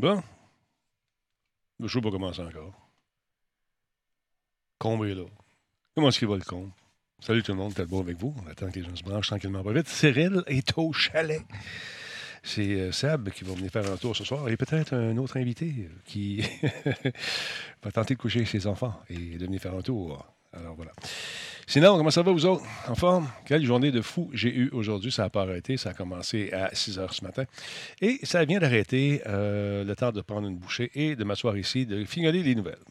Bon. Le show pas commencer encore. Combe est là. Comment est-ce qu'il va le combe? Salut tout le monde, bon avec vous. On attend que les gens se branchent tranquillement pas vite. Cyril est au chalet. C'est euh, Sab qui va venir faire un tour ce soir et peut-être un autre invité qui va tenter de coucher ses enfants et de venir faire un tour. Alors voilà. Sinon, comment ça va vous autres? En forme? Quelle journée de fou j'ai eu aujourd'hui? Ça n'a pas arrêté. Ça a commencé à 6 heures ce matin. Et ça vient d'arrêter euh, le temps de prendre une bouchée et de m'asseoir ici, de fignoler les nouvelles.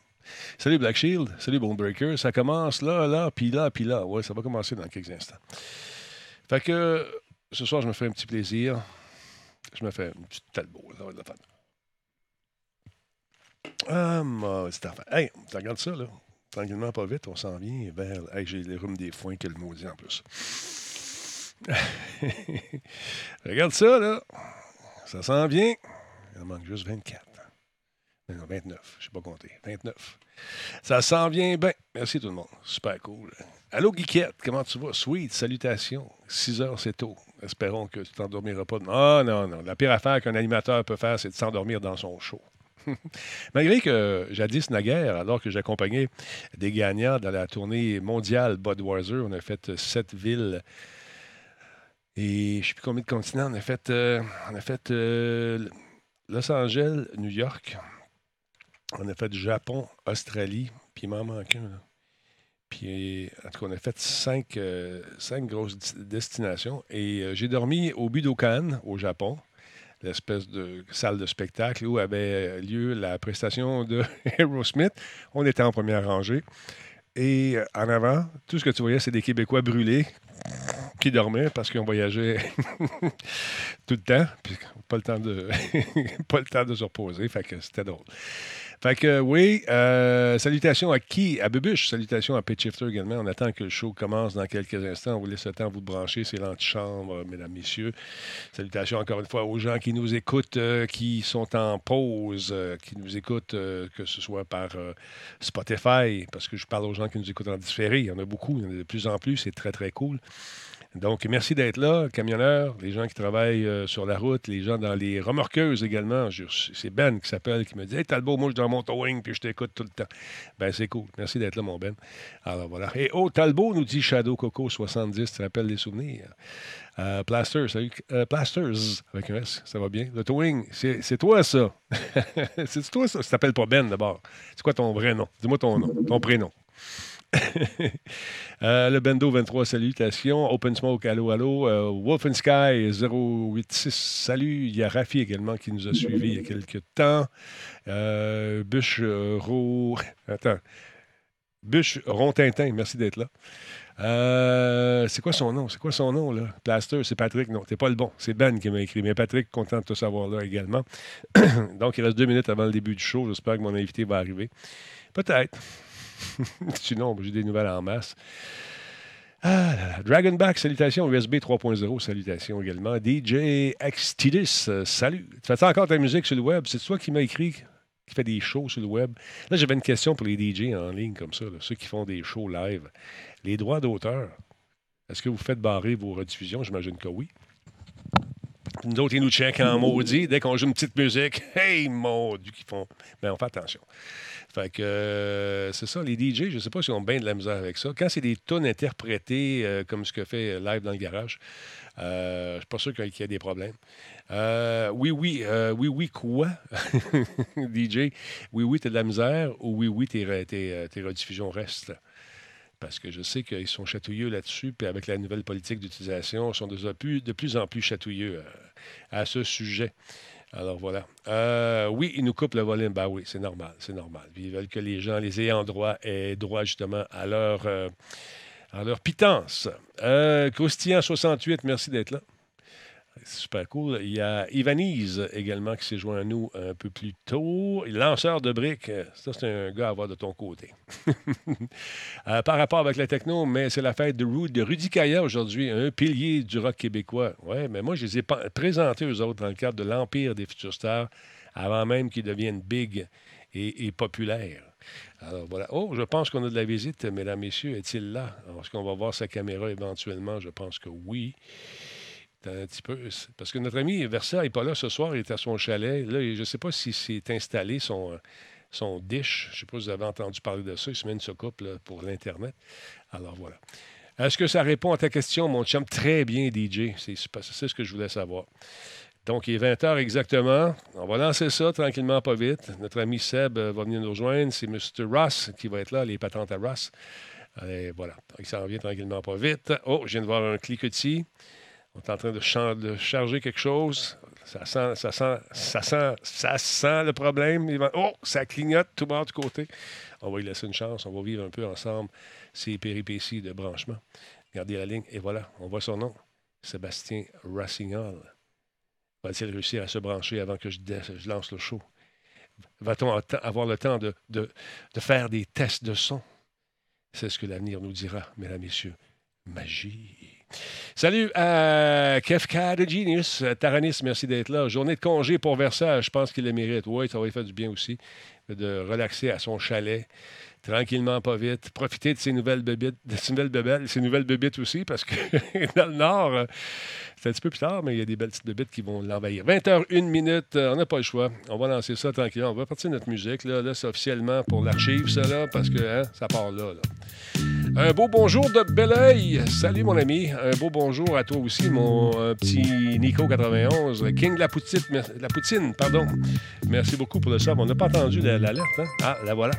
Salut Black Shield, salut Bonebreaker. Ça commence là, là, puis là, puis là. Ouais, ça va commencer dans quelques instants. Fait que ce soir, je me fais un petit plaisir. Je me fais une petite talbot. Ça va la. Ah, c'est affaire. Hey, tu regardes ça, là? Tranquillement, pas vite, on s'en vient vers. Hey, j'ai les rhumes des foins que le maudit en plus. Regarde ça, là. Ça s'en vient. Il en manque juste 24. Non, 29. Je sais pas compter. 29. Ça s'en vient bien. Merci tout le monde. Super cool. Allô, Guiquette. Comment tu vas? Sweet. Salutations. 6 heures, c'est tôt. Espérons que tu t'endormiras pas. Non, non, non. La pire affaire qu'un animateur peut faire, c'est de s'endormir dans son show. Malgré que jadis naguère, alors que j'accompagnais des gagnants dans la tournée mondiale Budweiser, on a fait sept villes et je ne sais plus combien de continents. On a fait, euh, euh, Los Angeles, New York, on a fait Japon, Australie, puis il m'en manque un. Puis, en tout cas, on a fait cinq, euh, cinq grosses destinations. Et j'ai dormi au Budokan, au Japon l'espèce de salle de spectacle où avait lieu la prestation de Aerosmith. On était en première rangée. Et euh, en avant, tout ce que tu voyais, c'est des Québécois brûlés qui dormaient parce qu'on voyageait tout le temps, puis pas le temps de pas le temps de se reposer, fait que c'était drôle. Fait que oui, euh, salutations à qui? À Bubuche, salutations à Pitch Shifter également. On attend que le show commence dans quelques instants. On vous laisse le temps de vous brancher. C'est l'antichambre, mesdames, messieurs. Salutations encore une fois aux gens qui nous écoutent, euh, qui sont en pause, euh, qui nous écoutent, que ce soit par Spotify, parce que je parle aux gens qui nous écoutent en différé. Il y en a beaucoup, il y en a de plus en plus. C'est très, très cool. Donc, merci d'être là, camionneurs, les gens qui travaillent euh, sur la route, les gens dans les remorqueuses également. C'est Ben qui s'appelle, qui me dit Hey, Talbot, moi, je suis dans mon towing, puis je t'écoute tout le temps. Ben, c'est cool. Merci d'être là, mon Ben. Alors, voilà. Et oh, Talbot nous dit Shadow Coco 70, tu rappelles les souvenirs? Euh, Plasters, salut. Euh, Plasters, avec un S, ça va bien. Le towing, c'est toi, ça. c'est toi, ça? Ça t'appelle pas Ben, d'abord. C'est quoi ton vrai nom? Dis-moi ton nom, ton prénom. Euh, le Bendo 23, salutations. Open Smoke, allô, allô. Euh, Wolf and Sky 086, salut. Il y a Rafi également qui nous a suivis il y a quelques temps. Euh, Bush Ro... Attends. Bush Rontintin, merci d'être là. c'est quoi son nom? C'est quoi son nom, là? Plaster, c'est Patrick. Non, t'es pas le bon. C'est Ben qui m'a écrit. Mais Patrick, content de te savoir là également. Donc, il reste deux minutes avant le début du show. J'espère que mon invité va arriver. Peut-être. Sinon, j'ai des nouvelles en masse. Ah Dragonback, salutations. USB 3.0, salutations également. DJ Xtidis, euh, salut. Tu fais encore ta musique sur le web? C'est toi qui m'as écrit, qui fait des shows sur le web. Là, j'avais une question pour les DJ en ligne comme ça, ceux qui font des shows live. Les droits d'auteur, est-ce que vous faites barrer vos rediffusions? J'imagine que oui. Nous autres, ils nous checkent en maudit. Dès qu'on joue une petite musique, hey, mon Dieu, qu'ils font. Mais on fait attention. Fait que euh, c'est ça, les DJ, je sais pas si ont bien de la misère avec ça. Quand c'est des tonnes interprétées euh, comme ce que fait Live dans le garage, euh, je ne suis pas sûr qu'il y ait des problèmes. oui, oui, oui, oui, quoi? DJ, oui, oui, tu as de la misère ou oui, oui, tes, tes, rediffusions restent? Parce que je sais qu'ils sont chatouilleux là-dessus, puis avec la nouvelle politique d'utilisation, ils sont de plus, en plus chatouilleux à ce sujet. Alors voilà. Euh, oui, ils nous coupent le volume. Ben oui, c'est normal, c'est normal. Ils veulent que les gens, les ayants droit, aient droit justement à leur, euh, à leur pitance. Euh, 68, merci d'être là. Super cool. Il y a Ivanise également qui s'est joint à nous un peu plus tôt. Lanceur de briques, ça c'est un gars à avoir de ton côté. Euh, par rapport avec la techno, mais c'est la fête de, de Rudy Kaya aujourd'hui, un pilier du rock québécois. Oui, mais moi je les ai présentés aux autres dans le cadre de l'Empire des futurs stars avant même qu'ils deviennent big et, populaires. Alors voilà. Oh, je pense qu'on a de la visite, mesdames, messieurs. Est-il là? Est-ce qu'on va voir sa caméra éventuellement? Je pense que oui. Parce que notre ami Versa n'est pas là ce soir, il est à son chalet. Là, je ne sais pas si c'est installé son, son dish. Je ne sais pas si vous avez entendu parler de ça. Il se met une coupe pour l'Internet. Alors voilà. Est-ce que ça répond à ta question, mon chum? Très bien, DJ. C'est ce que je voulais savoir. Donc, il est 20 h exactement. On va lancer ça tranquillement, pas vite. Notre ami Seb euh, va venir nous rejoindre. C'est Mr. Ross qui va être là, les patentes à Ross. Et voilà. Il s'en vient tranquillement, pas vite. Oh, je viens de voir un cliquetis. On est en train de, charger quelque chose. Ça sent, ça ça sent, ça sent le problème. Oh, ça clignote tout bas du côté. On va lui laisser une chance. On va vivre un peu ensemble ces péripéties de branchement. Regardez la ligne. Et voilà, on voit son nom. Sébastien Rassignol. Va-t-il réussir à se brancher avant que je, lance le show? Va-t-on avoir le temps de, faire des tests de son? C'est ce que l'avenir nous dira, mesdames, messieurs. Magie. Salut à Kefka de Genius. Taranis, merci d'être là. Journée de congé pour Versailles, je pense qu'il le mérite. Oui, ça va lui faire du bien aussi de relaxer à son chalet tranquillement, pas vite. Profiter de ces nouvelles bébites, de ces nouvelles bébelles, ces nouvelles bébites aussi, parce que dans le Nord, euh, c'est un petit peu plus tard, mais il y a des belles petites bébites qui vont l'envahir. 20h, 1 minute, euh, on n'a pas le choix. On va lancer ça tranquillement. On va partir de notre musique. Là, là c'est officiellement pour l'archive, ça, là, parce que hein, ça part là. Un beau bonjour de Belleuil. Salut, mon ami. Un beau bonjour à toi aussi, mon euh, petit Nico91. King la poutine, la poutine, pardon. Merci beaucoup pour le sub. On n'a pas entendu l'alerte. Hein? Ah, la voilà.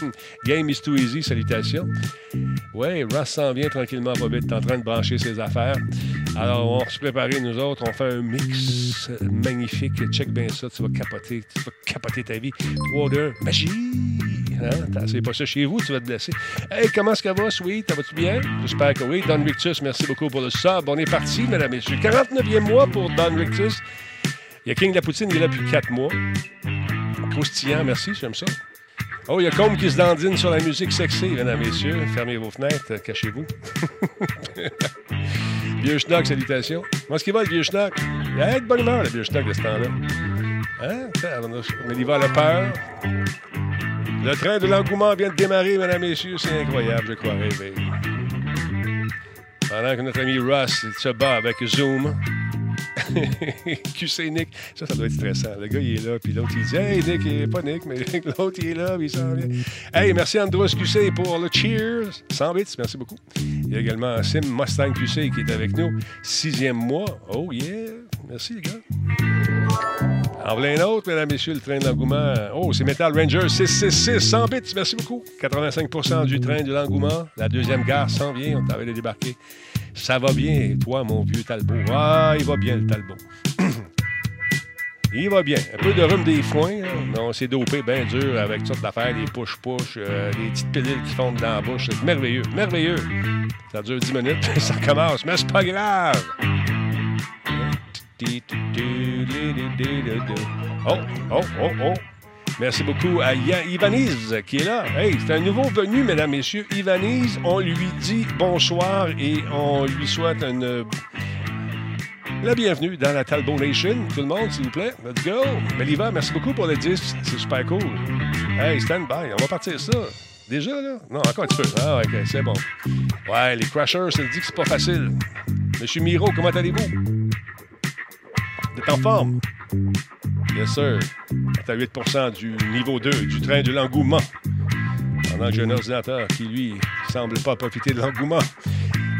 Game is too easy, salutations. Oui, Russ s'en vient tranquillement, pas vite, en train de brancher ses affaires. Alors, on va se préparer, nous autres. On fait un mix magnifique. Check bien ça, tu vas capoter. Tu vas capoter ta vie. 3, 2, magie! Hein? C'est pas ça chez vous, tu vas te blesser. Hey, comment est-ce que va, Sweet? Ça va-tu bien? J'espère que oui. Don Rictus, merci beaucoup pour le sub. On est parti, mesdames et messieurs. 49e mois pour Don Rictus. Il y a King de la Poutine, il est là depuis 4 mois. Croustillant, merci, j'aime ça. Oh, il y a Combe qui se dandine sur la musique sexy, mesdames messieurs. Fermez vos fenêtres, cachez-vous. vieux schnock, salutations. Comment est-ce qu'il va, le vieux schnock? Il a de bonne humeur, le vieux schnock, de ce temps-là. Hein? Mais il va à la peur. Le train de l'engouement vient de démarrer, mesdames messieurs. C'est incroyable, je crois rêver. Pendant que notre ami Russ se bat avec Zoom. QC Nick. Ça, ça doit être stressant. Le gars, il est là, puis l'autre, il dit Hey, Nick, il est pas Nick, mais l'autre, il est là, il s'en vient. Hey, merci Andros QC pour le cheers. 100 bits, merci beaucoup. Il y a également Sim Mustang QC qui est avec nous. Sixième mois. Oh, yeah. Merci, les gars. En plein autre, mesdames, messieurs, le train de l'engouement. Oh, c'est Metal Ranger 666, 100 bits, merci beaucoup. 85% du train de l'engouement. La deuxième gare s'en vient, on t'avait de débarquer. Ça va bien, toi, mon vieux Talbot? Ah, il va bien, le Talbot. il va bien. Un peu de rhume des foins, mais on s'est dopé bien dur avec toutes l'affaire, des push-push, euh, des petites pilules qui fondent dans la bouche. C'est merveilleux, merveilleux. Ça dure 10 minutes, ça commence, mais c'est pas grave. Oh, oh, oh, oh. Merci beaucoup à Ivanise qui est là. Hey, c'est un nouveau venu, mesdames, messieurs. Ivanise, on lui dit bonsoir et on lui souhaite une... la bienvenue dans la Talbot Nation. Tout le monde, s'il vous plaît. Let's go. Meliva, merci beaucoup pour le disque. C'est super cool. Hey, stand by. On va partir ça. Déjà, là? Non, encore un petit peu. Ah, OK, c'est bon. Ouais, les Crushers, ça dit que c'est pas facile. Monsieur Miro, comment allez-vous? T'es en forme? Yes, sir. T'as 8% du niveau 2 du train de l'engouement. Pendant que j'ai un ordinateur qui, lui, semble pas profiter de l'engouement.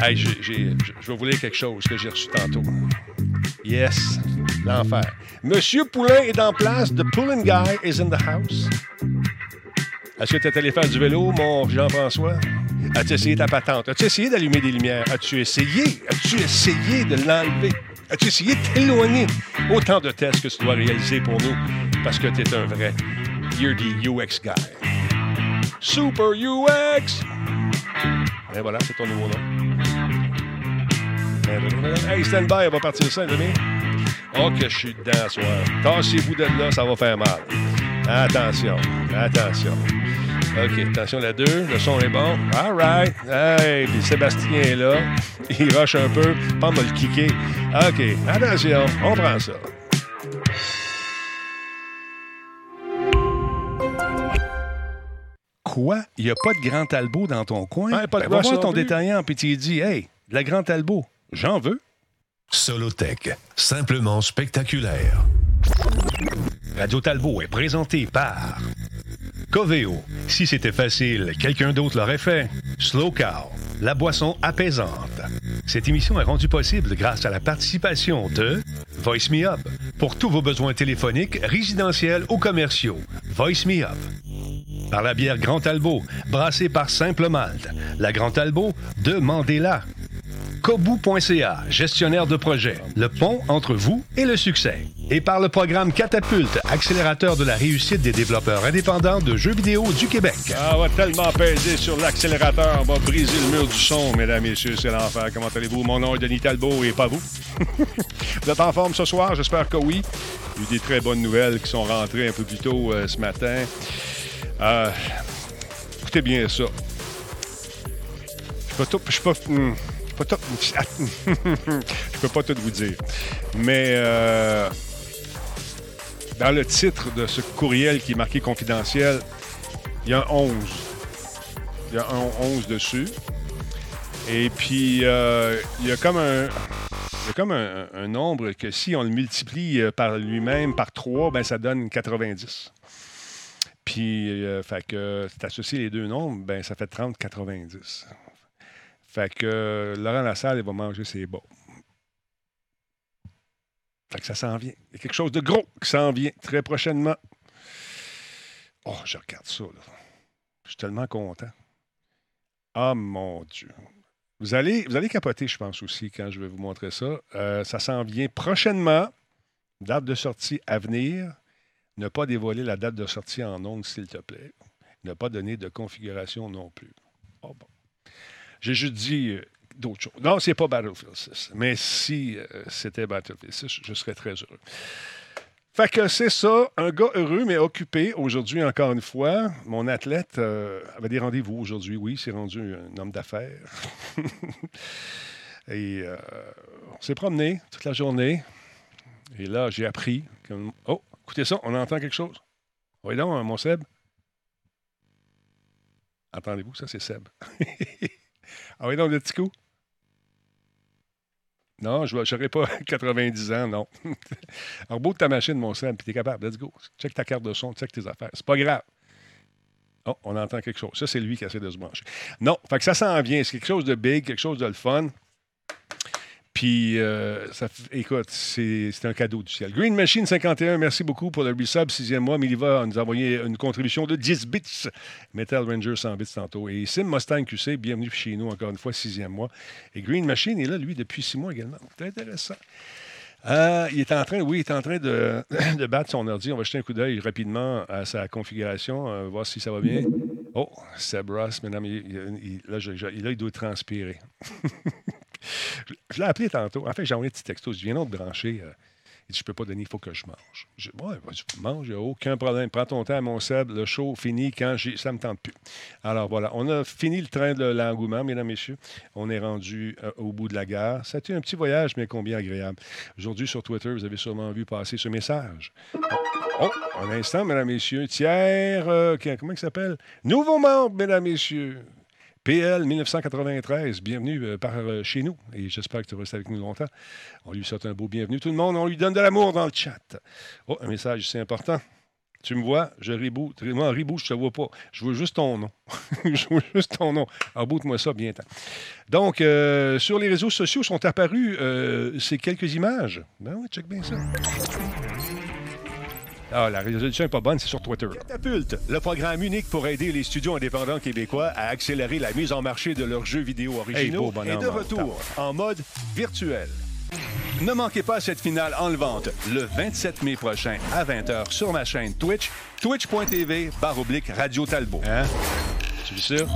Hey, je vais vous lire quelque chose que j'ai reçu tantôt. Yes, l'enfer. Monsieur Poulain est en place. The Poulin Guy is in the house. Est-ce que tu es allé faire du vélo, mon Jean-François? As-tu essayé ta patente? As-tu essayé d'allumer des lumières? As-tu essayé? As-tu essayé de l'enlever? As-tu essayé de t'éloigner autant de tests que tu dois réaliser pour nous parce que tu es un vrai You're the UX guy. Super UX! Et voilà, c'est ton nouveau nom. Hey, stand by, on va partir ça, amis. Oh, que je suis dedans soir. Tassez-vous de là, ça va faire mal. Attention, attention. OK, attention la 2, le son est bon. All right. Hey, puis Sébastien est là. Il rush un peu. Pas le kicker. OK, attention, on prend ça. Quoi? Il n'y a pas de Grand Talbot dans ton coin? pas de ben, va voir ton détaillant, puis tu dis Hey, de la Grand Talbot, j'en veux. Solotech, simplement spectaculaire. Radio Talbot est présenté par Coveo. Si c'était facile, quelqu'un d'autre l'aurait fait. Slow Cow, la boisson apaisante. Cette émission est rendue possible grâce à la participation de Voice Me Up. Pour tous vos besoins téléphoniques, résidentiels ou commerciaux, Voice Me Up. Par la bière Grand Talbot, brassée par Simple Malte. La Grand Talbot, demandez-la. Kobu.ca, gestionnaire de projet, le pont entre vous et le succès. Et par le programme Catapulte, accélérateur de la réussite des développeurs indépendants de jeux vidéo du Québec. Ah, on va tellement peser sur l'accélérateur, on va briser le mur du son, mesdames messieurs, c'est l'enfer. Comment allez-vous? Mon nom est Denis Talbot et pas vous. vous êtes en forme ce soir? J'espère que oui. Il y a eu des très bonnes nouvelles qui sont rentrées un peu plus tôt euh, ce matin. Euh, écoutez bien ça. Je ne suis pas... Je peux pas tout vous dire. Mais euh, dans le titre de ce courriel qui est marqué confidentiel, il y a un 11. Il y a un 11 dessus. Et puis, euh, il y a comme un. comme un, nombre que si on le multiplie euh, par lui-même, par 3, ben, ça donne 90. Puis, fait que c'est associé les deux nombres, ben, ça fait 30-90. Fait que euh, Laurent Lassalle, il va manger ses bas. Fait que ça s'en vient. Il y a quelque chose de gros qui s'en vient très prochainement. Oh, je regarde ça, là. Je suis tellement content. Ah, mon Dieu. Vous allez, vous allez capoter, je pense aussi, quand je vais vous montrer ça. Euh, ça s'en vient prochainement. Date de sortie à venir. Ne pas dévoiler la date de sortie en ondes, s'il te plaît. Ne pas donner de configuration non plus. Oh bon. J'ai juste dit euh, d'autres choses. Non, c'est pas Battlefield 6. Mais si euh, c'était Battlefield 6, je serais très heureux. Fait que c'est ça, un gars heureux mais occupé aujourd'hui encore une fois. Mon athlète euh, avait des rendez-vous aujourd'hui, oui, c'est rendu un homme d'affaires. Et on s'est promené toute la journée. Et là, j'ai appris que... Oh, écoutez ça, on entend quelque chose. Oui donc, mon Seb. Entendez-vous, ça c'est Seb. Ah oui, donc, le petit coup? Non, je n'aurai pas 90 ans, non. Alors, beau de ta machine, mon Sam, puis tu es capable. Let's go. Check ta carte de son, check tes affaires. C'est pas grave. Oh, on entend quelque chose. Ça, c'est lui qui essaie de se brancher. Non, fait que ça s'en vient. C'est quelque chose de big, quelque chose de fun. Puis, euh, écoute, c'est un cadeau du ciel. Green Machine 51, merci beaucoup pour le resub, sixième mois. Miliva nous a envoyé une contribution de 10 bits. Metal Ranger 100 bits tantôt. Et Sim Mustang QC, bienvenue chez nous encore une fois, sixième mois. Et Green Machine est là, lui, depuis six mois également. C'est intéressant. Euh, il est en train, oui, il est en train de, battre son ordi. On va jeter un coup d'œil rapidement à sa configuration, euh, voir si ça va bien. Oh, Seb Ross, mesdames, il, là, il doit transpirer. Je, l'ai appelé tantôt. En fait, j'ai envoyé un petit texto. Je viens de brancher. Euh, il dit, je peux pas donner, il faut que je mange. Je dis, vas mange, il n'y a aucun problème. Prends ton temps, mon Seb, le show finit quand ça ne me tente plus. Alors voilà, on a fini le train de l'engouement, mesdames, messieurs. On est rendu euh, au bout de la gare. Ça a été un petit voyage, mais combien agréable. Aujourd'hui, sur Twitter, vous avez sûrement vu passer ce message. Oh, un instant, mesdames, messieurs. Tiers, euh, comment il s'appelle? Nouveau membre, mesdames, messieurs. PL 1993, bienvenue euh, par euh, chez nous et j'espère que tu restes avec nous longtemps. On lui souhaite un beau bienvenue. Tout le monde, on lui donne de l'amour dans le chat. Oh, un message, c'est important. Tu me vois, je reboot. Moi, reboot, je ne te vois pas. Je veux juste ton nom. je veux juste ton nom. Reboot-moi ça bientôt. Donc, euh, sur les réseaux sociaux sont apparues ces quelques images. Ben oui, check bien ça. Ah, la résolution n'est pas bonne, c'est sur Twitter. Catapulte, le programme unique pour aider les studios indépendants québécois à accélérer la mise en marché de leurs jeux vidéo originaux est de retour en mode virtuel. Ne manquez pas cette finale enlevante le 27 mai prochain à 20h sur ma chaîne Twitch, twitch.tv barre oblique Radio Talbot. Hein? Tu es sûr?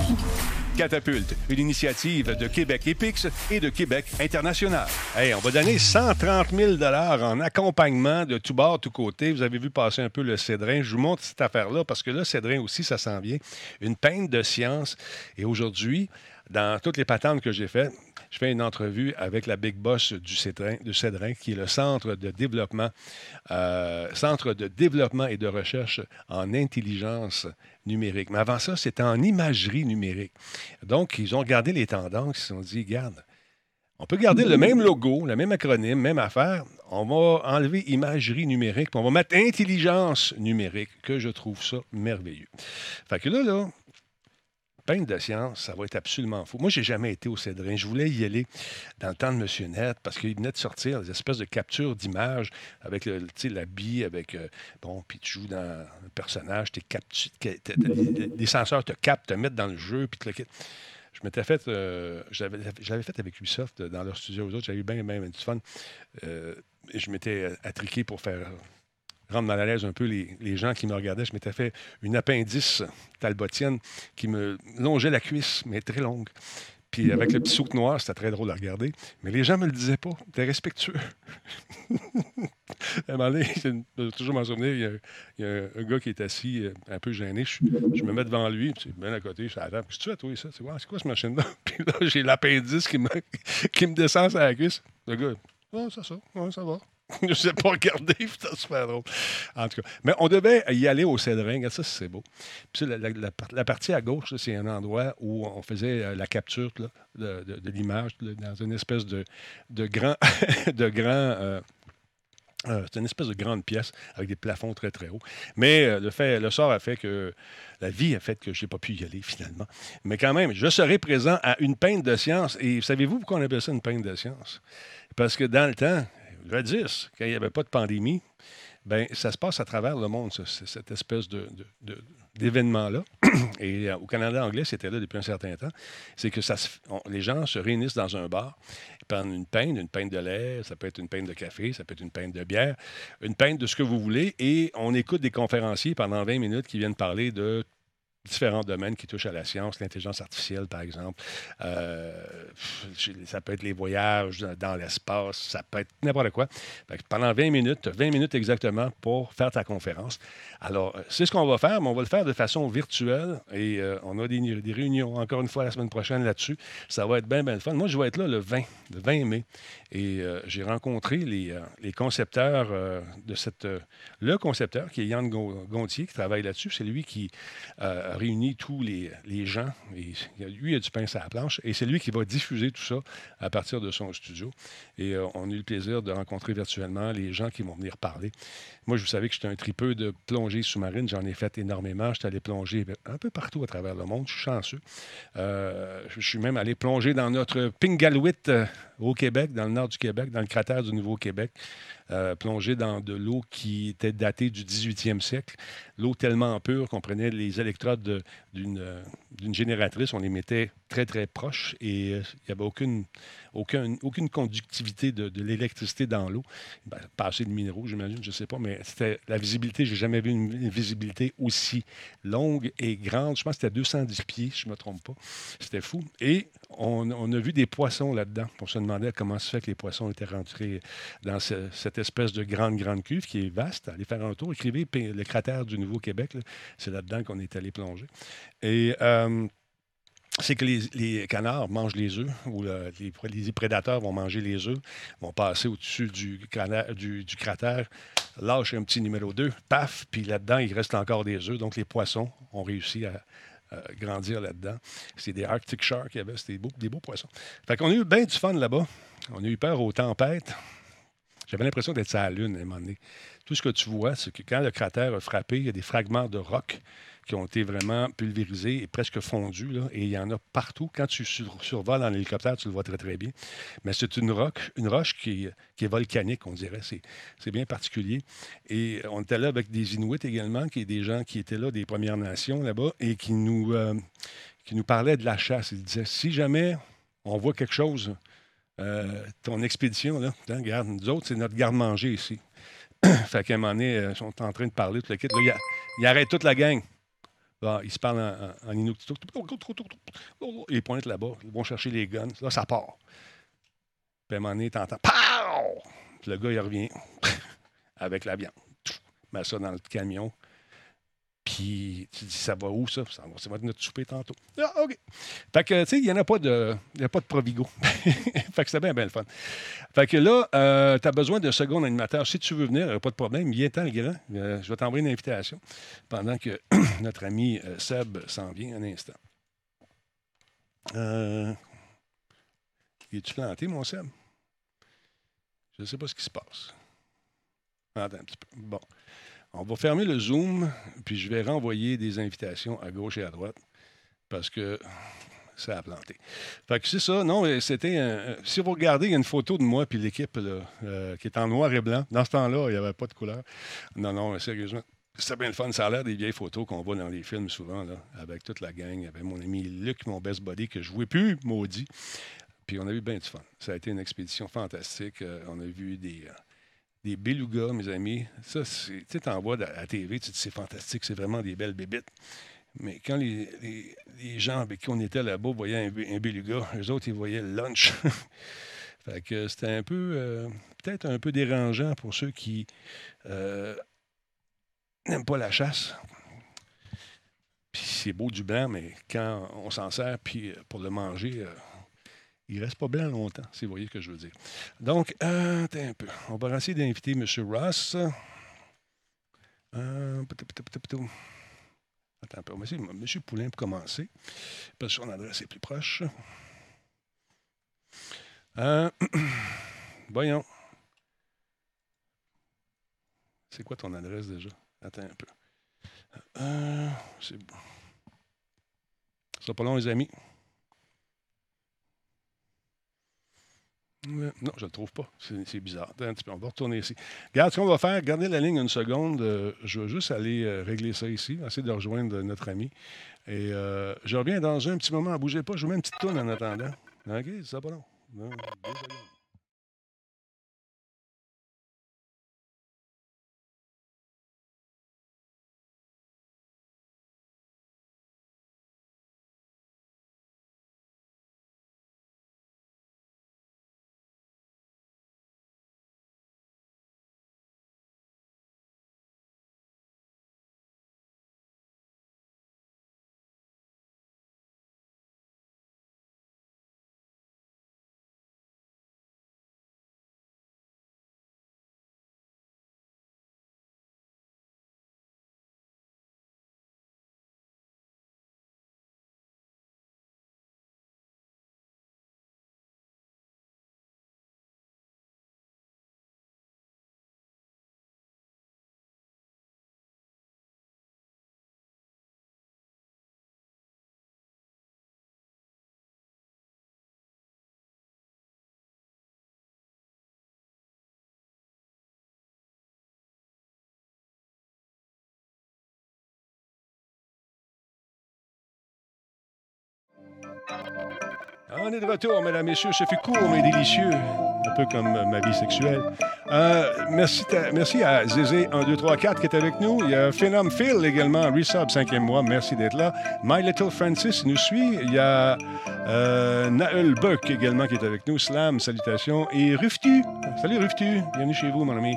Catapulte, une initiative de Québec Epix et de Québec International. Hey, on va donner 130 000 en accompagnement de tout bord, tout côté. Vous avez vu passer un peu le Cédrin. Je vous montre cette affaire-là parce que là, Cédrin aussi, ça s'en vient. Une peinte de science. Et aujourd'hui, dans toutes les patentes que j'ai faites, je fais une entrevue avec la big boss du Cédrin, qui est le centre de développement, euh, centre de développement et de recherche en intelligence numérique. Mais avant ça, c'était en imagerie numérique. Donc, ils ont regardé les tendances, ils se sont dit, regarde, On peut garder le même logo, le même acronyme, même affaire. On va enlever imagerie numérique, puis on va mettre intelligence numérique, que je trouve ça merveilleux. Fait que là, là, peine de science, ça va être absolument fou. Moi, j'ai jamais été au Cédrin. Je voulais y aller dans le temps de Monsieur Net parce qu'il venait de sortir des espèces de captures d'images avec l'habit, avec euh, bon, puis tu joues dans un personnage, t'es captu, les senseurs te captent, te mettent dans le jeu, puis te je m'étais fait, euh, je l'avais fait avec Ubisoft dans leur studio aux autres, j'avais eu bien, bien, du fun. Euh, je m'étais attriqué pour faire rendre mal à l'aise un peu les, gens qui me regardaient. Je m'étais fait une appendice talbotienne qui me longeait la cuisse, mais très longue. Puis avec le petit souk noir, c'était très drôle à regarder. Mais les gens ne me le disaient pas. T'es respectueux. à un moment donné, je vais toujours m'en souvenir, il y, a, un gars qui est assis, euh, un peu gêné. Je, me mets devant lui, puis bien à côté, je suis Qu'est-ce que tu fais, toi, ça? C'est quoi, quoi cette machine-là? Puis là, j'ai l'appendice qui me, qui me descend sur la cuisse. Le gars, oh, ça, ça, ouais, ça va. je sais pas regarder, c'est super drôle. En tout cas, mais on devait y aller au Cédrin. Ça, c'est beau. Puis la, partie à gauche, c'est un endroit où on faisait euh, la capture de, l'image dans une espèce de, de grand. de grand euh, euh, c'est une espèce de grande pièce avec des plafonds très, très hauts. Mais le, fait, le sort a fait que la vie a fait que je n'ai pas pu y aller finalement. Mais quand même, je serai présent à une peinte de science. Et savez-vous pourquoi on appelle ça une peinte de science? Parce que dans le temps, 10, quand il n'y avait pas de pandémie, ben ça se passe à travers le monde, cette espèce d'événement-là. Et euh, au Canada anglais, c'était là depuis un certain temps. C'est que les gens se réunissent dans un bar, prennent une pinte, une pinte de lait, ça peut être une pinte de café, ça peut être une pinte de bière, une pinte de ce que vous voulez, et on écoute des conférenciers pendant 20 minutes qui viennent parler de différents domaines qui touchent à la science, l'intelligence artificielle, par exemple. Euh, ça peut être les voyages dans l'espace, ça peut être n'importe quoi. pendant 20 minutes, 20 minutes exactement pour faire ta conférence. Alors, euh, c'est ce qu'on va faire, mais on va le faire de façon virtuelle et euh, on a des, réunions encore une fois la semaine prochaine là-dessus. Ça va être bien, bien fun. Moi, je vais être là le 20, le 20 mai et j'ai rencontré les, les concepteurs de cette... le concepteur qui est Yann Gontier qui travaille là-dessus. C'est lui qui réuni tous les, gens. Et lui, il a du pain sur la planche. Et c'est lui qui va diffuser tout ça à partir de son studio. Et euh, on a eu le plaisir de rencontrer virtuellement les gens qui vont venir parler. Moi, je vous savais que j'étais un tripeux de plongée sous-marine. J'en ai fait énormément. J'étais allé plonger un peu partout à travers le monde. Je suis chanceux. Euh, je suis même allé plonger dans notre Pingalouit euh, au Québec, dans le nord du Québec, dans le cratère du Nouveau-Québec. Euh, plongé dans de l'eau qui était datée du 18e siècle. L'eau tellement pure qu'on prenait les électrodes euh, d'une génératrice, on les mettait très, très proches et euh, il n'y avait aucune, aucune, aucune conductivité de, l'électricité dans l'eau. Ben, pas assez de minéraux, j'imagine, je ne sais pas, mais c'était la visibilité. J'ai jamais vu une, visibilité aussi longue et grande. Je pense que c'était 210 pieds, je ne me trompe pas. C'était fou. Et on, a vu des poissons là-dedans. On se demandait comment se fait que les poissons étaient rentrés dans cette espèce de grande, grande cuve qui est vaste. Allez faire un tour, écrivez le cratère du Nouveau-Québec. C'est là-dedans qu'on est allé plonger. Et. Euh, c'est que les, canards mangent les œufs, ou les, prédateurs vont manger les œufs, vont passer au-dessus du, cratère, lâchent un petit numéro 2, paf, puis là-dedans, il reste encore des œufs. Donc, les poissons ont réussi à, grandir là-dedans. C'est des Arctic Sharks, c'était des beaux, poissons. Fait qu'on a eu bien du fun là-bas. On a eu peur aux tempêtes. J'avais l'impression d'être sur la Lune à un moment donné. Tout ce que tu vois, c'est que quand le cratère a frappé, il y a des fragments de roc qui ont été vraiment pulvérisés et presque fondus. Et il y en a partout. Quand tu survoles en hélicoptère, tu le vois très, très bien. Mais c'est une, roche, une roche qui, est volcanique, on dirait. C'est bien particulier. Et on était là avec des Inuits également, qui est des gens qui étaient là, des Premières Nations là-bas, et qui nous, euh, qui nous parlaient de la chasse. Ils disaient, si jamais on voit quelque chose, euh, ton expédition, là, hein, regarde, nous autres, c'est notre garde-manger ici. fait qu'à un moment donné, euh, ils sont en train de parler, tout le kit. Là, il, arrête toute la gang. Là, ils se parlent en, en, Inuit. Ils pointent là-bas. Ils vont chercher les guns. Là, ça part. Puis à un moment donné, t'entends POW! Puis le gars, il revient avec la viande. Met ça dans le camion. Puis tu dis, ça va où ça? Ça va, ça va être notre souper tantôt. Ah, OK. Fait que, tu sais, il n'y en a pas de, y a pas de Provigo. fait que c'est bien, bien le fun. Fait que là, euh, tu as besoin d'un second animateur. Si tu veux venir, il a pas de problème. Viens-t'en, le grand. Euh, je vais t'envoyer une invitation pendant que notre ami euh, Seb s'en vient un instant. Il est-tu planté, mon Seb? Je ne sais pas ce qui se passe. Attends un petit peu. Bon. On va fermer le Zoom, puis je vais renvoyer des invitations à gauche et à droite parce que ça a planté. Fait que c'est ça. Non, c'était un, Si vous regardez, il y a une photo de moi puis l'équipe euh, qui est en noir et blanc. Dans ce temps-là, il n'y avait pas de couleur. Non, non, sérieusement. C'était bien le fun. Ça a l'air des vieilles photos qu'on voit dans les films souvent, avec toute la gang. Il y avait mon ami Luc, mon best buddy, que je ne jouais plus, maudit. Puis on a eu bien du fun. Ça a été une expédition fantastique. Euh, on a vu des, euh, des belugas, mes amis. Ça, tu sais, t'en vois à la TV, tu te dis c'est fantastique, c'est vraiment des belles bébites. Mais quand les, gens avec qui on était là-bas voyaient un, un beluga, eux autres, ils voyaient le lunch. fait que c'était un peu, euh, peut-être un peu dérangeant pour ceux qui n'aiment pas la chasse. Puis c'est beau du blanc, mais quand on s'en sert, puis pour le manger, il ne reste pas blanc longtemps, si vous voyez ce que je veux dire. Donc, euh, un peu. On va essayer d'inviter M. Ross. Euh, Attends un peu. On va essayer M. Poulain pour commencer, parce que son adresse est plus proche. Euh, voyons. C'est quoi ton adresse déjà? Attends un peu. Euh, c'est pas long, les amis. Non, je ne le trouve pas. C'est bizarre. On va retourner ici. Regarde ce qu'on va faire. Gardez la ligne une seconde. Euh, je vais juste aller euh, régler ça ici, essayer de rejoindre notre ami. Et euh, je reviens dans un petit moment. Bougez pas. Je vous mets une petite tourne en attendant. OK? Ça pas long. Non, On est de retour, mesdames, messieurs. Ça fait court, mais délicieux. Un peu comme ma vie sexuelle. Euh, merci, merci à Zézé 1, 2, 3, 4 qui est avec nous. Il y a Phenom Phil également, Resub, cinquième mois. Merci d'être là. My Little Francis nous suit. Il y a euh, Naël Buck également qui est avec nous. Slam, salutations. Et Ruftu. Salut Ruftu. Bienvenue chez vous, mon ami.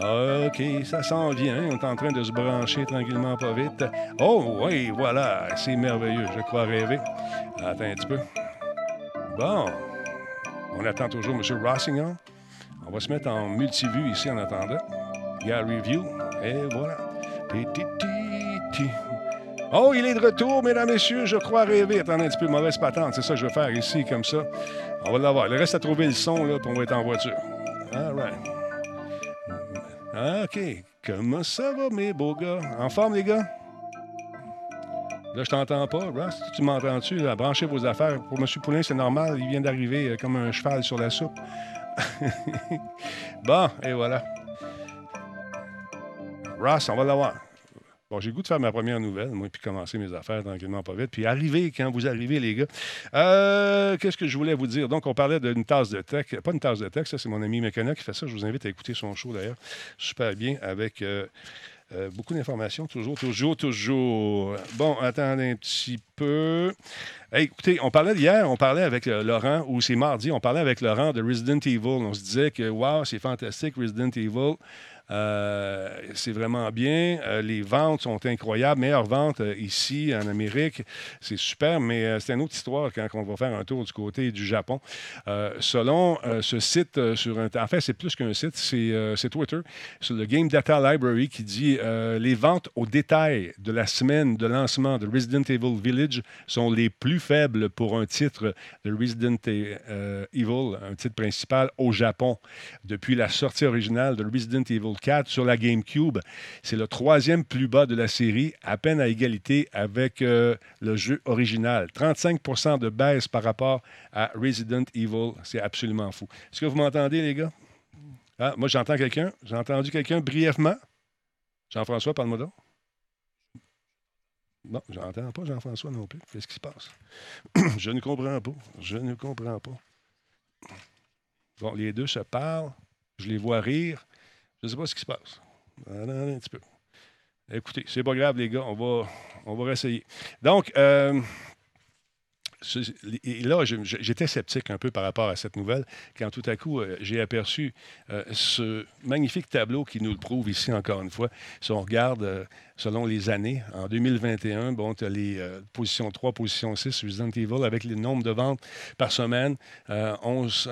OK, ça s'en vient. On est en train de se brancher tranquillement, pas vite. Oh, oui, voilà. C'est merveilleux. Je crois rêver. Attends un petit peu. Bon. On attend toujours M. Rossington. On va se mettre en multivue ici en attendant. Gary Review. Et voilà. Oh, il est de retour, mesdames, messieurs. Je crois rêver. Attendez un petit peu, mauvaise patente. C'est ça que je vais faire ici, comme ça. On va l'avoir. Il reste à trouver le son, là, puis on va être en voiture. All right. OK. Comment ça va, mes beaux gars? En forme, les gars? Là, je t'entends pas. Ross, tu m'entends-tu? Branchez vos affaires. Pour M. Poulin, c'est normal. Il vient d'arriver euh, comme un cheval sur la soupe. bon, et voilà. Ross, on va l'avoir. J'ai goût de faire ma première nouvelle, moi, puis commencer mes affaires tranquillement, pas vite. Puis arriver quand vous arrivez, les gars. Euh, qu'est-ce que je voulais vous dire? Donc, on parlait d'une tasse de tech. Pas une tasse de tech, ça, c'est mon ami Mécana qui fait ça. Je vous invite à écouter son show, d'ailleurs. Super bien, avec euh, euh, beaucoup d'informations, toujours, toujours, toujours. Bon, attendez un petit peu. écoutez, on parlait d'hier, on parlait avec Laurent, ou c'est mardi, on parlait avec Laurent de Resident Evil. On se disait que, wow, c'est fantastique, Resident Evil. Euh, c'est vraiment bien. Euh, les ventes sont incroyables. Meilleures ventes euh, ici en Amérique. C'est super, mais c'est une autre histoire quand on va faire un tour du côté du Japon. selon ce site sur un... En fait, c'est plus qu'un site, c'est Twitter, sur le Game Data Library qui dit les ventes au détail de la semaine de lancement de Resident Evil Village sont les plus faibles pour un titre de Resident Evil, un titre principal au Japon depuis la sortie originale de Resident Evil 4 sur la GameCube. C'est le troisième plus bas de la série, à peine à égalité avec euh, le jeu original. 35% de baisse par rapport à Resident Evil. C'est absolument fou. Est-ce que vous m'entendez, les gars? Ah, moi, j'entends quelqu'un? J'ai entendu quelqu'un brièvement? Jean-François, parle-moi donc. Non, j'entends pas Jean-François non plus. Qu'est-ce qui se passe? Je ne comprends pas. Je ne comprends pas. Bon, les deux se parlent. Je les vois rire. Je ne sais pas ce qui se passe. un petit peu. Écoutez, c'est pas grave, les gars. On va, on va réessayer. Donc, euh, là, j'étais sceptique un peu par rapport à cette nouvelle, quand tout à coup, euh, j'ai aperçu euh, ce magnifique tableau qui nous le prouve ici encore une fois. Si on regarde selon les années. En 2021, bon, tu as les euh, positions 3, position 6, Resident Evil, avec le nombre de ventes par semaine, 11,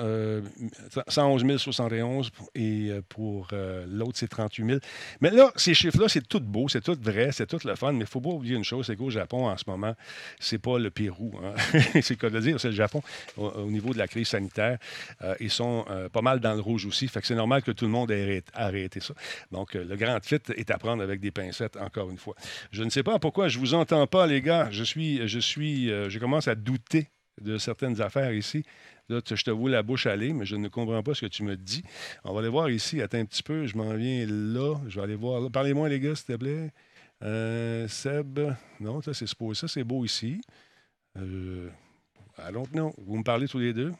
111 071, et euh, pour euh, l'autre, c'est 38 000. Mais là, ces chiffres-là, c'est tout beau, c'est tout vrai, c'est tout le fun, mais il ne faut pas oublier une chose, c'est qu'au Japon, en ce moment, c'est pas le Pérou. Hein. c'est le cas de dire, c'est le Japon. Au, niveau de la crise sanitaire, ils sont pas mal dans le rouge aussi, fait que c'est normal que tout le monde ait arrêté ça. Donc, le grand fit est à prendre avec des pincettes encore une fois. Je ne sais pas pourquoi je vous entends pas, les gars. Je suis, je suis, euh, je commence à douter de certaines affaires ici. Là, je te vois la bouche aller, mais je ne comprends pas ce que tu me dis. On va aller voir ici. Attends un petit peu. Je m'en viens là. Je vais aller voir Parlez-moi, les gars, s'il te plaît. Euh, Seb. Non, ça, c'est Ça, c'est beau ici. Euh, allons, non. Vous me parlez tous les deux?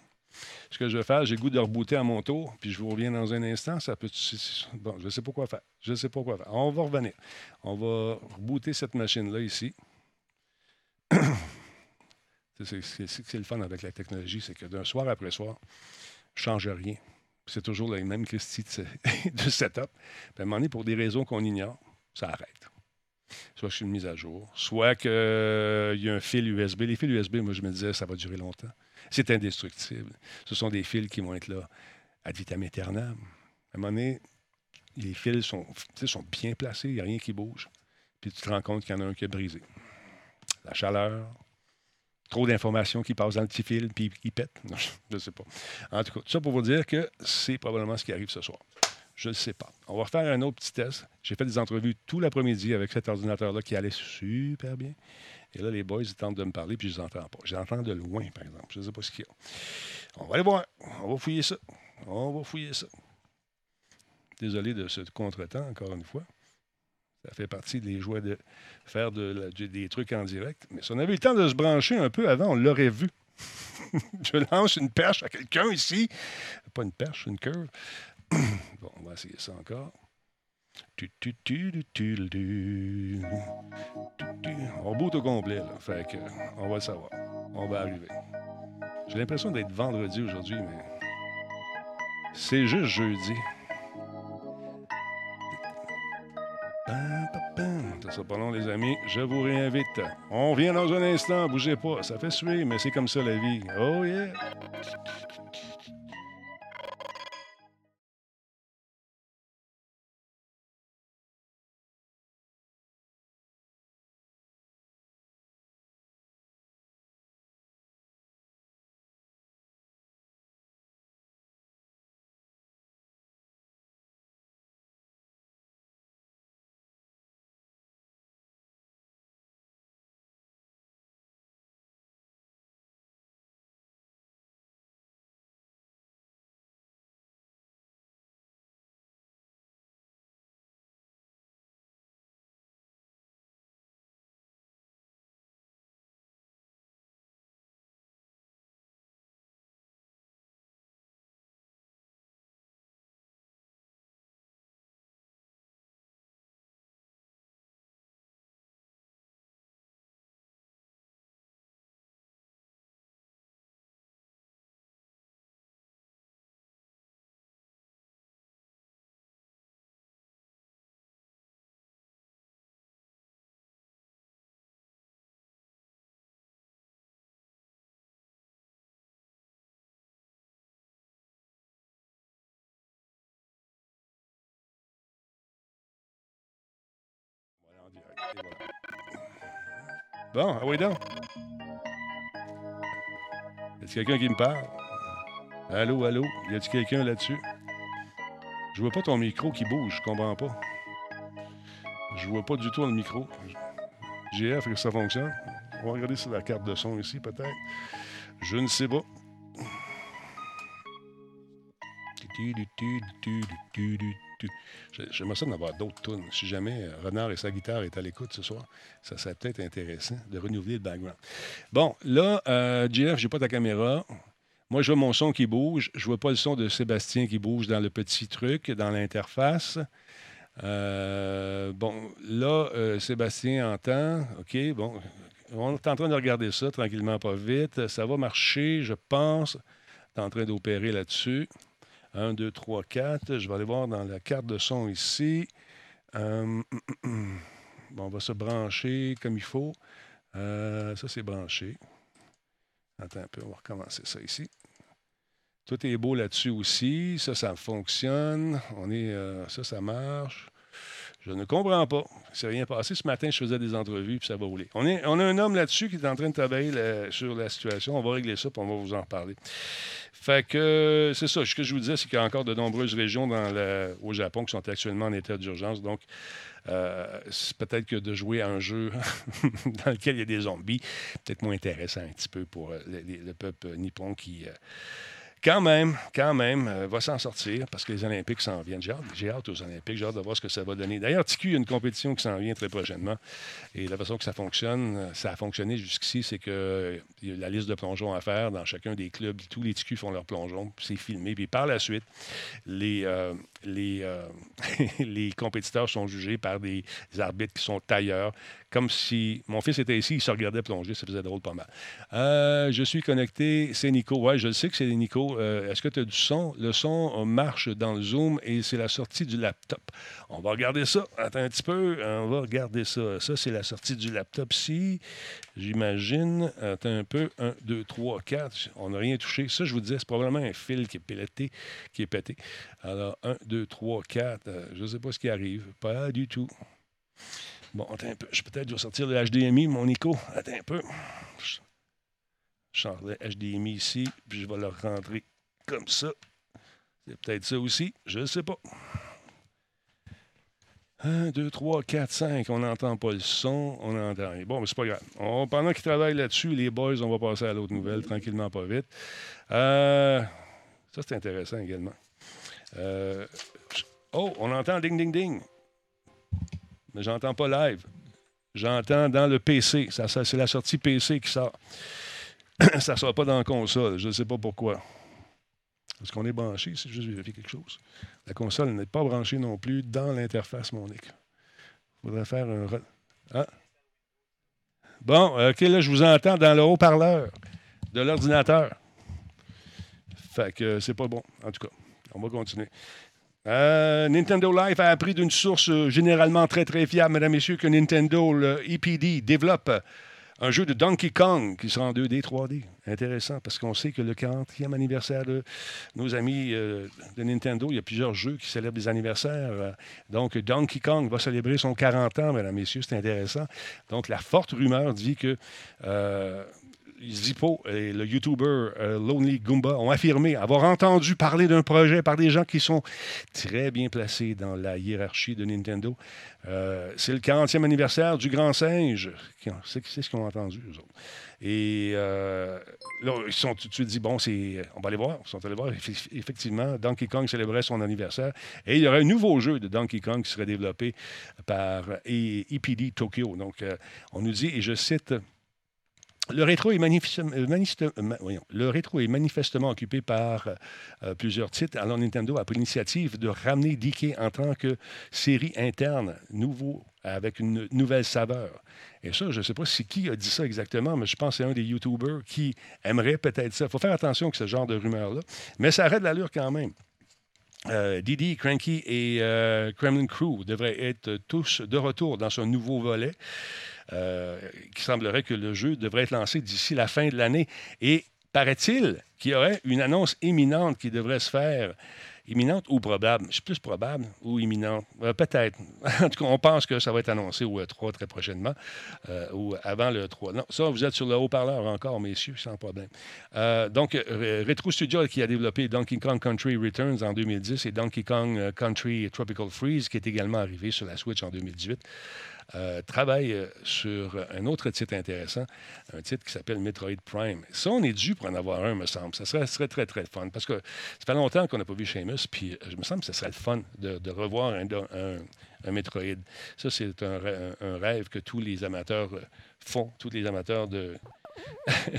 Ce que je vais faire, j'ai le goût de rebooter à mon tour, puis je vous reviens dans un instant. Ça peut. Bon, je ne sais pas quoi faire. Je sais pas quoi faire. On va revenir. On va rebooter cette machine-là ici. c'est le fun avec la technologie, c'est que d'un soir après soir, je ne change rien. C'est toujours la même Christie de, setup. À un moment donné, pour des raisons qu'on ignore, ça arrête. Soit je suis une mise à jour, soit qu'il y a un fil USB. Les fils USB, moi, je me disais, ça va durer longtemps. C'est indestructible. Ce sont des fils qui vont être là ad vitam aeternam. À un moment donné, les fils sont, sont bien placés, il n'y a rien qui bouge. Puis tu te rends compte qu'il y en a un qui est brisé. La chaleur, trop d'informations qui passent dans le petit fil, puis qui pète. je ne sais pas. En tout cas, tout ça pour vous dire que c'est probablement ce qui arrive ce soir. Je ne sais pas. On va refaire un autre petit test. J'ai fait des entrevues tout l'après-midi avec cet ordinateur-là qui allait super bien. Et là, les boys, ils tentent de me parler, puis je les entends pas. Je les entends de loin, par exemple. Je ne sais pas ce qu'il y a. On va aller voir. On va fouiller ça. On va fouiller ça. Désolé de ce contretemps, encore une fois. Ça fait partie des joies de faire des trucs en direct. Mais si on avait eu le temps de se brancher un peu avant, on l'aurait vu. je lance une perche à quelqu'un ici. Pas une perche, une curve. bon, on va essayer ça encore. On bout au complet, là. Fait que, on va le savoir. On va arriver. J'ai l'impression d'être vendredi aujourd'hui, mais c'est juste jeudi. Ça pas long, les amis. Je vous réinvite. On vient dans un instant. Bougez pas. Ça fait suer, mais c'est comme ça la vie. Oh yeah! Bon, ah oui donc. Y a quelqu'un qui me parle? Allô, allô? Y a-t-il quelqu'un là-dessus? Je vois pas ton micro qui bouge, je comprends pas. Je vois pas du tout le micro. GF, que ça fonctionne? On va regarder sur la carte de son ici, peut-être. Je ne sais pas. J'aimerais ça d'avoir d'autres tunes. Si jamais euh, Renard et sa guitare est à l'écoute ce soir, ça serait peut-être intéressant de renouveler le background. Bon, là, euh, Jeff, j'ai pas ta caméra. Moi, je vois mon son qui bouge. Je vois pas le son de Sébastien qui bouge dans le petit truc, dans l'interface. Euh, bon, là, euh, Sébastien entend. OK, bon. On est en train de regarder ça tranquillement, pas vite. Ça va marcher, je pense. Tu en train d'opérer là-dessus. 1, 2, 3, 4. Je vais aller voir dans la carte de son ici. Euh, bon, on va se brancher comme il faut. Euh, ça, c'est branché. Attends un peu, on va recommencer ça ici. Tout est beau là-dessus aussi. Ça, ça fonctionne. On est, euh, ça, ça marche. Je ne comprends pas. Il s'est rien passé. Ce matin, je faisais des entrevues, puis ça va rouler. On, a un homme là-dessus qui est en train de travailler sur la situation. On va régler ça, puis on va vous en reparler. Fait que c'est ça. Ce que je vous disais, c'est qu'il y a encore de nombreuses régions au Japon qui sont actuellement en état d'urgence. Donc, euh, peut-être que de jouer à un jeu dans lequel il y a des zombies, peut-être moins intéressant un petit peu pour euh, le, peuple nippon qui. Euh, quand même, quand même, euh, va s'en sortir parce que les Olympiques s'en viennent. J'ai hâte, aux Olympiques, j'ai hâte de voir ce que ça va donner. D'ailleurs, TQ, il y a une compétition qui s'en vient très prochainement. Et la façon que ça fonctionne, euh, ça a fonctionné jusqu'ici, c'est que euh, y a la liste de plongeons à faire dans chacun des clubs. Tous les TQ font leur plongeon, c'est filmé. Puis par la suite, les, compétiteurs sont jugés par des arbitres qui sont ailleurs comme si mon fils était ici, il se regardait plonger, ça faisait drôle pas mal. Euh, je suis connecté, c'est Nico. Oui, je sais que c'est Nico. Euh, est-ce que tu as du son? Le son marche dans le Zoom et c'est la sortie du laptop. On va regarder ça. Attends un petit peu. On va regarder ça. Ça, c'est la sortie du laptop ici. J'imagine. Attends un peu. 1, 2, 3, 4. On n'a rien touché. Ça, je vous disais, c'est probablement un fil qui est pété. Qui est pété. Alors, 1, 2, 3, 4. je ne sais pas ce qui arrive. Pas du tout. Bon, attends un peu. Je peut-être vais sortir le HDMI, mon Nico. Attends un peu. Je sors le HDMI ici, puis je vais le rentrer comme ça. C'est peut-être ça aussi. Je ne sais pas. 1, 2, 3, 4, 5. On n'entend pas le son. On entend rien. Bon, mais c'est pas grave. pendant qu'ils travaillent là-dessus, les boys, on va passer à l'autre nouvelle, tranquillement, pas vite. Euh, ça, c'est intéressant également. Euh, oh, on entend ding, ding, ding mais j'entends pas live. J'entends dans le PC. Ça, c'est la sortie PC qui sort. ça ne sera pas dans la console. Je ne sais pas pourquoi. Est-ce qu'on est branché? C'est juste vérifier quelque chose. La console n'est pas branchée non plus dans l'interface Monique. Il faudrait faire un... Ah. Bon, OK, là, je vous entends dans le haut-parleur de l'ordinateur. Fait que c'est pas bon. En tout cas, on va continuer. Euh, Nintendo Life a appris d'une source euh, généralement très très fiable, mesdames et messieurs, que Nintendo, EPD, développe un jeu de Donkey Kong qui sera en 2D, 3D. Intéressant, parce qu'on sait que le 40e anniversaire de nos amis euh, de Nintendo, il y a plusieurs jeux qui célèbrent des anniversaires. Donc, Donkey Kong va célébrer son 40 ans, mesdames messieurs, c'est intéressant. Donc, la forte rumeur dit que Zippo et le YouTuber euh, Lonely Goomba ont affirmé avoir entendu parler d'un projet par des gens qui sont très bien placés dans la hiérarchie de Nintendo. Euh, c'est le 40e anniversaire du Grand Singe. C'est ce qu'ils ont entendu, eux autres. Et euh, là, ils sont tout de suite dit, bon, c'est, on va aller voir. Ils sont allés voir. Effectivement, Donkey Kong célébrait son anniversaire. Et il y aurait un nouveau jeu de Donkey Kong qui serait développé par EPD Tokyo. Donc, on nous dit, et je cite, le rétro, est euh, euh, le rétro est manifestement occupé par euh, plusieurs titres. Alors, Nintendo a pris l'initiative de ramener DK en tant que série interne, nouveau, avec une nouvelle saveur. Et ça, je ne sais pas si qui a dit ça exactement, mais je pense que c'est un des YouTubers qui aimerait peut-être ça. Il faut faire attention avec ce genre de rumeurs-là. Mais ça arrête l'allure quand même. Didi, Cranky et Kremlin Crew devraient être tous de retour dans ce nouveau volet. Euh, qui semblerait que le jeu devrait être lancé d'ici la fin de l'année. Et paraît-il qu'il y aurait une annonce imminente qui devrait se faire Imminente ou probable? C'est plus probable ou imminente? Euh, peut-être. en tout cas, on pense que ça va être annoncé au E3 très prochainement euh, ou avant le 3. Non, ça, vous êtes sur le haut-parleur encore, messieurs, sans problème. Euh, donc, Retro Studio qui a développé Donkey Kong Country Returns en 2010 et Donkey Kong Country Tropical Freeze qui est également arrivé sur la Switch en 2018. Euh, travaille euh, sur un autre titre intéressant, un titre qui s'appelle Metroid Prime. Ça, on est dû pour en avoir un, me semble. Ça serait, très, très fun. Parce que ça fait longtemps qu'on n'a pas vu Seamus, puis euh, je me semble que ce serait le fun de, revoir un, Metroid. Ça, c'est un, rêve que tous les amateurs font, tous les amateurs de,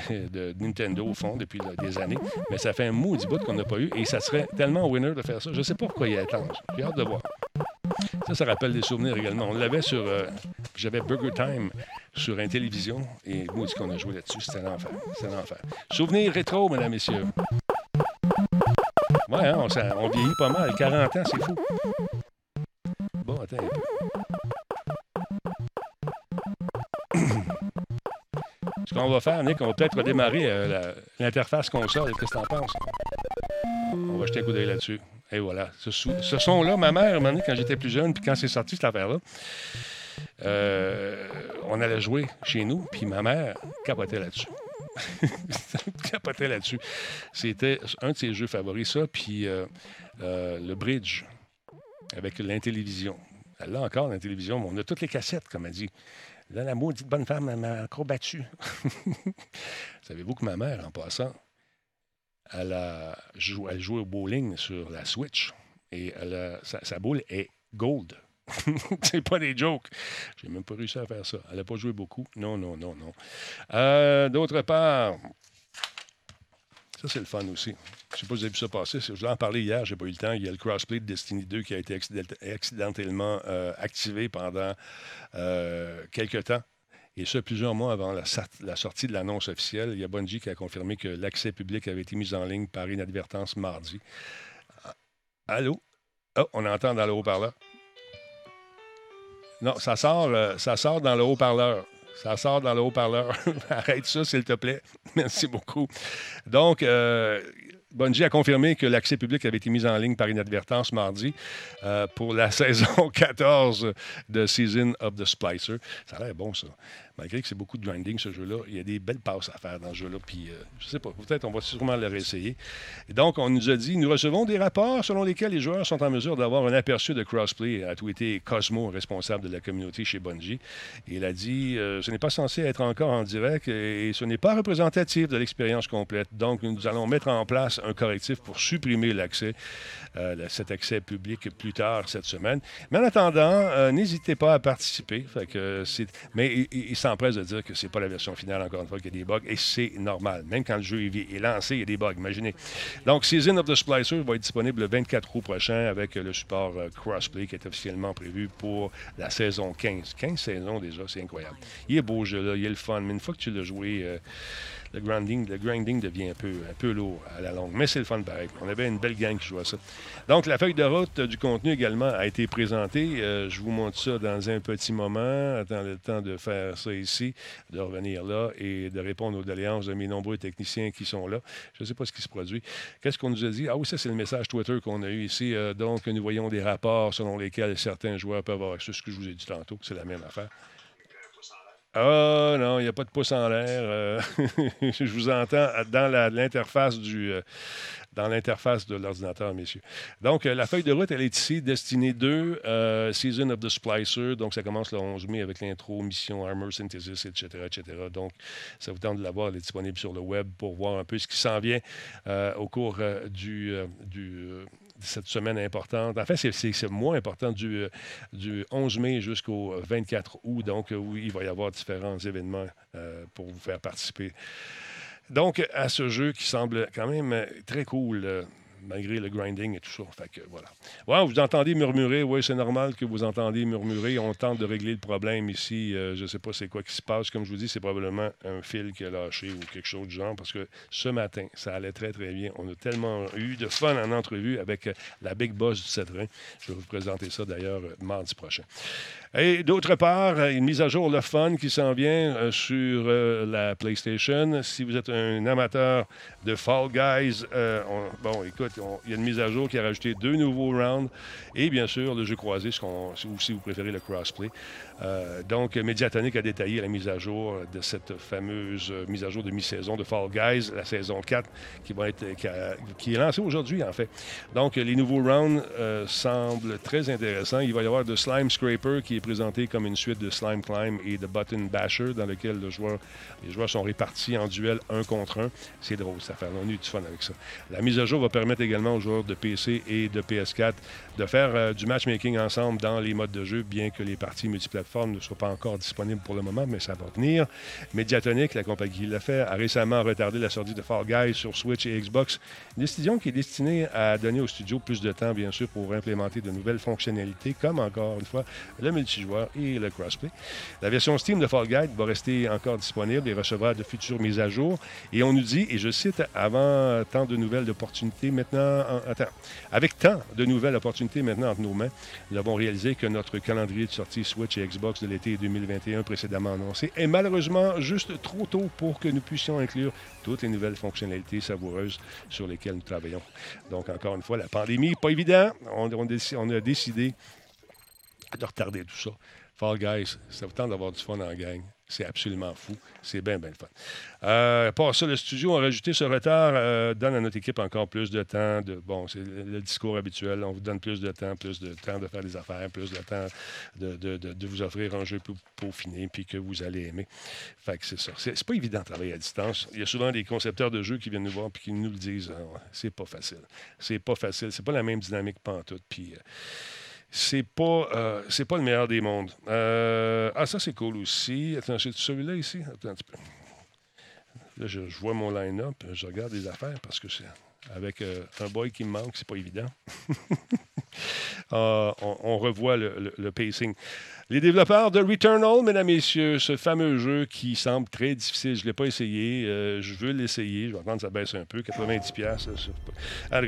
de Nintendo font depuis des années. Mais ça fait un maudit bout qu'on n'a pas eu et ça serait tellement winner de faire ça. Je ne sais pas pourquoi il attend. J'ai hâte de voir. Ça, ça rappelle des souvenirs également. On l'avait sur. Euh, j'avais Burger Time sur une télévision et ce qu'on a joué là-dessus, c'était l'enfer. C'était l'enfer. Souvenirs rétro, mesdames, messieurs. Ouais, hein, on, vieillit pas mal. 40 ans, c'est fou. Bon, attends un peu. Ce qu'on va faire, Nick, on va peut-être redémarrer euh, l'interface console. Qu'est-ce que tu en penses? On va jeter un coup d'œil là-dessus. Et voilà. Ce, son-là, ma mère, quand j'étais plus jeune, puis quand c'est sorti cette affaire-là, euh, on allait jouer chez nous, puis ma mère capotait là-dessus. capotait là-dessus. C'était un de ses jeux favoris, ça, puis euh, euh, le bridge avec l'intélévision. A encore, l'intélévision, on a toutes les cassettes, comme elle dit. Là, la maudite bonne femme, m'a encore battu. Savez-vous que ma mère, en passant, elle, a elle au bowling sur la Switch et sa, boule est gold. c'est pas des jokes. J'ai même pas réussi à faire ça. Elle n'a pas joué beaucoup. Non, non, non, non. Euh, d'autre part, ça, c'est le fun aussi. Je ne sais pas si vous avez vu ça passer. Je voulais en parler hier, j'ai pas eu le temps. Il y a le crossplay de Destiny 2 qui a été accidentellement euh, activé pendant euh, quelques temps. Et ce, plusieurs mois avant la, sortie de l'annonce officielle, il y a Bungie qui a confirmé que l'accès public avait été mis en ligne par inadvertance mardi. Ah, allô? Oh, on entend dans le haut-parleur. Non, ça sort, euh, ça sort dans le haut-parleur. Ça sort dans le haut-parleur. Arrête ça, s'il te plaît. Merci beaucoup. Donc, Bungie a confirmé que l'accès public avait été mis en ligne par inadvertance mardi euh, pour la saison 14 de Season of the Splicer. Ça a l'air bon, ça malgré que c'est beaucoup de grinding, ce jeu-là, il y a des belles passes à faire dans ce jeu-là. Puis, euh, je sais pas, peut-être on va sûrement le réessayer. Donc, on nous a dit nous recevons des rapports selon lesquels les joueurs sont en mesure d'avoir un aperçu de crossplay, a tweeté Cosmo, responsable de la communauté chez Bungie. il a dit euh, ce n'est pas censé être encore en direct et ce n'est pas représentatif de l'expérience complète. Donc, nous allons mettre en place un correctif pour supprimer l'accès, euh, cet accès public plus tard cette semaine. Mais en attendant, n'hésitez pas à participer. Mais il, s'empresse de dire que c'est pas la version finale, encore une fois, qu'il y a des bugs, et c'est normal. Même quand le jeu est, lancé, il y a des bugs, imaginez. Donc, Season of the Splicer va être disponible le 24 août prochain avec le support euh, Crossplay qui est officiellement prévu pour la saison 15. 15 saisons déjà, c'est incroyable. Il est beau jeu, là, il est le fun, mais une fois que tu l'as joué... Euh, le grinding, le grinding devient un peu, un peu lourd à la longue. Mais c'est le fun pareil. On avait une belle gang qui jouait ça. Donc, la feuille de route du contenu également a été présentée. Euh, je vous montre ça dans un petit moment. Attends le temps de faire ça ici, de revenir là et de répondre aux doléances de mes nombreux techniciens qui sont là. Je ne sais pas ce qui se produit. Qu'est-ce qu'on nous a dit? Ah oui, ça, c'est le message Twitter qu'on a eu ici. Euh, donc, nous voyons des rapports selon lesquels certains joueurs peuvent avoir accès ce que je vous ai dit tantôt. C'est la même affaire. Ah non, il n'y a pas de pouce en l'air. Euh, je vous entends dans l'interface du euh, dans l'interface de l'ordinateur, messieurs. Donc, euh, la feuille de route, elle est ici, Destiny 2, Season of the Splicer. Donc, ça commence le 11 mai avec l'intro, mission Armor Synthesis, etc.. Donc, ça vous tente de la voir. Elle est disponible sur le web pour voir un peu ce qui s'en vient au cours du, du cette semaine importante. En fait, c'est moins important du, euh, du 11 mai jusqu'au 24 août, donc euh, où il va y avoir différents événements euh, pour vous faire participer. Donc, à ce jeu qui semble quand même très cool malgré le grinding et tout ça. Fait que voilà. Ouais, vous entendez murmurer. Oui, c'est normal que vous entendez murmurer. On tente de régler le problème ici. Euh, je ne sais pas c'est quoi qui se passe. Comme je vous dis, c'est probablement un fil qui a lâché ou quelque chose du genre parce que ce matin, ça allait très, très bien. On a tellement eu de fun en entrevue avec la big boss du Cetrin. Je vais vous présenter ça d'ailleurs mardi prochain. Et d'autre part, une mise à jour, le fun qui s'en vient sur la PlayStation. Si vous êtes un amateur de Fall Guys, bon, écoute, il y a une mise à jour qui a rajouté deux nouveaux rounds et bien sûr le jeu croisé, ou si vous préférez le crossplay. Euh, donc, Mediatonic a détaillé la mise à jour de cette fameuse mise à jour de mi-saison de Fall Guys, la saison 4, qui, va être, est lancée aujourd'hui, en fait. Donc, les nouveaux rounds euh, semblent très intéressants. Il va y avoir de Slime Scraper, qui est présenté comme une suite de Slime Climb et de Button Basher, dans lequel les joueurs sont répartis en duel un contre un. C'est drôle, ça fait. On a du fun avec ça. La mise à jour va permettre également aux joueurs de PC et de PS4 de faire du matchmaking ensemble dans les modes de jeu, bien que les parties multiplateformes ne soit pas encore disponible pour le moment, mais ça va venir. Mediatonic, la compagnie qui l'a fait, a récemment retardé la sortie de Fall Guys sur Switch et Xbox. Une décision qui est destinée à donner au studio plus de temps, bien sûr, pour implémenter de nouvelles fonctionnalités, comme encore une fois le multijoueur et le crossplay. La version Steam de Fall Guys va rester encore disponible et recevra de futures mises à jour. Et on nous dit, et je cite, avant tant de nouvelles opportunités maintenant, attends, avec tant de nouvelles opportunités maintenant entre nos mains, nous avons réalisé que notre calendrier de sortie Switch et Xbox de l'été 2021 précédemment annoncé est malheureusement juste trop tôt pour que nous puissions inclure toutes les nouvelles fonctionnalités savoureuses sur lesquelles nous travaillons. Donc, encore une fois, la pandémie, pas évident. On, a décidé de retarder tout ça. Fall Guys, ça vous tente d'avoir du fun en gang? C'est absolument fou. C'est bien, bien le fun. Euh, pour ça, le studio a rajouté ce retard, euh, donne à notre équipe encore plus de temps. De, bon, c'est le, discours habituel. On vous donne plus de temps, plus de temps de faire des affaires, plus de temps de, vous offrir un jeu plus peaufiné puis que vous allez aimer. Fait que c'est ça. C'est, pas évident de travailler à distance. Il y a souvent des concepteurs de jeux qui viennent nous voir puis qui nous le disent. Ah c'est pas facile. C'est pas facile. C'est pas la même dynamique pantoute. Puis. Euh, c'est pas, euh, c'est pas le meilleur des mondes. Euh, ah, ça, c'est cool aussi. Attends, c'est celui-là ici? Attends un petit peu. Là, je, vois mon line-up, je regarde les affaires parce que c'est avec euh, un boy qui me manque, c'est pas évident. Ah, on, revoit le, pacing. Les développeurs de Returnal, mesdames, et messieurs, ce fameux jeu qui semble très difficile. Je ne l'ai pas essayé. Euh, je veux l'essayer. Je vais attendre que ça baisse un peu. 90$. En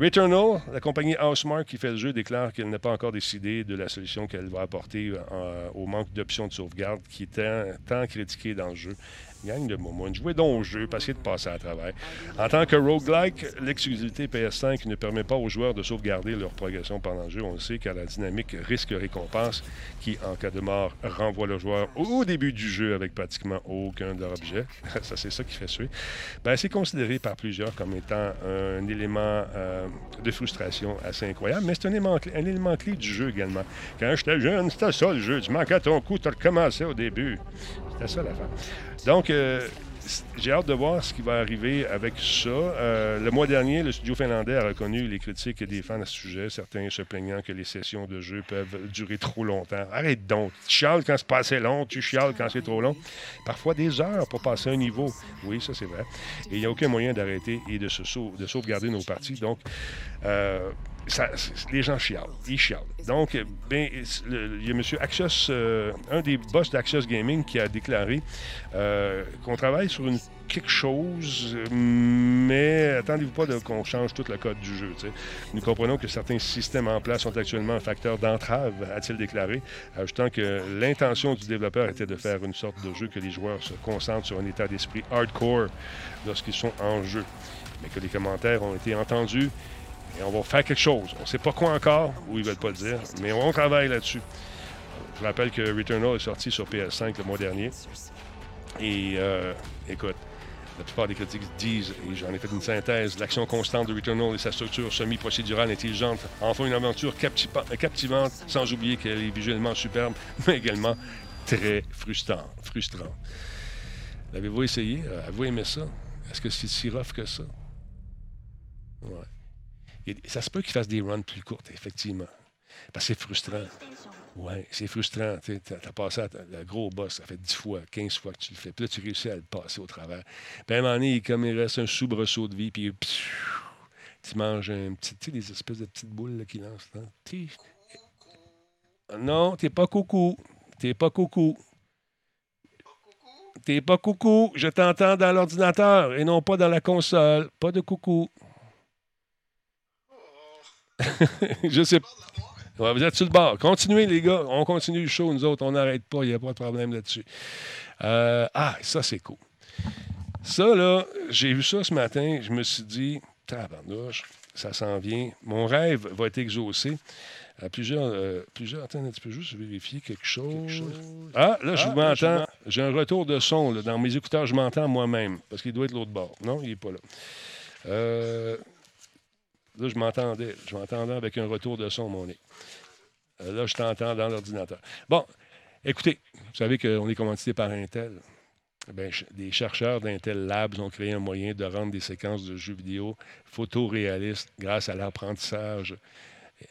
Returnal, la compagnie Housemark qui fait le jeu, déclare qu'elle n'a pas encore décidé de la solution qu'elle va apporter euh, au manque d'options de sauvegarde qui est tant critiqué dans le jeu. Gang de moments. Jouez donc au jeu, passez de passer à travers. En tant que roguelike, l'exclusivité PS5 ne permet pas aux joueurs de sauvegarder leur progression pendant le jeu. On le sait car la dynamique risque-récompense qui, en cas de mort, renvoie le joueur au début du jeu avec pratiquement aucun de leurs objets. ça, c'est ça qui fait suer. Ben, c'est considéré par plusieurs comme étant un élément euh, de frustration assez incroyable, mais c'est un élément, un élément clé du jeu également. Quand j'étais jeune, c'était ça le jeu. Tu manquais ton coup, tu as recommencé au début. C'était ça l'affaire. Donc, euh, j'ai hâte de voir ce qui va arriver avec ça. Euh, le mois dernier, le studio finlandais a reconnu les critiques des fans à ce sujet, certains se plaignant que les sessions de jeu peuvent durer trop longtemps. Arrête donc. Tu chiales quand c'est pas assez long, tu chiales quand c'est trop long. Parfois des heures pour passer un niveau. Oui, ça c'est vrai. Et il n'y a aucun moyen d'arrêter et de, sauvegarder nos parties. Donc, euh, les gens chialent. Ils chialent. Donc, ben, il y a M. Axios, euh, un des boss d'Axios Gaming, qui a déclaré euh, qu'on travaille sur une quelque chose, mais attendez-vous pas qu'on change tout le code du jeu. Nous comprenons que certains systèmes en place sont actuellement un facteur d'entrave, a-t-il déclaré, ajoutant que l'intention du développeur était de faire une sorte de jeu que les joueurs se concentrent sur un état d'esprit hardcore lorsqu'ils sont en jeu. Mais que les commentaires ont été entendus et on va faire quelque chose. On ne sait pas quoi encore, ou ils ne veulent pas le dire, mais on travaille là-dessus. Je rappelle que Returnal est sorti sur PS5 le mois dernier. Et euh, écoute, la plupart des critiques disent, et j'en ai fait une synthèse, l'action constante de Returnal et sa structure semi-procédurale intelligente en font une aventure captivante, sans oublier qu'elle est visuellement superbe, mais également très frustrant. frustrant. L'avez-vous essayé? Euh, avez-vous aimé ça? Est-ce que c'est si rough que ça? Ouais ça se peut qu'il fasse des runs plus courtes, effectivement. Parce que c'est frustrant. Oui, c'est frustrant. Tu as passé le gros boss, ça fait 10 fois, 15 fois que tu le fais. Puis là, tu réussis à le passer au travers. Puis à un moment donné, comme il reste un soubresaut de vie, puis tu manges un petit, des espèces de petites boules qui lancent. Non, t'es pas coucou. T'es pas coucou. T'es pas coucou. Je t'entends dans l'ordinateur et non pas dans la console. Pas de coucou. je sais pas. vous êtes sur le bord. Continuez, les gars. On continue le show, nous autres. On n'arrête pas. Il n'y a pas de problème là-dessus. Euh, ah, ça, c'est cool. Ça, là, j'ai vu ça ce matin. Je me suis dit, tabarnouche, ça s'en vient. Mon rêve va être exaucé. À plusieurs, euh, plusieurs. Attends, tu peux juste vérifier quelque chose. Ah, là, je Ah, vous m'entends. J'ai un retour de son. là. Dans mes écouteurs, je m'entends moi-même. Parce qu'il doit être l'autre bord. Non, il n'est pas là. Euh, là, je m'entendais. Je m'entendais avec un retour de son, mon nez. Euh, là, je t'entends dans l'ordinateur. Bon, écoutez, vous savez qu'on est commandité par Intel. Ch- des chercheurs d'Intel Labs ont créé un moyen de rendre des séquences de jeux vidéo photoréalistes grâce à l'apprentissage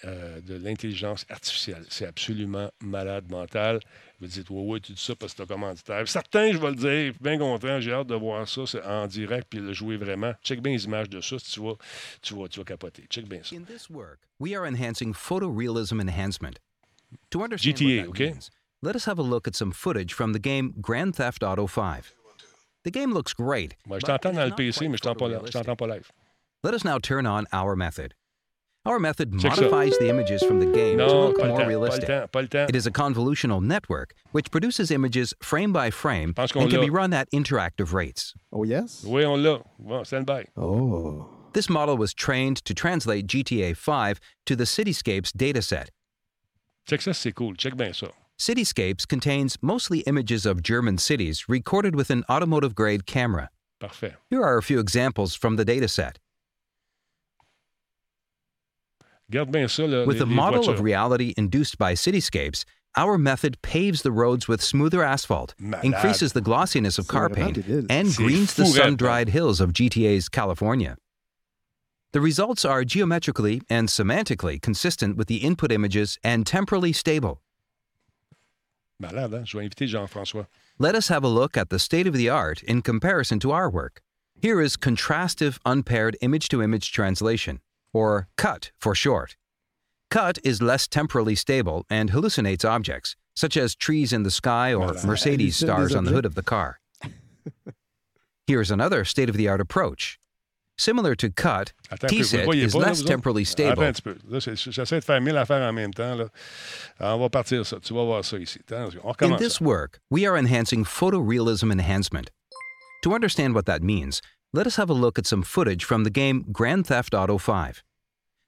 euh, de l'intelligence artificielle. C'est absolument malade mental. Vous dites, ouais, ouais, tu dis ça parce que tu as commanditaire. Certains, je vais le dire, bien content, j'ai hâte de voir ça en direct puis le jouer vraiment. Check bien les images de ça, si tu vas, tu vas, tu vas capoter. Check bien ça. In this work, we are enhancing photorealism enhancement. To understand GTA, what that okay? means, let us have a look at some footage from the game Grand Theft Auto 5. The game looks great. Moi, je t'entends dans le PC, mais je t'entends pas, pas live. Let us now turn on our method. Our method Check ça. modifies the images from the game to look more temps, realistic. temps, temps. It is a convolutional network which produces images frame by frame and can be run at interactive rates. Oh, yes? Oui, on l'a. Bon, stand by. Oh. This model was trained to translate GTA 5 to the Cityscapes dataset. Check ça, c'est cool. Check bien ça. Cityscapes contains mostly images of German cities recorded with an automotive grade camera. Parfait. Here are a few examples from the dataset. Garde bien ça, là. With les- a les model of reality induced by cityscapes, our method paves the roads with smoother asphalt, Malade. increases the glossiness of car paint, and greens the sun dried hills of GTA's California. The results are geometrically and semantically consistent with the input images and temporally stable. Malade, hein? Je vais inviter Jean-François. Let us have a look at the state of the art in comparison to our work. Here is contrastive unpaired image to image translation, or CUT for short. CUT is less temporally stable and hallucinates objects, such as trees in the sky or Mercedes stars on the hood of the car. Here's another state of the art approach. Similar to CUT, Attends un peu, vous le TSET is pas, less temporally Attends stable. un petit peu. Là, j'essaie de faire mille affaires en même temps. Là. Alors, on va partir ça. Tu vas voir ça ici. Attention, on In this ça. work, we are enhancing photorealism enhancement. To understand what that means, let us have a look at some footage from the game Grand Theft Auto 5.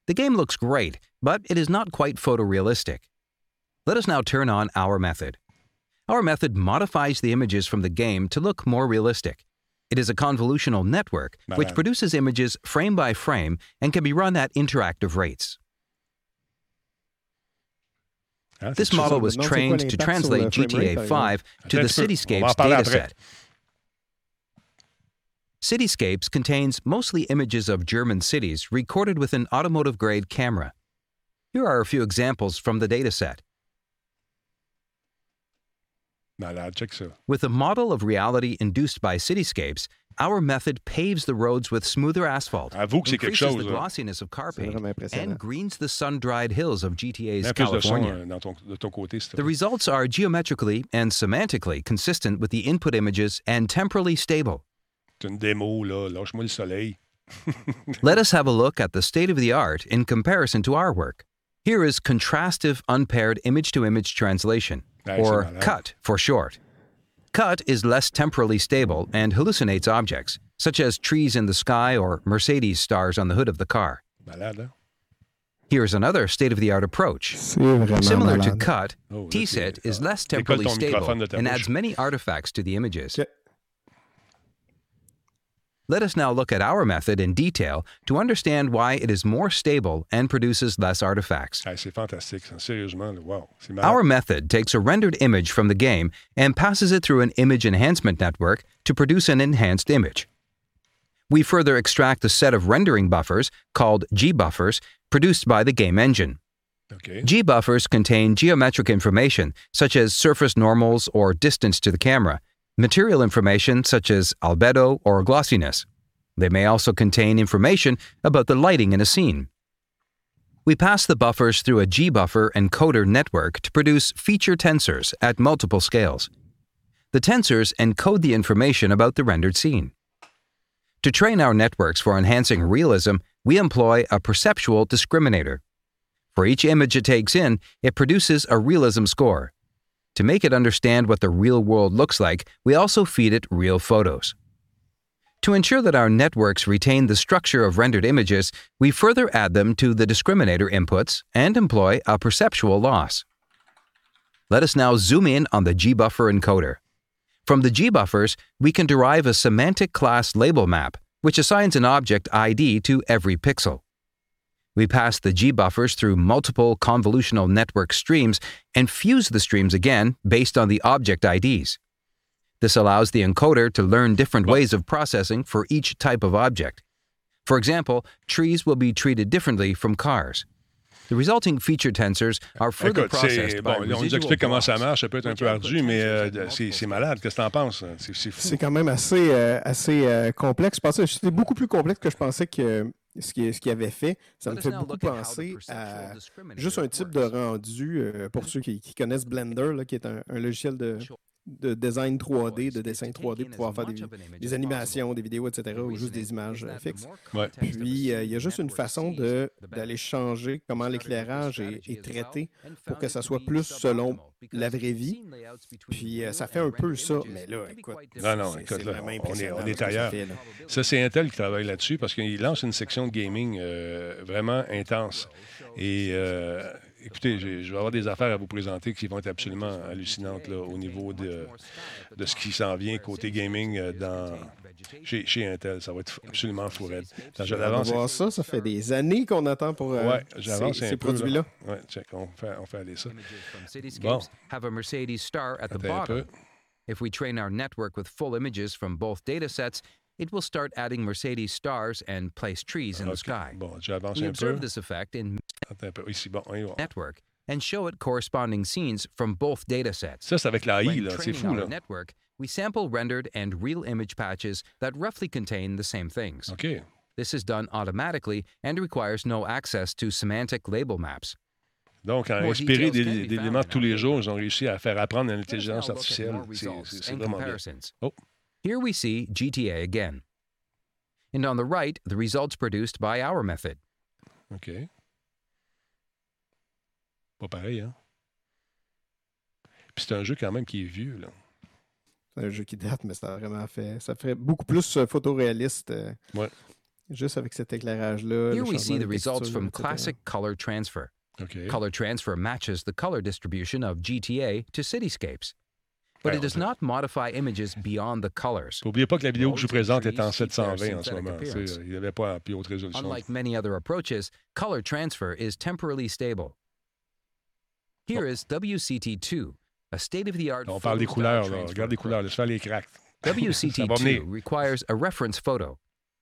The game looks great, but it is not quite photorealistic. Let us now turn on our method. Our method modifies the images from the game to look more realistic. It is a convolutional network which Malade. produces images frame by frame and can be run at interactive rates. Hein, This model was maintenant, c'est quoi trained to translate le frame rate, GTA 5 to the un petit peu. On va en Cityscapes dataset. Cityscapes contains mostly images of German cities recorded with an automotive grade camera. Here are a few examples from the dataset. Malade, check ça. With a model of reality induced by cityscapes, our method paves the roads with smoother asphalt, Avoue que c'est quelque increases chose. the glossiness of car paint, and greens the sun-dried hills of GTA's Mets de California. ton, de ton côté, The results are geometrically and semantically consistent with the input images and temporally stable. C'est une démo, là. Lâche-moi le soleil. Let us have a look at the state of the art in comparison to our work. Here is contrastive unpaired image to image translation, Nice, or. CUT for short. CUT is less temporally stable and hallucinates objects, such as trees in the sky or Mercedes stars on the hood of the car. Malade, hein? Here's another state of the art approach. C'est vraiment Similar to. CUT, Oh, là, TSET is less temporally stable microphone de ta and adds many artifacts to the images. Ok. Let us now look at our method in detail to understand why it is more stable and produces less artifacts. C'est fantastique. Sérieusement. Wow. C'est. Our method takes a rendered image from the game and passes it through an image enhancement network to produce an enhanced image. We further extract a set of rendering buffers, called G-buffers, produced by the game engine. OK. G-buffers contain geometric information, such as surface normals or distance to the camera, material information such as albedo or glossiness. They may also contain information about the lighting in a scene. We pass the buffers through a G-buffer encoder network to produce feature tensors at multiple scales. The tensors encode the information about the rendered scene. To train our networks for enhancing realism, we employ a perceptual discriminator. For each image it takes in, it produces a realism score. To make it understand what the real world looks like, we also feed it real photos. To ensure that our networks retain the structure of rendered images, we further add them to the discriminator inputs and employ a perceptual loss. Let us now zoom in on the gbuffer encoder. From the gbuffers, we can derive a semantic class label map, which assigns an object ID to every pixel. We pass the G buffers through multiple convolutional network streams and fuse the streams again based on the object IDs. This allows the encoder to learn different ways of processing for each type of object. For example, trees will be treated differently from cars. The resulting feature tensors are further Écoute, c'est processed by bon, on nous residual explique comment ça marche, ça peut être un peu ardu, mais euh, c'est c'est malade. Qu'est-ce que t'en penses? C'est c'est fou. C'est quand même assez, euh, assez euh, complexe. Je pensais c'était beaucoup plus complexe que je pensais que ce qu'il ce avait fait. Ça me fait beaucoup penser à juste un type de rendu, euh, pour ceux qui, qui connaissent Blender, là, qui est un, un logiciel de, de design 3D, de dessin 3D, pour pouvoir faire des, des animations, des vidéos, etc., ou juste des images fixes. Ouais. Puis, euh, il y a juste une façon de- d'aller changer comment l'éclairage est, est traité pour que ça soit plus selon la vraie vie. Puis, euh, ça fait un peu ça. Mais là, écoute, Non, non, écoute, là, on est- on est ailleurs. fait, là. Ça, c'est Intel qui travaille là-dessus parce qu'il lance une section de gaming euh, vraiment intense. Et euh, écoutez, je vais avoir des affaires à vous présenter qui vont être absolument hallucinantes là, au niveau de, de ce qui s'en vient côté gaming euh, dans, chez, chez Intel. Ça va être absolument fou raide. Quand je On va l'avance, voir ça. Ça fait des années qu'on attend pour euh, Ouais, ces, produits-là. ouais, check, on fait, on fait aller ça. Bon. have a Mercedes star at the Attends un peu. bottom. If we train our network with full images from both datasets, it will start adding Mercedes stars and place trees in the OK. sky. Bon, j'avance We un peu. observe this effect in. Ici, bon, network and show it corresponding scenes from both datasets. Ça, c'est avec l'AI, When là. C'est fou, là. network, we sample rendered and real image patches that roughly contain the same things. OK. This is done automatically and requires no access to semantic label maps. Donc, à inspirer des, des éléments de tous les jours, ils ont réussi à faire apprendre à l'intelligence artificielle. C'est- vraiment bien. Oh. Here we see GTA again. And on the right, the results produced by our method. OK. Pas pareil, hein? Puis c'est un jeu quand même qui est vieux, là. C'est un jeu qui date, mais ça a vraiment fait. Ça ferait beaucoup plus euh, photoréaliste. euh, Ouais. Juste avec cet éclairage-là. Here we see the results from etc. classic color transfer. OK. Color transfer matches the color distribution of GTA to cityscapes. But it does not modify images beyond the colors. N'oubliez pas que la vidéo que je vous présente est en trees keep their 720 en ce moment. tu sais, appearance. Il n'y avait pas plus haute résolution. Unlike many other approaches, color transfer is temporally stable. Here is WCT2, a state-of-the-art On parle des photo couleurs, là. Regarde les couleurs. Laisse faire les cracks. Ça va WCT2 requires a reference photo.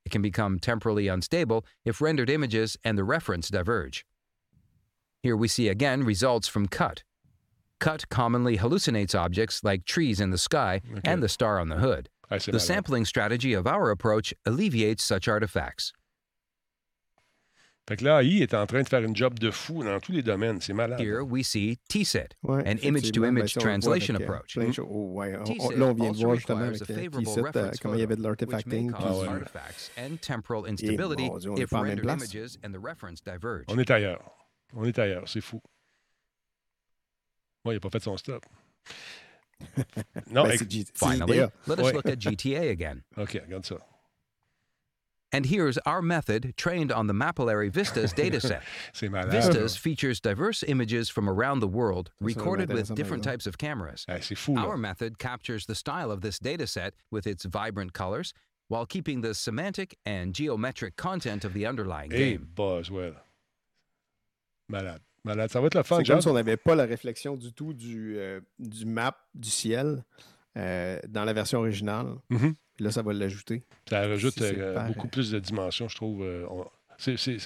It can become temporally unstable if rendered images and the reference diverge. Here we see again results from CUT. CUT commonly hallucinates objects like trees in the sky Okay. and the star on the hood. Ouais, c'est The malade. sampling strategy of our approach alleviates such artifacts. Fait que là, AI est en train de faire une job de fou dans tous les domaines. C'est malade. Here we see TSET, Ouais, an image-to-image ben, ça, on le voit translation avec, euh, approach. plein de choses. Oh, ouais, on- on- TSIT là, on vient de also voir justement requires avec a euh, favorable euh, reference comment il y avait de which may l'artefacting. Ah ouais. artifacts and temporal instability Dieu, on est if pas en même rendered place. images and the reference diverge. On est ailleurs. On est ailleurs. C'est fou. Moi, il n'a pas fait son stop. non, Ben, G- Finally, idéal. let us look at GTA again. OK, regarde ça. And here's our method trained on the Mapillary Vistas dataset. C'est malade. Vistas features diverse images from around the world Ça, ça va recorded with different types of cameras. C'est fou, là. Our method captures the style of this dataset with its vibrant colors while keeping the semantic and geometric content of the underlying Hey, game. Boswell. Malade. Malade. Ça va être le fun, C'est comme si on n'avait pas la réflexion du tout du, euh, du map du ciel euh, dans la version originale. Mhm. Là, ça va l'ajouter. Ça rajoute Si euh, beaucoup plus de dimensions, je trouve.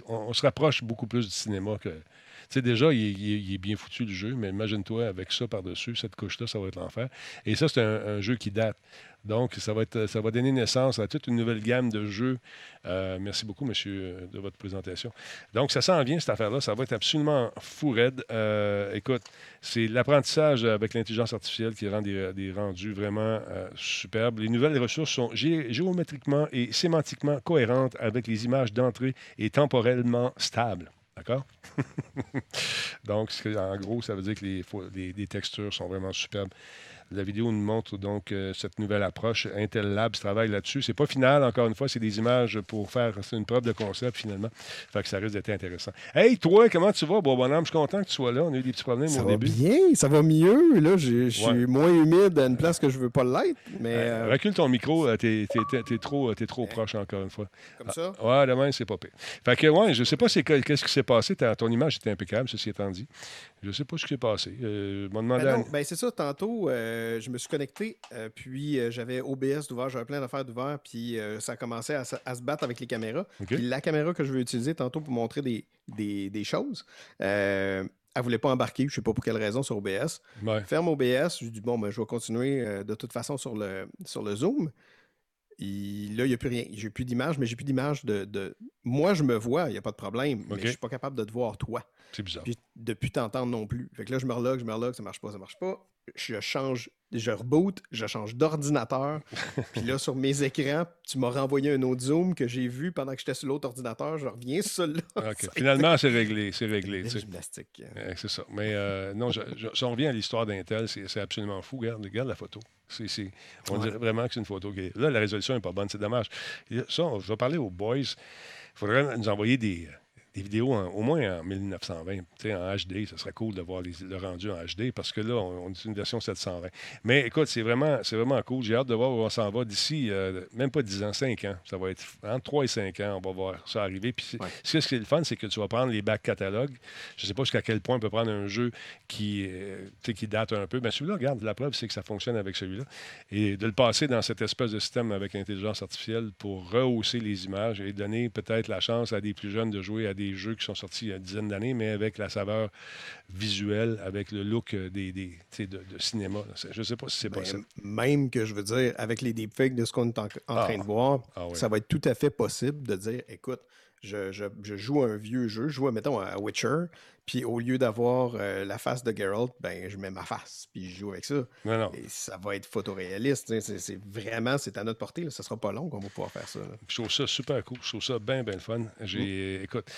on, se rapproche beaucoup plus du cinéma que. Tu sais, déjà, il est, il est- il est bien foutu le jeu, mais imagine-toi avec ça par-dessus, cette couche-là, ça va être l'enfer. Et ça, c'est un, un jeu qui date. Donc, ça va, donner naissance à toute une nouvelle gamme de jeux. Euh, merci beaucoup, monsieur, de votre présentation. Donc, ça s'en vient, cette affaire-là. Ça va être absolument fou raide. Euh, écoute, c'est l'apprentissage avec l'intelligence artificielle qui rend des, rendus vraiment euh, superbes. Les nouvelles ressources sont gé- géométriquement et sémantiquement cohérentes avec les images d'entrée et temporellement stables. D'accord? Donc, en gros, ça veut dire que les textures sont vraiment superbes. La vidéo nous montre donc euh, cette nouvelle approche. Intel Labs travaille là-dessus. C'est pas final, encore une fois, c'est des images pour faire une preuve de concept finalement. Fait que ça risque d'être intéressant. Hey, toi, comment tu vas, bon bonhomme? Je suis content que tu sois là. On a eu des petits problèmes Ça au va début. bien, ça va mieux. Là, je suis Ouais. moins humide à une place que je veux pas l'être, mais Euh, euh, recule ton micro, euh, t'es, t'es- t'es- t'es trop, t'es trop proche encore une fois. comme ça? Ouais, demain, c'est pas pire. Fait que, ouais, je sais pas c'est qu'est-ce qui s'est passé. Ta- ton image était impeccable, ceci étant dit. Je sais pas ce qui s'est passé. Euh, demandais. Ben à- non, ben c'est ça, tantôt, euh, je me suis connecté, euh, puis euh, j'avais OBS d'ouvert, j'avais plein d'affaires d'ouvert, puis ça commençait à, se- à se battre avec les caméras. Puis la caméra que je veux utiliser tantôt pour montrer des, des, des choses, elle voulait pas embarquer, je sais pas pour quelle raison, sur OBS. Ouais. Ferme OBS, je dis bon, ben, je vais continuer de toute façon sur le, sur le Zoom. Là, il n'y a plus rien. J'ai plus d'image, mais j'ai plus d'image de, de- Moi, je me vois, il n'y a pas de problème, mais je suis pas capable de te voir toi. C'est bizarre. Puis de plus t'entendre non plus. Fait que là, je me relogue, je me relogue, ça marche pas, ça marche pas. Je change, je reboot, je change d'ordinateur. puis là, sur mes écrans, tu m'as renvoyé un autre Zoom que j'ai vu pendant que j'étais sur l'autre ordinateur. Je reviens sur celui-là. OK. Ça a été Finalement, c'est réglé. C'est réglé. sais. gymnastique. Euh, c'est ça. Mais euh, non, je, je- si on revient à l'histoire d'Intel, c'est, c'est absolument fou. Regarde, regarde la photo. C'est, c'est- on Ouais. dirait vraiment que c'est une photo qui est... Là, la résolution n'est pas bonne, c'est dommage. Ça, on- je vais parler aux boys. Il faudrait nous envoyer des, des vidéos en- au moins en 1920, tu sais, en HD. Ce serait cool de voir les- le rendu en HD parce que là, on, on est une version 720. Mais écoute, c'est vraiment, c'est vraiment cool. J'ai hâte de voir où on s'en va d'ici, euh, même pas 10 ans, 5 ans. Ça va être entre 3 et 5 ans, on va voir ça arriver. Puis Ouais. ce qui est le fun, c'est que tu vas prendre les back catalogues. Je ne sais pas jusqu'à quel point on peut prendre un jeu qui, euh, qui date un peu. Mais celui-là, regarde, la preuve, c'est que ça fonctionne avec celui-là. Et de le passer dans cette espèce de système avec intelligence artificielle pour rehausser les images et donner peut-être la chance à des plus jeunes de jouer à des jeux qui sont sortis il y a une dizaine d'années, mais avec la saveur visuelle, avec le look euh, des, des, de, de cinéma. Je ne sais pas si c'est Ben, possible. même que je veux dire, avec les deepfakes de ce qu'on est en, en Ah. train de voir, Ah ouais. ça va être tout à fait possible de dire écoute, je, je- je joue un vieux jeu, je joue, mettons, à Witcher, puis au lieu d'avoir euh, la face de Geralt, ben, je mets ma face, puis je joue avec ça. Non, non. Et ça va être photoréaliste. C'est vraiment, c'est à notre portée. Là. Ça sera pas long qu'on va pouvoir faire ça. là. Je trouve ça super cool. Je trouve ça bien, bien le fun. J'ai, écoute,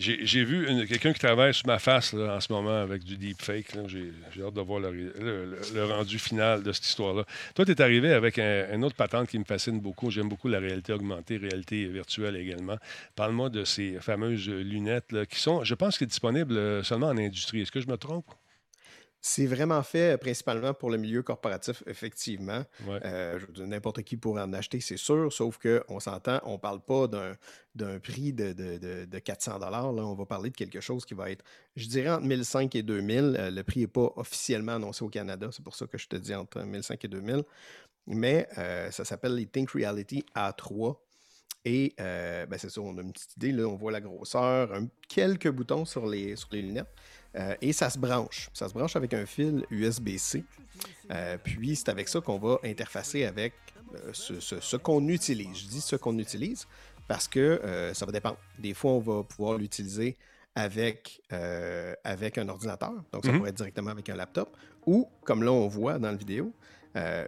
j'ai, vu quelqu'un qui travaille sur ma face en ce moment avec du deepfake. J'ai, hâte de voir le, rendu final de cette histoire-là. Toi, tu es arrivé avec un, autre patente qui me fascine beaucoup. J'aime beaucoup la réalité augmentée, réalité virtuelle également. Parle-moi de ces fameuses lunettes là, qui sont, je pense, disponibles euh, seulement en industrie. Est-ce que je me trompe? C'est vraiment fait euh, principalement pour le milieu corporatif, effectivement. Ouais. Euh, n'importe qui pourrait en acheter, c'est sûr, sauf qu'on s'entend, on ne parle pas d'un, prix de, de, de, de 400 là. On va parler de quelque chose qui va être, je dirais, entre 1005 et 2000. Euh, le prix n'est pas officiellement annoncé au Canada, c'est pour ça que je te dis entre 1005 et 2000. Mais euh, ça s'appelle les Think Reality A3. Et euh, ben, c'est ça, on a une petite idée, là, on voit la grosseur, un- quelques boutons sur les, sur les lunettes. Euh, et ça se branche. Ça se branche avec un fil USB-C. Euh, puis c'est avec ça qu'on va interfacer avec euh, ce, ce- ce qu'on utilise. Je dis ce qu'on utilise parce que ça va dépendre. Des fois, on va pouvoir l'utiliser avec, avec un ordinateur. Donc, ça Mhm. pourrait être directement avec un laptop. Ou, comme là, on voit dans la vidéo,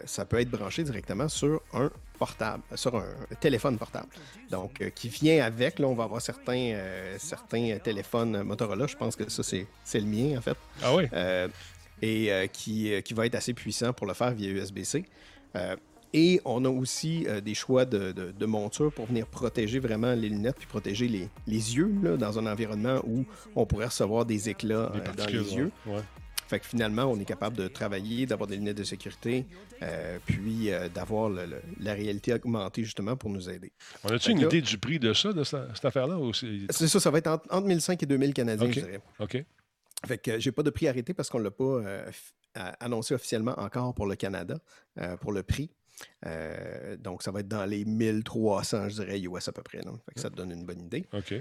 ça peut être branché directement sur un portable, sur un téléphone portable. Donc, euh, qui vient avec, là, on va avoir certains, euh, certains téléphones Motorola. Je pense que ça, c'est c'est le mien, en fait. Ah oui? Euh, et euh, qui, euh, qui va être assez puissant pour le faire via USB-C. Euh, et on a aussi euh, des choix de, de, de monture pour venir protéger vraiment les lunettes puis protéger les, les yeux là, dans un environnement où on pourrait recevoir des éclats euh, dans les yeux. ouais. Fait que finalement, on est capable de travailler, d'avoir des lunettes de sécurité, euh, puis euh, d'avoir la réalité augmentée justement pour nous aider. On a-tu une là- idée du prix de ça, de cette, cette affaire-là? c'est- ça, ça va être entre, entre 1005 et 2000 Canadiens, je dirais. OK. Fait que j'ai pas de prix arrêté parce qu'on l'a pas euh, annoncé officiellement encore pour le Canada, pour le prix. Donc, ça va être dans les 1300, je dirais, US à peu près. Fait que ça te donne une bonne idée. OK.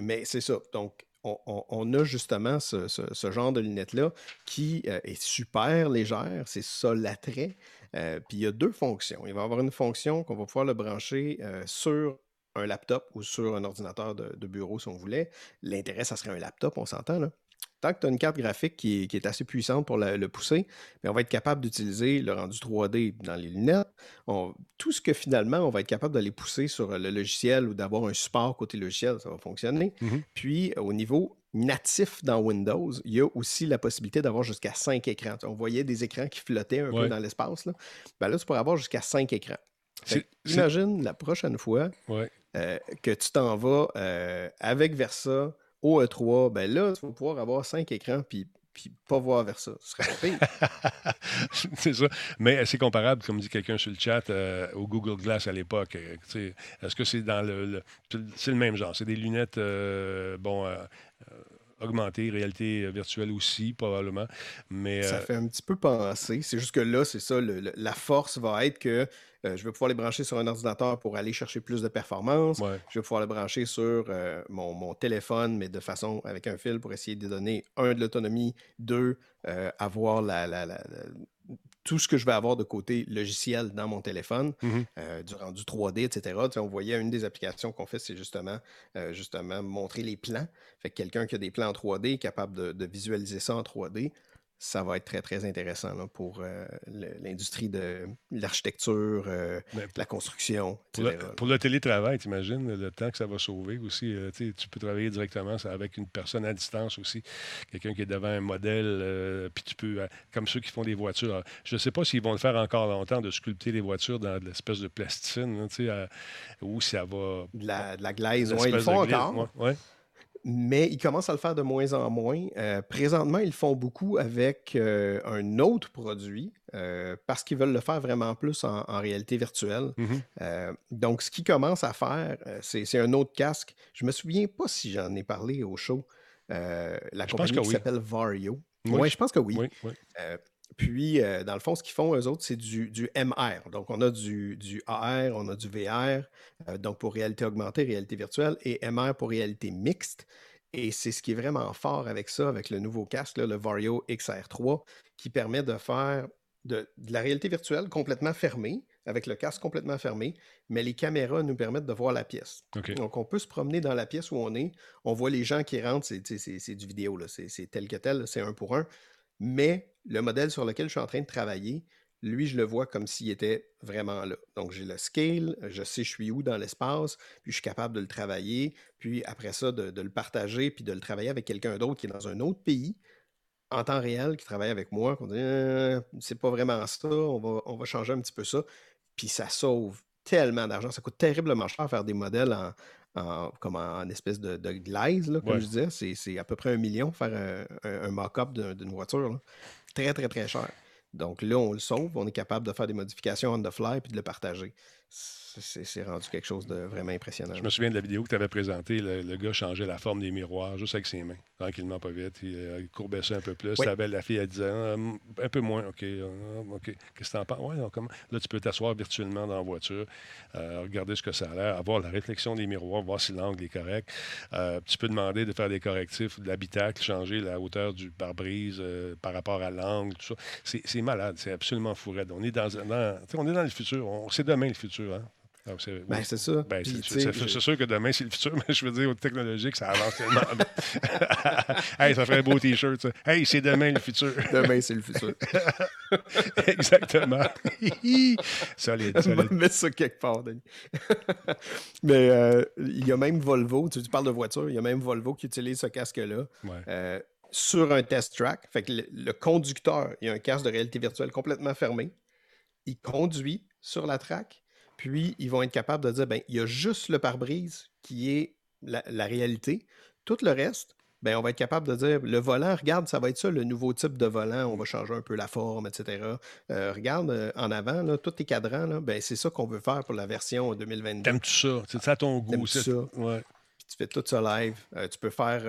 Mais c'est ça. Donc, on, a justement ce, genre de lunettes-là qui euh, est super légère. C'est ça l'attrait. Euh, Puis il y a deux fonctions. Il va y avoir une fonction qu'on va pouvoir le brancher euh, sur un laptop ou sur un ordinateur de bureau si on voulait. L'intérêt, ça serait un laptop, on s'entend là. Tant que tu as une carte graphique qui est, qui est assez puissante pour la- le pousser, on va être capable d'utiliser le rendu 3D dans les lunettes. On- tout ce que finalement, on va être capable d'aller pousser sur le logiciel ou d'avoir un support côté logiciel, ça va fonctionner. Mhm. Puis, au niveau natif dans Windows, il y a aussi la possibilité d'avoir jusqu'à 5 écrans. On voyait des écrans qui flottaient un peu dans l'espace. Là. Ben là, tu pourrais avoir jusqu'à 5 écrans. imagine la prochaine fois euh, que tu t'en vas euh, avec Versa au E3, ben là, tu vas pouvoir avoir 5 écrans, puis puis pas voir vers ça. Ce serait pire. c'est ça. Mais c'est comparable, comme dit quelqu'un sur le chat, euh, au Google Glass à l'époque. Euh, est-ce que c'est dans le. c'est le même genre. C'est des lunettes, euh, bon. augmentées, réalité virtuelle aussi, probablement. Mais, ça fait un petit peu penser. C'est juste que là, c'est ça. la force va être que euh, je vais pouvoir les brancher sur un ordinateur pour aller chercher plus de performance. Je vais pouvoir les brancher sur euh, mon, téléphone, mais de façon avec un fil pour essayer de donner, un, de l'autonomie, deux, euh, avoir tout ce que je vais avoir de côté logiciel dans mon téléphone, mm-hmm. du rendu 3D, etc. on voyait une des applications qu'on fait, c'est justement, justement montrer les plans. Fait que quelqu'un qui a des plans en 3D est capable de, de visualiser ça en 3D ça va être très, très intéressant pour euh, l'industrie de l'architecture, euh, la construction. Pour le, télétravail, t'imagines le temps que ça va sauver aussi. Euh, tu peux travailler directement avec une personne à distance aussi, quelqu'un qui est devant un modèle, puis tu peux, comme ceux qui font des voitures. je ne sais pas s'ils vont le faire encore longtemps, de sculpter les voitures dans de l'espèce de plasticine, ou ça va... De la, de la glaise, oui, ils le font encore mais ils commencent à le faire de moins en moins. Euh, présentement, ils le font beaucoup avec euh, un autre produit euh, parce qu'ils veulent le faire vraiment plus en, réalité virtuelle. Mm-hmm. donc, ce qu'ils commencent à faire, c'est un autre casque. Je me souviens pas si j'en ai parlé au show. la compagnie qui s'appelle Vario. Oui, je pense que oui. oui puis, euh, dans le fond, ce qu'ils font, eux autres, c'est du, MR. Donc, on a du, AR, on a du VR, euh, donc pour réalité augmentée, réalité virtuelle, et MR pour réalité mixte. Et c'est ce qui est vraiment fort avec ça, avec le nouveau casque, le Vario XR3, qui permet de faire de, la réalité virtuelle complètement fermée, avec le casque complètement fermé, mais les caméras nous permettent de voir la pièce. Donc, on peut se promener dans la pièce où on est, on voit les gens qui rentrent, c'est du vidéo, c'est tel que tel, c'est un pour un. Mais le modèle sur lequel je suis en train de travailler, lui, je le vois comme s'il était vraiment là. Donc, j'ai le scale, je sais je suis où dans l'espace, puis je suis capable de le travailler, puis après ça, de, le partager, puis de le travailler avec quelqu'un d'autre qui est dans un autre pays, en temps réel, qui travaille avec moi, qu'on dit «Euh, c'est pas vraiment ça, on va, on va changer un petit peu ça. Puis ça sauve tellement d'argent. Ça coûte terriblement cher faire des modèles en, en, comme en, espèce de, glaise, là, comme je disais. C'est à peu près un million faire un, mock-up d'une voiture. Très, très, très cher. Donc là, on le sauve, on est capable de faire des modifications on the fly puis de le partager c'est rendu quelque chose de vraiment impressionnant. Je me souviens de la vidéo que tu avais présentée. Le, gars changeait la forme des miroirs juste avec ses mains, tranquillement, pas vite. Il, euh, courbait ça un peu plus. La, belle, la fille, elle disait ah, un peu moins. OK, ah, OK. Qu'est-ce que tu en penses? Ouais, Là, tu peux t'asseoir virtuellement dans la voiture, euh, regarder ce que ça a l'air, avoir la réflexion des miroirs, voir si l'angle est correct. Euh, tu peux demander de faire des correctifs de l'habitacle, changer la hauteur du pare-brise par rapport à l'angle, tout ça. C'est malade, c'est absolument fou. On est dans, dans, on est dans le futur. C'est demain le futur. Hein? Ah, ben, c'est ça. Ben, c'est sûr que demain, c'est le futur, mais je veux dire, au technologique, ça avance tellement. hey, ça ferait un beau T-shirt, ça. Hey, c'est demain le futur. demain, c'est le futur. Exactement. solide, solide. Mettre ça quelque part, Denis. mais euh, il y a même Volvo, tu, parles de voiture, il y a même Volvo qui utilise ce casque-là. Euh, sur un test track. Fait que le, conducteur, il y a un casque de réalité virtuelle complètement fermé. Il conduit sur la track puis, ils vont être capables de dire, ben, il y a juste le pare-brise qui est la, réalité. Tout le reste, ben, on va être capable de dire, le volant, regarde, ça va être ça, le nouveau type de volant, on va changer un peu la forme, etc. Euh, regarde, euh, en avant, là, tous tes cadrans, ben, c'est ça qu'on veut faire pour la version 2022. T'aimes-tu ça? C'est ça ton goût? ça? Ouais. tu fais tout ça live. Euh, tu peux faire,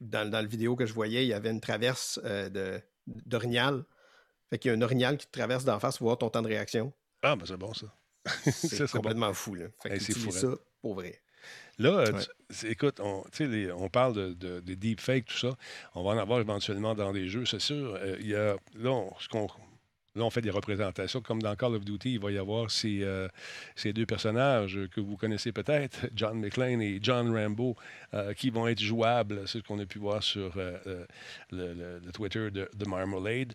dans, dans le vidéo que je voyais, il y avait une traverse de d'orignal. Fait qu'il y a un orignal qui te traverse d'en face pour voir ton temps de réaction. Ah, ben c'est bon ça. c'est complètement fou. Là. Fait que c'est ça pour vrai. Là, écoute, on, on parle de, de, deepfakes, tout ça. On va en avoir éventuellement dans des jeux, c'est sûr. Euh, il y a, là, ce qu'on Là, on fait des représentations. Comme dans Call of Duty, il va y avoir ces, euh, ces deux personnages que vous connaissez peut-être, John McClane et John Rambo, euh, qui vont être jouables. C'est ce qu'on a pu voir sur euh, le, Twitter de, de Marmalade.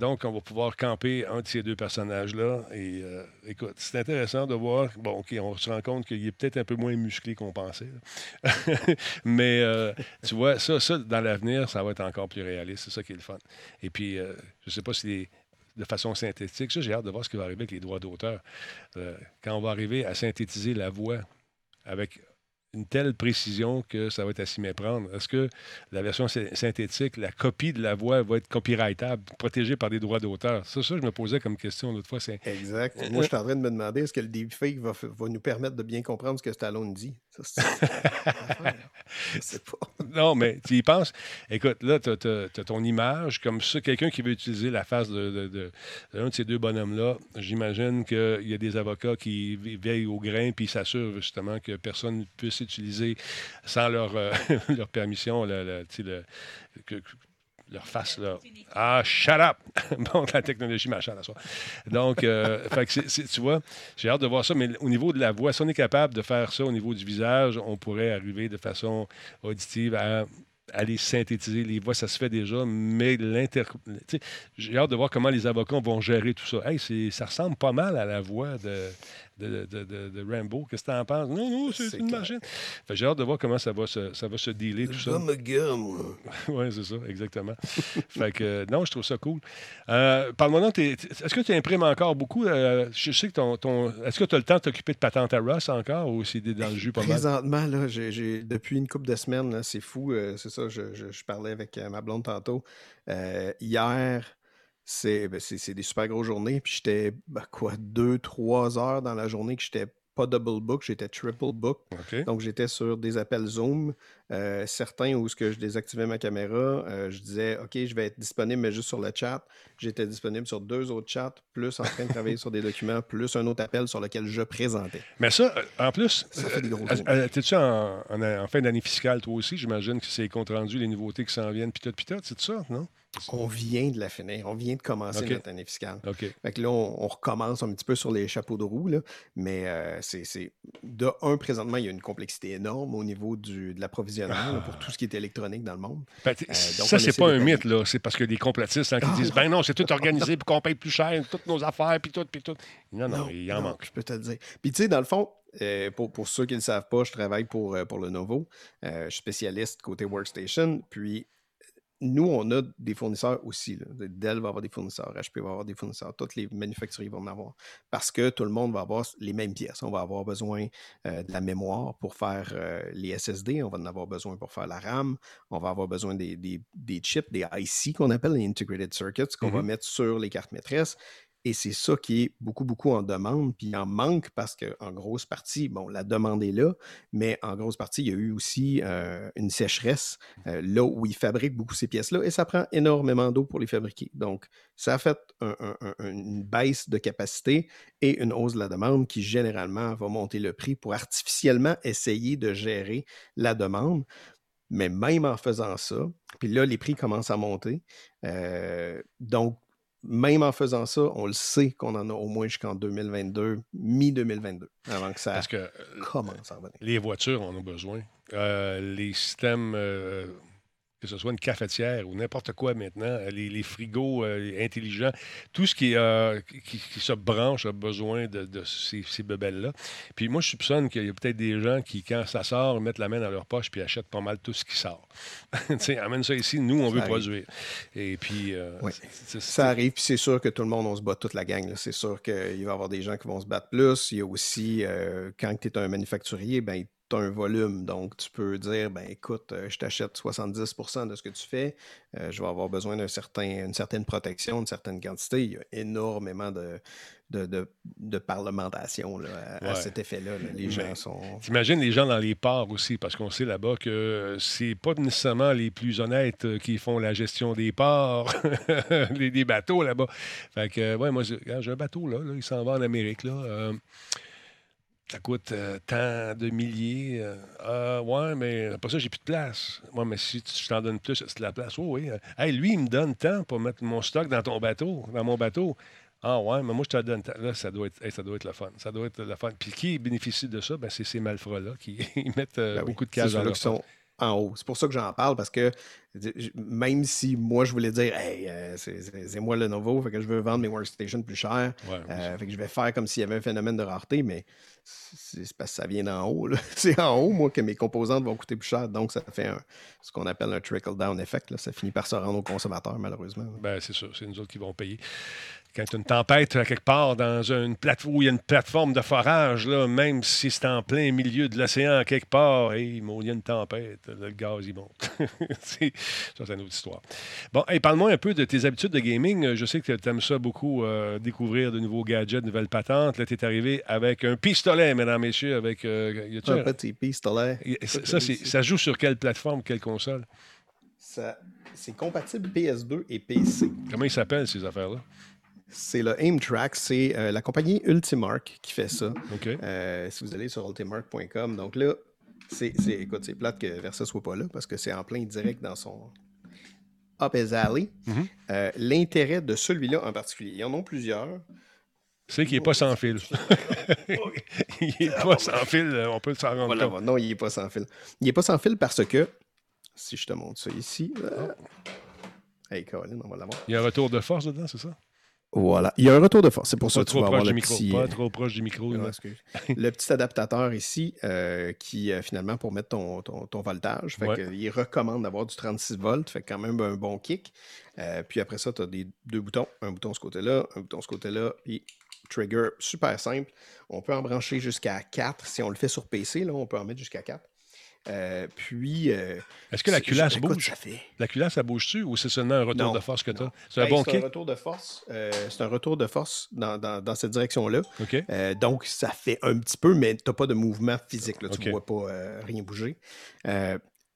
Donc, on va pouvoir camper un de ces deux personnages-là. Et écoute, c'est intéressant de voir. Bon, OK, on se rend compte qu'il est peut-être un peu moins musclé qu'on pensait. Mais tu vois, ça, ça, dans l'avenir, ça va être encore plus réaliste. C'est ça qui est le fun. Et puis, je ne sais pas si les- de façon synthétique, ça, j'ai hâte de voir ce qui va arriver avec les droits d'auteur. Euh, quand on va arriver à synthétiser la voix avec une telle précision que ça va être à s'y méprendre. Est-ce que la version sy- synthétique, la copie de la voix va être copyrightable, protégée par des droits d'auteur? Ça que je me posais comme question l'autre fois. Exact. Moi, je suis en train de me demander est-ce que le deepfake va, va nous permettre de bien comprendre ce que Stallone dit? Ça, c'est- affaire. Je sais pas. Non, mais tu y penses? Écoute, là, tu as, ton image. Comme ça, quelqu'un qui veut utiliser la face de, de- de- d'un de ces deux bonhommes-là, j'imagine qu'il y a des avocats qui ve- veillent au grain puis s'assurent justement que personne ne puisse utiliser sans leur, euh, leur permission le, que- leur face là. Ah, shut up! bon, la technologie machin à soi. Donc, euh, fait que tu vois, j'ai hâte de voir ça, mais au niveau de la voix, si on est capable de faire ça au niveau du visage, on pourrait arriver de façon auditive à aller synthétiser les voix, ça se fait déjà, mais l'inter... J'ai hâte de voir comment les avocats vont gérer tout ça. Hey, ça ressemble pas mal à la voix de, de, de- de- de Rambo. Qu'est-ce que tu en penses? Non, non, c'est une clair. machine. J'ai hâte de voir comment ça va se, ça va se dealer, tout ça. Comme un gars, moi. Oui, c'est ça, exactement. fait que, euh, non, je trouve ça cool. Euh, Parle-moi donc, est-ce que tu imprimes encore beaucoup? Euh, je sais que ton. ton est-ce que tu as le temps de t'occuper de patente à Ross encore ou c'est dans le jus pas mal? Présentement, là, depuis une couple de semaines, là, c'est fou. euh, c'est ça, je, je- je parlais avec euh, ma blonde tantôt. Euh, hier, c'est, ben, c'est, des super grosses journées. Puis j'étais, ben, quoi, deux, trois heures dans la journée que j'étais pas double book, j'étais triple book. OK. Donc, j'étais sur des appels Zoom. euh, certains où ce que je désactivais ma caméra, euh, je disais, OK, je vais être disponible, mais juste sur le chat. J'étais disponible sur deux autres chats, plus en train de travailler sur des documents, plus un autre appel sur lequel je présentais. Mais ça, euh, en plus, Ça fait des gros jours. t'es-tu en, en- en fin d'année fiscale, toi aussi? J'imagine que c'est compte rendu, les nouveautés qui s'en viennent, puis tout, puis tout, c'est ça, non? On vient de la finir. On vient de commencer OK. notre année fiscale. OK. Fait que là, on, on recommence un petit peu sur les chapeaux de roue, là. mais euh, c'est, De un, présentement, il y a une complexité énorme au niveau du, de l'approvisionnement pour tout ce qui est électronique dans le monde. Ben, Euh, donc, ça, c'est pas un mythe, là. C'est parce que des complotistes hein, qui Ah, disent. Ben non, c'est tout organisé pour qu'on paye plus cher, toutes nos affaires, puis tout, puis tout. Non, non, il en non, manque. Je peux te le dire. Puis, tu sais, dans le fond, euh, pour, pour ceux qui ne le savent pas, je travaille pour, pour le Novo. Je suis spécialiste côté Workstation. Puis, nous, on a des fournisseurs aussi. là. Dell va avoir des fournisseurs, HP va avoir des fournisseurs, tous les manufacturiers vont en avoir. Parce que tout le monde va avoir les mêmes pièces. On va avoir besoin euh, de la mémoire pour faire euh, les SSD, on va en avoir besoin pour faire la RAM, on va avoir besoin des, des- des chips, des IC qu'on appelle les Integrated Circuits, qu'on va Mhm. mettre sur les cartes maîtresses. Et c'est ça qui est beaucoup, beaucoup en demande, puis en manque parce qu'en grosse partie, bon, la demande est là, mais en grosse partie, il y a eu aussi euh, une sécheresse euh, là où ils fabriquent beaucoup ces pièces-là et ça prend énormément d'eau pour les fabriquer. Donc, ça a fait un- un- un- une baisse de capacité et une hausse de la demande qui généralement va monter le prix pour artificiellement essayer de gérer la demande. Mais même en faisant ça, puis là, les prix commencent à monter. Euh, donc, même en faisant ça, on le sait qu'on en a au moins jusqu'en 2022, mi-2022, avant que ça Parce que euh, commence à revenir. les voitures en ont besoin. Euh, les systèmes, euh, que ce soit une cafetière ou n'importe quoi maintenant, euh, les, les frigos euh, intelligents, tout ce qui, euh, qui, qui se branche a besoin de, de ces, ces bebelles-là. Puis moi, je soupçonne qu'il y a peut-être des gens qui, quand ça sort, mettent la main dans leur poche puis achètent pas mal tout ce qui sort. amène ça ici, nous, on Ça veut arrive. produire. Et puis, euh, Oui. c'est- c'est- Ça arrive, puis c'est sûr que tout le monde, on se bat toute la gang. là. C'est sûr qu'il va y avoir des gens qui vont se battre plus. Il y a aussi, quand tu es un manufacturier, ben, un volume. Donc, tu peux dire, ben écoute, euh, je t'achète 70 de ce que tu fais. Euh, je vais avoir besoin d'une certain, une certaine protection, d'une certaine quantité. Il y a énormément de, de, de- de parlementation là, à, cet effet-là. là. Les Mais- gens sont... T'imagines les gens dans les ports aussi, parce qu'on sait là-bas que c'est pas nécessairement les plus honnêtes euh, qui font la gestion des ports, les, des bateaux là-bas. Fait que, ouais, moi, j'ai un bateau là, là, il s'en va en Amérique là. Euh, ça coûte euh, tant de milliers. euh, Ah, ouais, mais après ça, j'ai plus de place. Moi, mais si tu- je t'en donne plus, c'est de la place. Oui, oui. euh, Hey, lui, il me donne tant pour mettre mon stock dans ton bateau, dans mon bateau. Ah ouais, mais moi, je te donne tant. Là, ça doit être, hey, ça doit être le fun. Ça doit être le fun. Puis qui bénéficie de ça? Ben, c'est ces malfrats-là qui mettent euh, Ben oui, beaucoup de cash dans leur sont en haut. C'est pour ça que j'en parle, parce que même si moi, je voulais dire, hey, euh, c'est- moi le nouveau, fait que je veux vendre mes workstations plus cher, Ouais, euh, fait que je vais faire comme s'il y avait un phénomène de rareté, mais c'est parce que ça vient d'en haut. C'est en haut, moi, que mes composantes vont coûter plus cher, donc ça fait ce qu'on appelle un trickle-down effect. Ça finit par se rendre aux consommateurs, malheureusement. Ben, c'est sûr, c'est nous autres qui vont payer. Quand une tempête à quelque part dans une plateforme où il y a une plateforme de forage, là, même si c'est en plein milieu de l'océan à quelque part, hey, il y a une tempête, le gaz il monte. C'est- ça, c'est une autre histoire. Bon, hey, parle-moi un peu de tes habitudes de gaming. Je sais que tu aimes ça beaucoup, euh, découvrir de nouveaux gadgets, de nouvelles patentes. Là, tu es arrivé avec un pistolet, mesdames, messieurs, avec. euh, y Un un- petit pistolet. Ça, ça, c'est- ça joue sur quelle plateforme, quelle console? Ça- C'est compatible PS2 et PC. Comment ils s'appellent, ces affaires-là? C'est le Aim Track, c'est euh, la compagnie Ultimark qui fait ça. Euh, si vous allez sur ultimark.com, donc là, c'est, écoute, c'est plate que Versa soit pas là parce que c'est en plein direct dans son Up his alley. Mhm. Euh, l'intérêt de celui-là en particulier, il y en a plusieurs. C'est qu'il n'est pas sans fil. il n'est pas sans fil, on peut s'en rendre Voilà, compte. non, il n'est pas sans fil. Il n'est pas sans fil parce que, si je te montre ça ici, euh, hey Colin, on va l'avoir. Il y a un retour de force dedans, c'est ça? Voilà, il y a un retour de force. C'est pour ça que tu vas avoir le micro. petit. Pas euh, trop proche du micro. Non, le petit adaptateur ici euh, qui, euh, finalement, pour mettre ton, ton, ton voltage, fait Ouais. que, il recommande d'avoir du 36 volts, fait quand même un bon kick. Euh, puis après ça, tu as des, deux boutons, un bouton de ce côté-là, un bouton de ce côté-là, puis trigger super simple. On peut en brancher jusqu'à 4. Si on le fait sur PC, là, on peut en mettre jusqu'à 4. Euh, puis. euh, Est-ce que la culasse bouge? ça fait- La culasse, ça bouge-tu ou c'est seulement un retour Non, de force que tu as? C'est un Ben, bon c'est kick? un retour de force. euh, c'est un retour de force dans, dans- dans cette direction-là. Donc, ça fait un petit peu, mais tu n'as pas de mouvement physique. Là, tu ne vois pas rien bouger.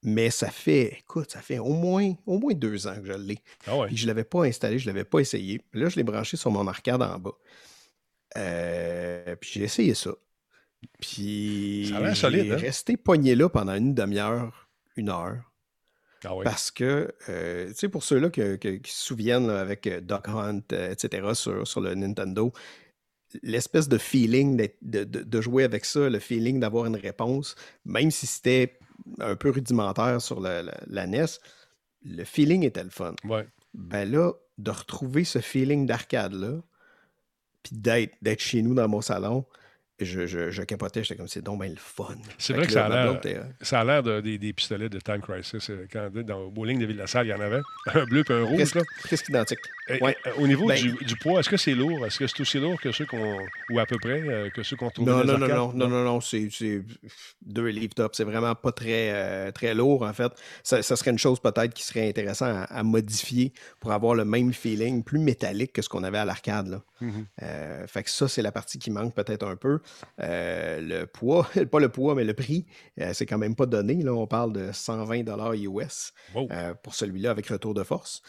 Mais ça fait, écoute, ça fait au moins, au moins deux ans que je l'ai. Ah ouais. Je ne l'avais pas installé, je ne l'avais pas essayé. Là, je l'ai branché sur mon arcade en bas. Puis j'ai essayé ça. Puis Ça a solide, hein? pogné là pendant une demi-heure, une heure. Ah. Parce que, euh, tu sais, pour ceux-là que- que- qui se souviennent là, avec euh, Duck Hunt, euh, etc., sur, sur le Nintendo, l'espèce de feeling de, de- de jouer avec ça, le feeling d'avoir une réponse, même si c'était un peu rudimentaire sur la, la- la NES, le feeling était le fun. Ouais. Ben là, de retrouver ce feeling d'arcade-là, puis d'être, d'être chez nous dans mon salon, je, je, je capotais, j'étais comme c'est donc bien le fun. C'est vrai que ça a blonde euh, Ça a l'air de- des, des pistolets de Time Crisis. euh, Quand, dans le bowling de Ville-la-Salle, il y en avait. Un bleu et un rouge. presque, Là. presque identique. Et- Ouais. Au niveau Ben- du, du poids, est-ce que c'est lourd? Est-ce que c'est aussi lourd que ceux qu'on. ou à peu près, euh, que ceux qu'on trouve Non, dans les non, non, non, non, non, non, c'est c'est deux livres top. C'est vraiment pas très, euh, très lourd, en fait. Ça, ça serait une chose peut-être qui serait intéressant à, à modifier pour avoir le même feeling, plus métallique que ce qu'on avait à l'arcade. là. Mhm. Euh, fait que ça, c'est la partie qui manque peut-être un peu. Euh, le poids, pas le poids, mais le prix, euh, c'est quand même pas donné. Là. On parle de 120 US Wow. euh, pour celui-là avec retour de force.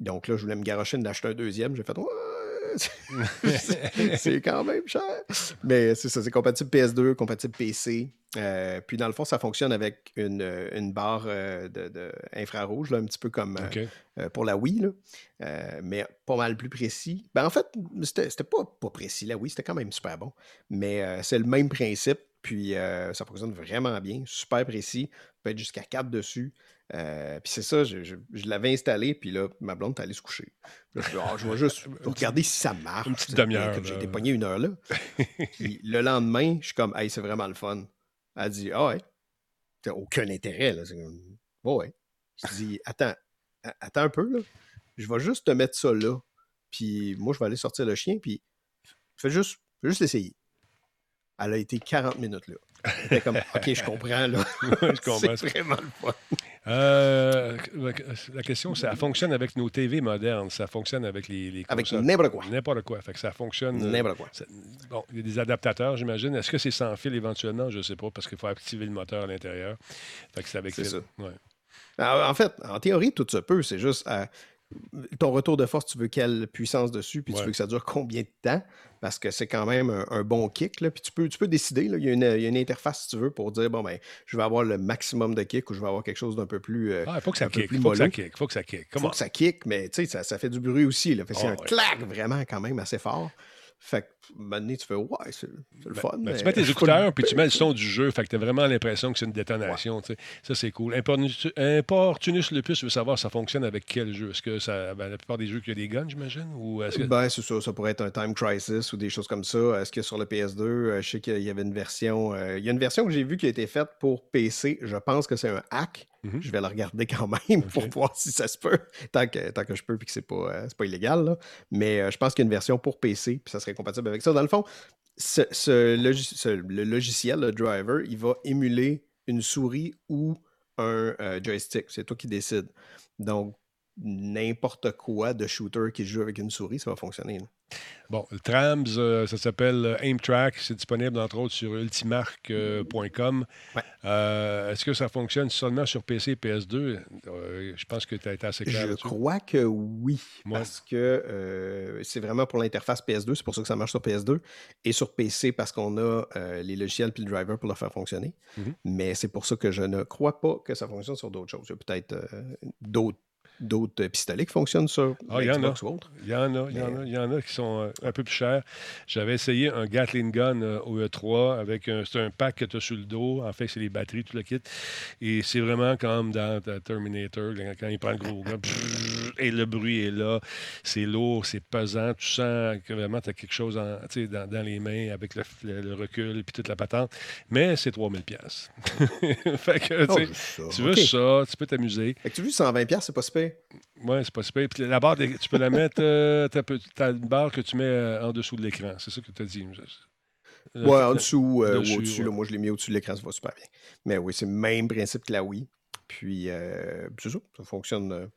Donc là, je voulais me garocher d'acheter un deuxième. J'ai fait c'est- quand même cher. Mais c'est ça, c'est compatible PS2, compatible PC. Euh, puis dans le fond, ça fonctionne avec une, euh, une barre euh, de, de infrarouge, là, un petit peu comme euh, euh, pour la Wii, là. Mais pas mal plus précis. Ben, en fait, c'était pas, pas précis, la Wii, c'était quand même super bon. Mais c'est le même principe, puis ça fonctionne vraiment bien, super précis, peut être jusqu'à 4 dessus. Euh, puis c'est ça, je, je- je l'avais installé, puis là, ma blonde est allée se coucher. Là, je, Ah, je vais juste regarder si ça marche. une petite demi-heure, J'ai été pogné une heure là. puis le lendemain, je suis comme, hey, c'est vraiment le fun. Elle dit, ah ouais, t'as aucun intérêt, là. Comme, Ouais, ouais. Je dis, attends, attends un peu, là. Je vais juste te mettre ça là. Puis moi, je vais aller sortir le chien, puis fais juste, fais juste l'essayer. Elle a été 40 minutes là. Elle était comme, OK, je comprends, là. je comprends. C'est vraiment le fun. Euh, la question, ça fonctionne avec nos TV modernes, ça fonctionne avec les, les Avec n'importe quoi. N'importe quoi. Fait que ça fonctionne. euh, N'importe quoi. ça- bon, il y a des adaptateurs, j'imagine. Est-ce que c'est sans fil éventuellement? Je ne sais pas, parce qu'il faut activer le moteur à l'intérieur. Fait que c'est avec C'est ça. Ouais. En en fait, en théorie, tout se peut. C'est juste, euh, ton retour de force, tu veux quelle puissance dessus, puis Ouais. tu veux que ça dure combien de temps, parce que c'est quand même un, un bon kick. Là. Puis tu peux, tu peux décider, là, il, y a une, il y a une interface si tu veux pour dire, bon, ben, je vais avoir le maximum de kick ou je vais avoir quelque chose d'un peu plus. euh, Ah, il faut que ça kick. Il faut que ça kick. faut que ça kick. faut Comment? que ça kick, mais tu sais, ça, ça fait du bruit aussi. Là. Fait que c'est Ah, un ouais. clac vraiment quand même assez fort. Fait que maintenant, tu fais Ouais, c'est le fun. Ben, mais tu mets tes écouteurs puis tu mets le son du jeu. Fait que tu as vraiment l'impression que c'est une détonation. Ça, c'est cool. Importunus, Lupus veut savoir ça fonctionne avec quel jeu? Est-ce que ça. ben, la plupart des jeux qu'il y a des guns, j'imagine Ou est-ce que. Ben, c'est ça. Ça pourrait être un Time Crisis ou des choses comme ça. Est-ce que sur le PS2, euh, je sais qu'il y avait une version. euh, il y a une version que j'ai vue qui a été faite pour PC. Je pense que c'est un hack. Mhm. Je vais la regarder quand même pour voir si ça se peut. Tant que, tant que je peux puis que c'est pas, euh, pas illégal. là. Mais euh, je pense qu'il y a une version pour PC puis ça serait compatible avec ça. Dans le fond, ce, ce logi- ce- le logiciel, le driver, il va émuler une souris ou un euh, joystick. C'est toi qui décides. Donc, n'importe quoi de shooter qui joue avec une souris, ça va fonctionner. là. Bon, le Trams, euh, ça s'appelle euh, AimTrack. C'est disponible entre autres sur ultimark.com. Ouais. Euh, Est-ce que ça fonctionne seulement sur PC et PS2 Euh, Je pense que tu as été assez clair Je crois que oui, Ouais. parce que c'est vraiment pour l'interface PS2, c'est pour ça que ça marche sur PS2, et sur PC parce qu'on a les logiciels puis le driver pour le faire fonctionner. Mhm. Mais c'est pour ça que je ne crois pas que ça fonctionne sur d'autres choses. Il y a peut-être d'autres d'autres pistolets qui fonctionnent sur Ah, il y en a. Xbox ou autre. Il y en a, il y en a, il y en a qui sont euh, un peu plus chers. J'avais essayé un Gatling Gun euh, au E3 avec un, un pack que tu as sur le dos. En fait, c'est les batteries, tout le kit. Et c'est vraiment comme dans euh, Terminator, quand- il prend le gros gun, et le bruit est là. C'est lourd, c'est pesant. Tu sens que vraiment tu as quelque chose en- dans, dans les mains avec le, le- le recul puis toute la patente. Mais c'est 3000 pièces. fait que, Oh, tu ça. veux ça, tu peux t'amuser. Tu veux 120$, piastres, c'est pas super. Oui, c'est pas super. Puis la barre, tu peux la mettre. Euh, t'as peu- t'as une barre que tu mets euh, en dessous de l'écran. C'est ça que tu as dit. Euh, Ouais, en dessous euh, dessus, ou au-dessus. ouais. là. Moi, je l'ai mis au-dessus de l'écran, ça va super bien. Mais oui, c'est le même principe que la Wii. Puis, euh, c'est ça, ça fonctionne.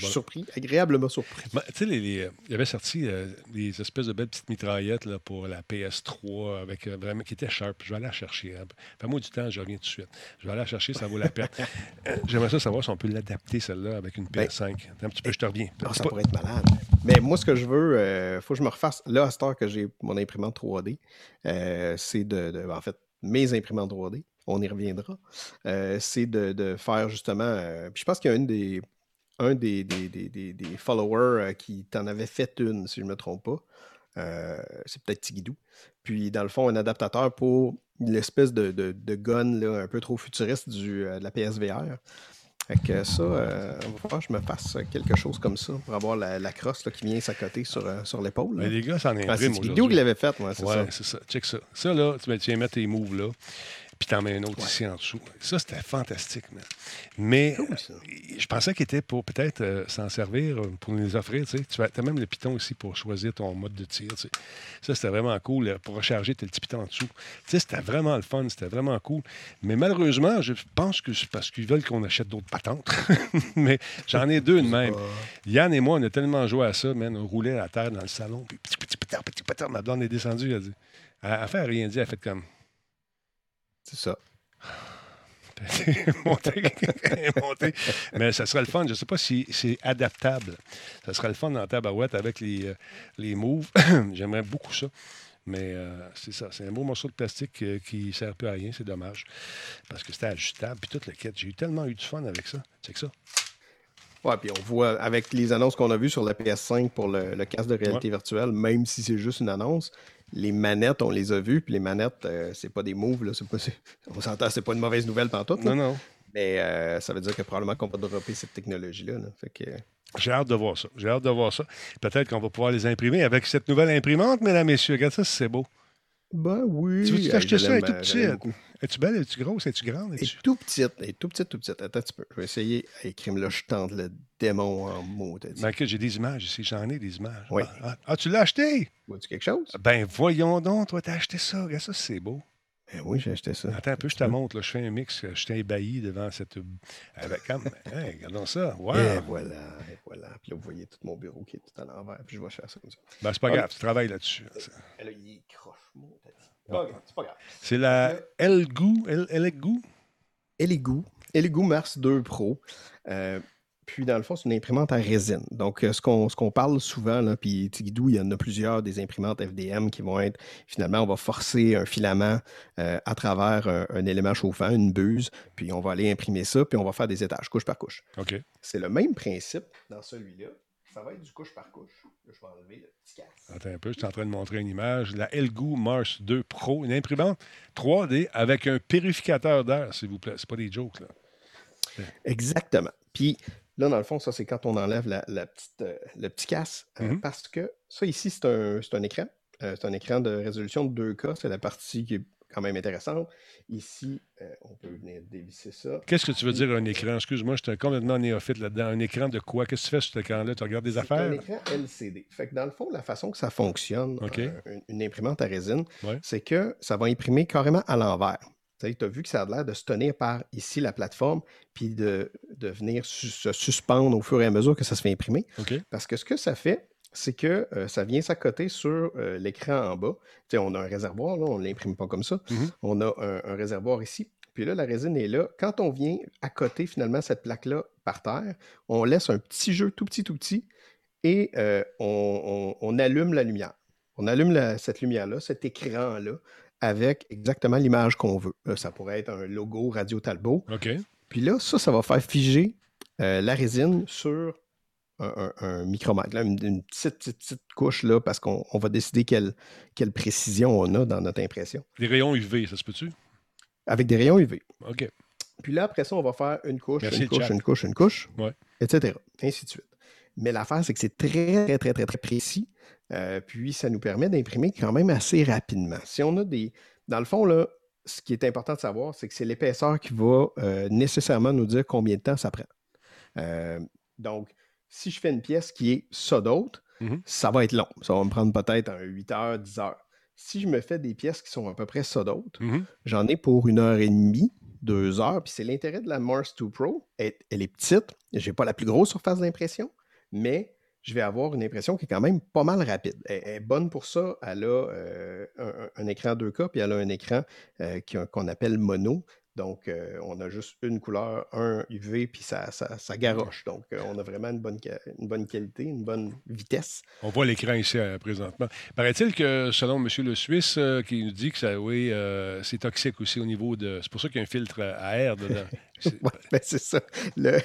Je suis Bon. surpris, agréablement surpris. Ben, tu sais, les- euh, il y avait sorti euh, des espèces de belles petites mitraillettes là, pour la PS3 avec euh, vraiment qui étaient sharp. Je vais aller la chercher. Hein. Fais-moi du temps, je reviens tout de suite. Je vais aller la chercher, ça vaut la peine. J'aimerais ça savoir si on peut l'adapter, celle-là, avec une Ben, PS5. Attends un petit peu, je te reviens. Ça pas- pourrait être malade. Mais moi, ce que je veux, il faut que je me refasse. Là, à cette heure que j'ai mon imprimante 3D, euh, c'est de, de- En fait, mes imprimantes 3D, on y reviendra. euh, c'est de, de faire justement. euh, puis je pense qu'il y a une des, un des, des, des- des- followers euh, qui t'en avait fait une, si je ne me trompe pas. Euh, c'est peut-être Tigidou. Puis, dans le fond, un adaptateur pour l'espèce de, de, de gun là, un peu trop futuriste du, euh, de la PSVR. Fait que ça, euh, on va falloir que je me fasse quelque chose comme ça pour avoir la, la crosse là, qui vient s'accoter sur, sur l'épaule. Ben, les gars, ça en Ah, c'est imprime Tigidou qui l'avait fait, moi, c'est Ouais, ça. c'est ça. Check ça. Ça, là, tu, viens mettre tes moves là, puis t'en mets un autre ici en dessous. Ça, c'était fantastique, man. Mais Cool, je pensais qu'il était pour peut-être euh, s'en servir, euh, pour nous les offrir. Tu sais. Tu as même le piton ici pour choisir ton mode de tir. Ça, c'était vraiment cool. euh, Pour recharger, tu le petit piton en dessous. Tu sais, c'était vraiment le fun. C'était vraiment cool. Mais malheureusement, je pense que c'est parce qu'ils veulent qu'on achète d'autres patentes. Mais j'en ai deux de même. Yann et moi, on a tellement joué à ça, man. On roulait à terre dans le salon. Puis petit, petit, petit, petit, ma blonde est descendue. Elle a dit. Elle fait rien dit. Elle a fait comme. C'est ça. monter, monter. Mais ça serait le fun. Je ne sais pas si c'est adaptable. Ça serait le fun dans la tabarouette avec les, euh, les moves. J'aimerais beaucoup ça. Mais euh, c'est ça. C'est un beau morceau de plastique euh, qui ne sert plus à rien. C'est dommage. Parce que c'était ajustable. Puis toute le quête. J'ai eu tellement eu du fun avec ça. C'est que ça. Ouais, puis on voit avec les annonces qu'on a vues sur la PS5 pour le, le casque de réalité virtuelle, même si c'est juste une annonce, les manettes, on les a vues, puis les manettes, euh, c'est pas des moves, là, pas, on s'entend, c'est pas une mauvaise nouvelle pantoute, là. Non, non. mais euh, ça veut dire que probablement qu'on va dropper cette technologie-là. là. Que, J'ai hâte de voir ça. J'ai hâte de voir ça. Peut-être qu'on va pouvoir les imprimer avec cette nouvelle imprimante, mesdames, messieurs. Regarde ça, c'est beau. Ben oui. Tu veux-tu t'acheter ça? Elle est l'aime petite. Es-tu belle? Es-tu grosse? Es-tu grande? Elle est tout petite, elle est tout petite, tout petite. Attends un petit peu, je vais essayer. Hey, crime là, je tente le démon en mots. Ben, écoute, j'ai des images ici. J'en ai des images. Oui. Ah, ah, ah, tu l'as acheté? Vois-tu quelque chose? Ben, voyons donc, toi, t'as acheté ça. Regarde ça, c'est beau. Ben oui, j'ai acheté ça. Attends un peu, je te montre. Là, je fais un mix. Je suis ébahi devant cette. Avec... comme- Hey, regardons ça. Wow. Et voilà, et voilà. Puis là, vous voyez tout mon bureau qui est tout à l'envers. Puis je vais faire ça comme ça. Ben, c'est pas Ah, grave, tu travailles là-dessus. Et là, il est croche, c'est pas grave. C'est la Elgoo. El- Elgoo? Elegoo. Elegoo Mars 2 Pro. Euh, puis, dans le fond, c'est une imprimante à résine. Donc, euh, ce qu'on parle souvent, là, puis Tigidou, il y en a plusieurs des imprimantes FDM qui vont être, finalement, on va forcer un filament euh, à travers un, élément chauffant, une buse, puis on va aller imprimer ça, puis on va faire des étages, couche par couche. OK. C'est le même principe dans celui-là. Ça va être du couche par couche. je vais enlever le petit casse. Attends un peu, je suis en train de montrer une image. La Elgoo Mars 2 Pro, une imprimante 3D avec un purificateur d'air, s'il vous plaît. C'est pas des jokes, là. Exactement. Puis là, dans le fond, ça, c'est quand on enlève la, petite, euh, le petit casse. Euh, mm-hmm. parce que ça, ici, c'est un, un, écran. Euh, c'est un écran de résolution de 2K. C'est la partie qui est quand même intéressante. Ici, on peut venir dévisser ça. Qu'est-ce que tu veux dire un écran? Excuse-moi, je suis complètement néophyte là-dedans. Un écran de quoi? Qu'est-ce que tu fais sur cet écran-là? Tu regardes des affaires? un écran LCD. Fait que dans le fond, la façon que ça fonctionne, une, imprimante à résine, c'est que ça va imprimer carrément à l'envers. Tu as vu que ça a l'air de se tenir par ici la plateforme, puis de, de venir se suspendre au fur et à mesure que ça se fait imprimer. Parce que ce que ça fait, c'est que euh, ça vient s'accoter sur euh, l'écran en bas. on a un réservoir, là, on ne l'imprime pas comme ça. Mm-hmm. On a un, réservoir ici. Puis là, la résine est là. Quand on vient accoter finalement cette plaque-là par terre, on laisse un petit jeu tout petit, tout petit, et euh, on, allume la lumière. On allume cette lumière-là, cet écran-là, avec exactement l'image qu'on veut. ça pourrait être un logo Radio Talbot. OK. Puis là, ça, ça va faire figer euh, la résine sur un, micromètre, une, petite, petite, couche, là, parce qu'on va décider quelle, quelle précision on a dans notre impression. Des rayons UV, ça se peut-tu? Avec des rayons UV. OK. Puis là, après ça, on va faire une couche, une couche, une couche, une couche, etc. Ainsi de suite. Mais l'affaire, c'est que c'est très, très, très, très, très précis. Euh, puis ça nous permet d'imprimer quand même assez rapidement. Si on a des. Dans le fond, là, ce qui est important de savoir, c'est que c'est l'épaisseur qui va euh, nécessairement nous dire combien de temps ça prend. Euh, donc, si je fais une pièce qui est ça d'autre, mm-hmm. ça va être long. Ça va me prendre peut-être 8 heures, 10 heures. Si je me fais des pièces qui sont à peu près ça d'autre, mm-hmm. j'en ai pour une heure et demie, deux heures. Puis c'est l'intérêt de la Mars 2 Pro. Elle, elle est petite. Je n'ai pas la plus grosse surface d'impression, mais je vais avoir une impression qui est quand même pas mal rapide. Elle, est bonne pour ça. Elle a euh, un, écran 2K, puis elle a un écran euh, qu'on appelle mono. Donc, euh, on a juste une couleur, un UV, puis ça, ça, garoche. Donc, on a vraiment une bonne, une bonne qualité, une bonne vitesse. On voit l'écran ici présentement. Paraît-il que, selon M. Le Suisse, qui nous dit que ça, oui, c'est toxique aussi au niveau de. C'est pour ça qu'il y a un filtre à air dedans. ben c'est ça. Le...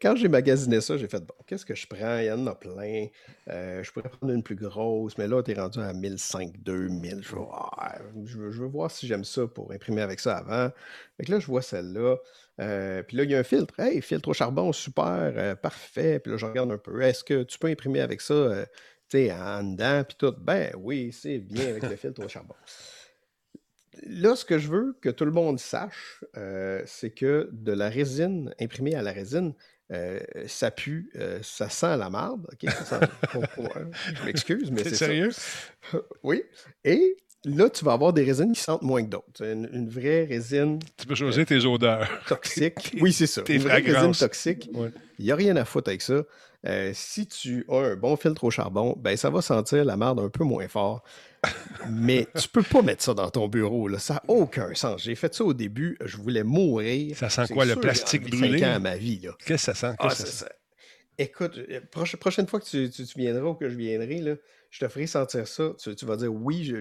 Quand j'ai magasiné ça, j'ai fait bon, qu'est-ce que je prends? Il y en a plein. je pourrais prendre une plus grosse, mais là, tu es rendu à 1005, 2000. Je veux, je voir si j'aime ça pour imprimer avec ça avant. Fait que là, je vois celle-là. Euh, puis là, il y a un filtre. Hey, filtre au charbon, super, euh, parfait. Puis là, je regarde un peu. Est-ce que tu peux imprimer avec ça, euh, tu en dedans, puis tout? Ben oui, c'est bien avec le filtre au charbon. Là, ce que je veux que tout le monde sache, c'est que de la résine imprimée à la résine, ça pue, ça sent la marde. je m'excuse, mais c'est sérieux? oui. Et Là, tu vas avoir des résines qui sentent moins que d'autres. Une, vraie résine. Tu peux choisir tes odeurs. Toxique. oui, c'est ça. Tes une vraie résine toxique. Il n'y a rien à foutre avec ça. Euh, si tu as un bon filtre au charbon, ben ça va sentir la merde un peu moins fort. Mais tu peux pas mettre ça dans ton bureau. Là. Ça n'a aucun sens. J'ai fait ça au début. Je voulais mourir. Ça sent quoi, le plastique brûlé? à ma vie. Qu'est-ce que ça sent? Ah, ça... Écoute, euh, prochaine fois que tu, tu, viendras ou que je viendrai, là, je te ferai sentir ça. Tu, vas dire oui,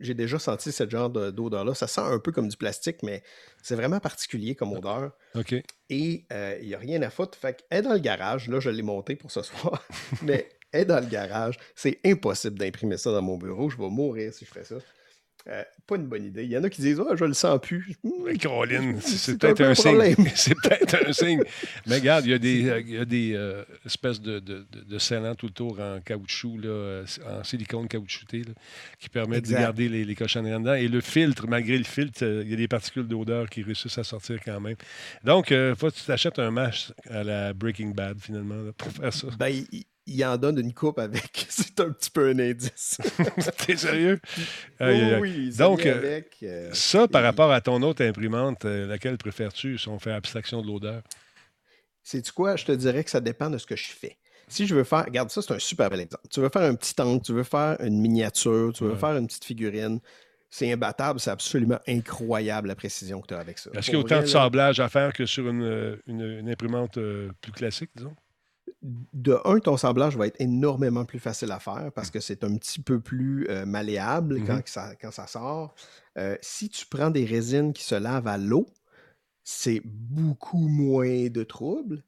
j'ai déjà senti ce genre d'odeur-là. Ça sent un peu comme du plastique, mais c'est vraiment particulier comme odeur. OK. Et euh, il n'y a rien à foutre. Fait que, est dans le garage. Là, je l'ai monté pour ce soir. mais est dans le garage. C'est impossible d'imprimer ça dans mon bureau. Je vais mourir si je fais ça. Euh, pas une bonne idée. Il y en a qui disent oh, je le sens plus. Mais Caroline, c'est peut-être un, signe. c'est peut-être un signe. Mais regarde, il y a des, il y a des euh, espèces de, de, de, scellants tout autour en caoutchouc, là, euh, en silicone caoutchouté, qui permettent de garder les, les cochonneries dedans. Et le filtre, malgré le filtre, il y a des particules d'odeur qui réussissent à sortir quand même. Donc, faut que tu t'achètes un match à la Breaking Bad, finalement, pour faire ça. Ben, il en donne une coupe avec. C'est un petit peu un indice. T'es sérieux? oui, Donc, euh, avec, euh, ça, par rapport à ton autre imprimante, euh, laquelle préfères-tu si on fait abstraction de l'odeur? C'est-tu quoi? Je te dirais que ça dépend de ce que je fais. Si je veux faire, regarde, ça, c'est un super bel exemple. Tu veux faire un petit tank, tu veux faire une miniature, tu veux faire une petite figurine. c'est imbattable, c'est absolument incroyable la précision que tu as avec ça. Est-ce qu'il y a autant de sablage à faire que sur une, une, imprimante euh, plus classique, disons? De un, ton sablage va être énormément plus facile à faire parce que c'est un petit peu plus euh, malléable quand, mm-hmm. ça, quand, ça, sort. Euh, si tu prends des résines qui se lavent à l'eau, c'est beaucoup moins de troubles,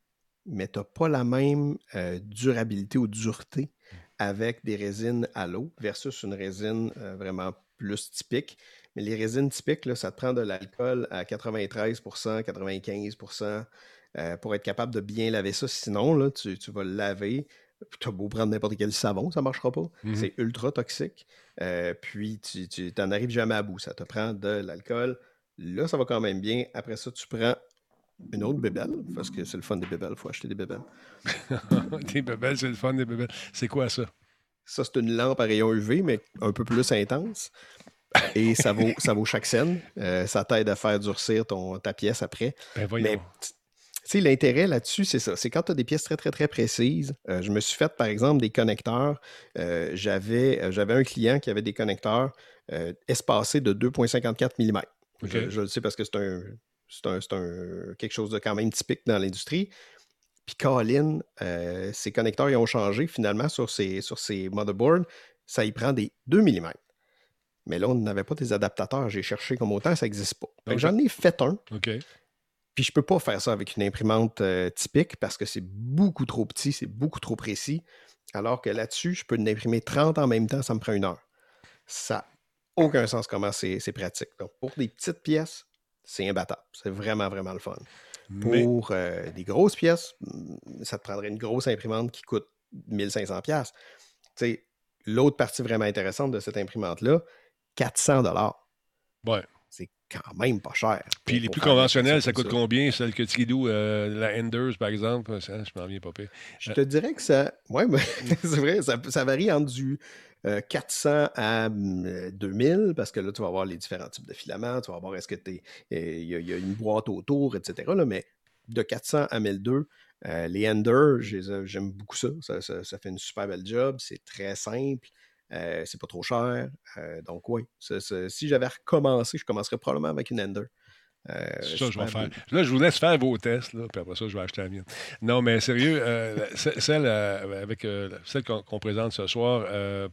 mais tu n'as pas la même durabilité ou dureté avec des résines à l'eau versus une résine vraiment plus typique. Mais les résines typiques, là, ça te prend de l'alcool à 93% 95 euh, pour être capable de bien laver ça. Sinon, là, tu, vas le laver. Tu as beau prendre n'importe quel savon, ça ne marchera pas. Mmh c'est ultra toxique. Euh, puis tu n'en arrives jamais à bout. Ça te prend de l'alcool. Là, ça va quand même bien. Après ça, tu prends une autre bébelle, parce que c'est le fun des bébelles. Il faut acheter des bébelles. des bébelles, c'est le fun des bébelles. C'est quoi ça? Ça, c'est une lampe à rayon UV, mais un peu plus intense. Et ça vaut, ça vaut chaque scène. Euh, ça t'aide à faire durcir ton, ta pièce après. Ben mais sais, l'intérêt là-dessus, c'est ça. C'est quand tu as des pièces très, très, très précises. Euh, je me suis fait, par exemple, des connecteurs. Euh, j'avais, j'avais un client qui avait des connecteurs espacés de 2,54 mm. Je, le sais parce que c'est un, c'est un, quelque chose de quand même typique dans l'industrie. Puis Colin, euh, ces connecteurs ils ont changé finalement sur ces, sur ces motherboards. Ça y prend des 2 mm. Mais là, on n'avait pas des adaptateurs. J'ai cherché comme autant, ça n'existe pas. J'en ai fait un. Puis je ne peux pas faire ça avec une imprimante euh, typique parce que c'est beaucoup trop petit, c'est beaucoup trop précis. Alors que là-dessus, je peux en imprimer 30 en même temps, ça me prend une heure. Ça n'a aucun sens comment c'est pratique. Donc, pour des petites pièces, c'est imbattable. C'est vraiment, vraiment le fun. Pour euh, des grosses pièces, mm, ça te prendrait une grosse imprimante qui coûte 1500 pièces. L'autre partie vraiment intéressante de cette imprimante-là, 400 dollars. Ouais. Quand même pas cher. Puis les plus conventionnelles, ça coûte combien? Celle que tu euh, la Enders, par exemple, ça, je m'en viens pas pire. Je te dirais que ça. Ouais, c'est vrai, ça, ça, varie entre du 400 euh, à 2000, mm, parce que là, tu vas avoir les différents types de filaments, tu vas voir est-ce que tu il y, a une boîte autour, etc. mais de 400 à 1002, euh, les Ender, j'aime beaucoup ça. Ça, fait une super belle job. C'est très simple. Euh, c'est pas trop cher. donc, oui, si j'avais recommencé, je commencerais probablement avec une Ender. Euh, ça, je vais faire. Là, je vous laisse faire vos tests, là, puis après ça, je vais acheter la mienne. Non, mais sérieux, euh, celle, euh, avec, celle qu'on présente ce soir,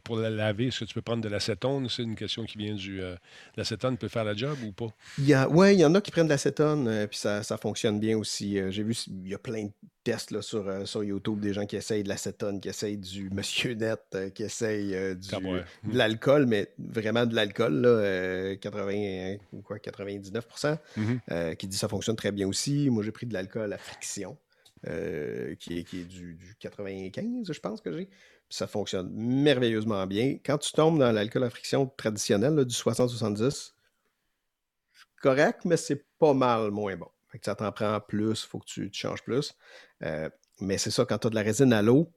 pour la laver, est-ce que tu peux prendre de l'acétone? C'est une question qui vient du. l'acétone peut faire la job ou pas? Oui, il y en a qui prennent de l'acétone, puis ça, ça, fonctionne bien aussi. J'ai vu, il y a plein de tests là, sur, euh, sur YouTube des gens qui essayent de l'acétone, qui essayent du Monsieur Net, euh, qui essayent euh, du, de l'alcool, mais vraiment de l'alcool, 80 ou quoi, 99%, mm-hmm. qui dit ça fonctionne très bien aussi. Moi, j'ai pris de l'alcool à friction, qui, est, qui est du, 95, je pense que j'ai. Ça fonctionne merveilleusement bien. Quand tu tombes dans l'alcool à friction traditionnel, du 60-70, correct, mais c'est pas mal moins bon. Fait que ça t'en prend plus, il faut que tu, changes plus. Euh, mais c'est ça, quand tu as de la résine à l'eau,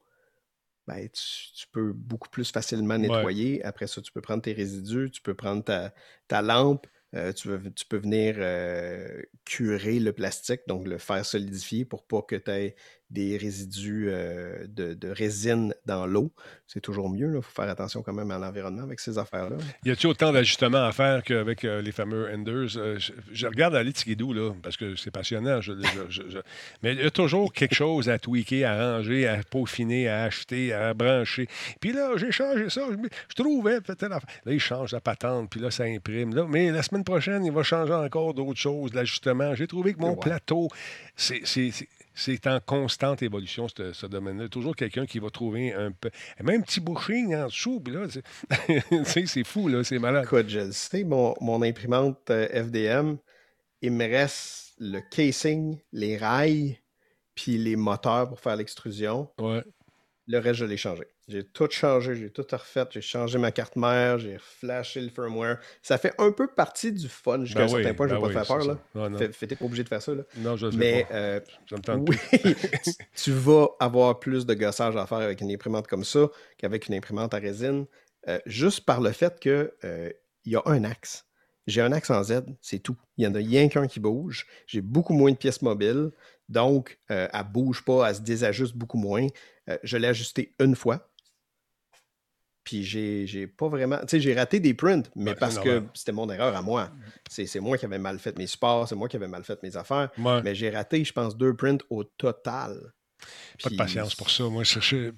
ben, tu, peux beaucoup plus facilement nettoyer. Après ça, tu peux prendre tes résidus, tu peux prendre ta, ta lampe, euh, tu, tu, peux venir euh, curer le plastique, donc le faire solidifier pour pas que tu aies des résidus euh, de, résine dans l'eau. C'est toujours mieux. Il faut faire attention quand même à l'environnement avec ces affaires-là. Y a-t-il autant d'ajustements à faire qu'avec les fameux Enders? Je, regarde Ali Tigidou, là, parce que c'est passionnant. mais il y a toujours quelque chose à tweaker, à ranger, à peaufiner, à acheter, à brancher. Puis là, j'ai changé ça. Je, trouvais peut-être. Là, il change la patente, puis là, ça imprime. Là. Mais la semaine prochaine, il va changer encore d'autres choses, l'ajustement. J'ai trouvé que mon plateau, c'est en constante évolution, ce, domaine-là. Toujours quelqu'un qui va trouver un peu. Même petit bouching en dessous, puis là, c'est fou, là, c'est malade. Écoute, je le sais, mon, mon imprimante euh, FDM, il me reste le casing, les rails, puis les moteurs pour faire l'extrusion. Ouais. Le reste, je l'ai changé. J'ai tout changé, j'ai tout refait, j'ai changé ma carte mère, j'ai flashé le firmware. Ça fait un peu partie du fun jusqu'à ben un certain point, je ne vais ben pas te faire peur. Là. Fait, pas obligé de faire ça. Là. Non, je Mais, pas. Euh, oui, tu vas avoir plus de gossage à faire avec une imprimante comme ça qu'avec une imprimante à résine, euh, juste par le fait qu'il euh, y a un axe. J'ai un axe en Z, c'est tout. Il y en a rien qu'un qui bouge. J'ai beaucoup moins de pièces mobiles. Donc, elle ne bouge pas, elle se désajuste beaucoup moins. Je l'ai ajusté une fois Puis j'ai pas vraiment. Tu sais, j'ai raté des prints, mais Ouais, parce que c'était mon erreur à moi. C'est moi qui avais mal fait mes supports, c'est moi qui avais mal fait mes affaires. Ouais. Mais j'ai raté, je pense, deux prints au total. Pas de patience pour ça. Moi, j'ai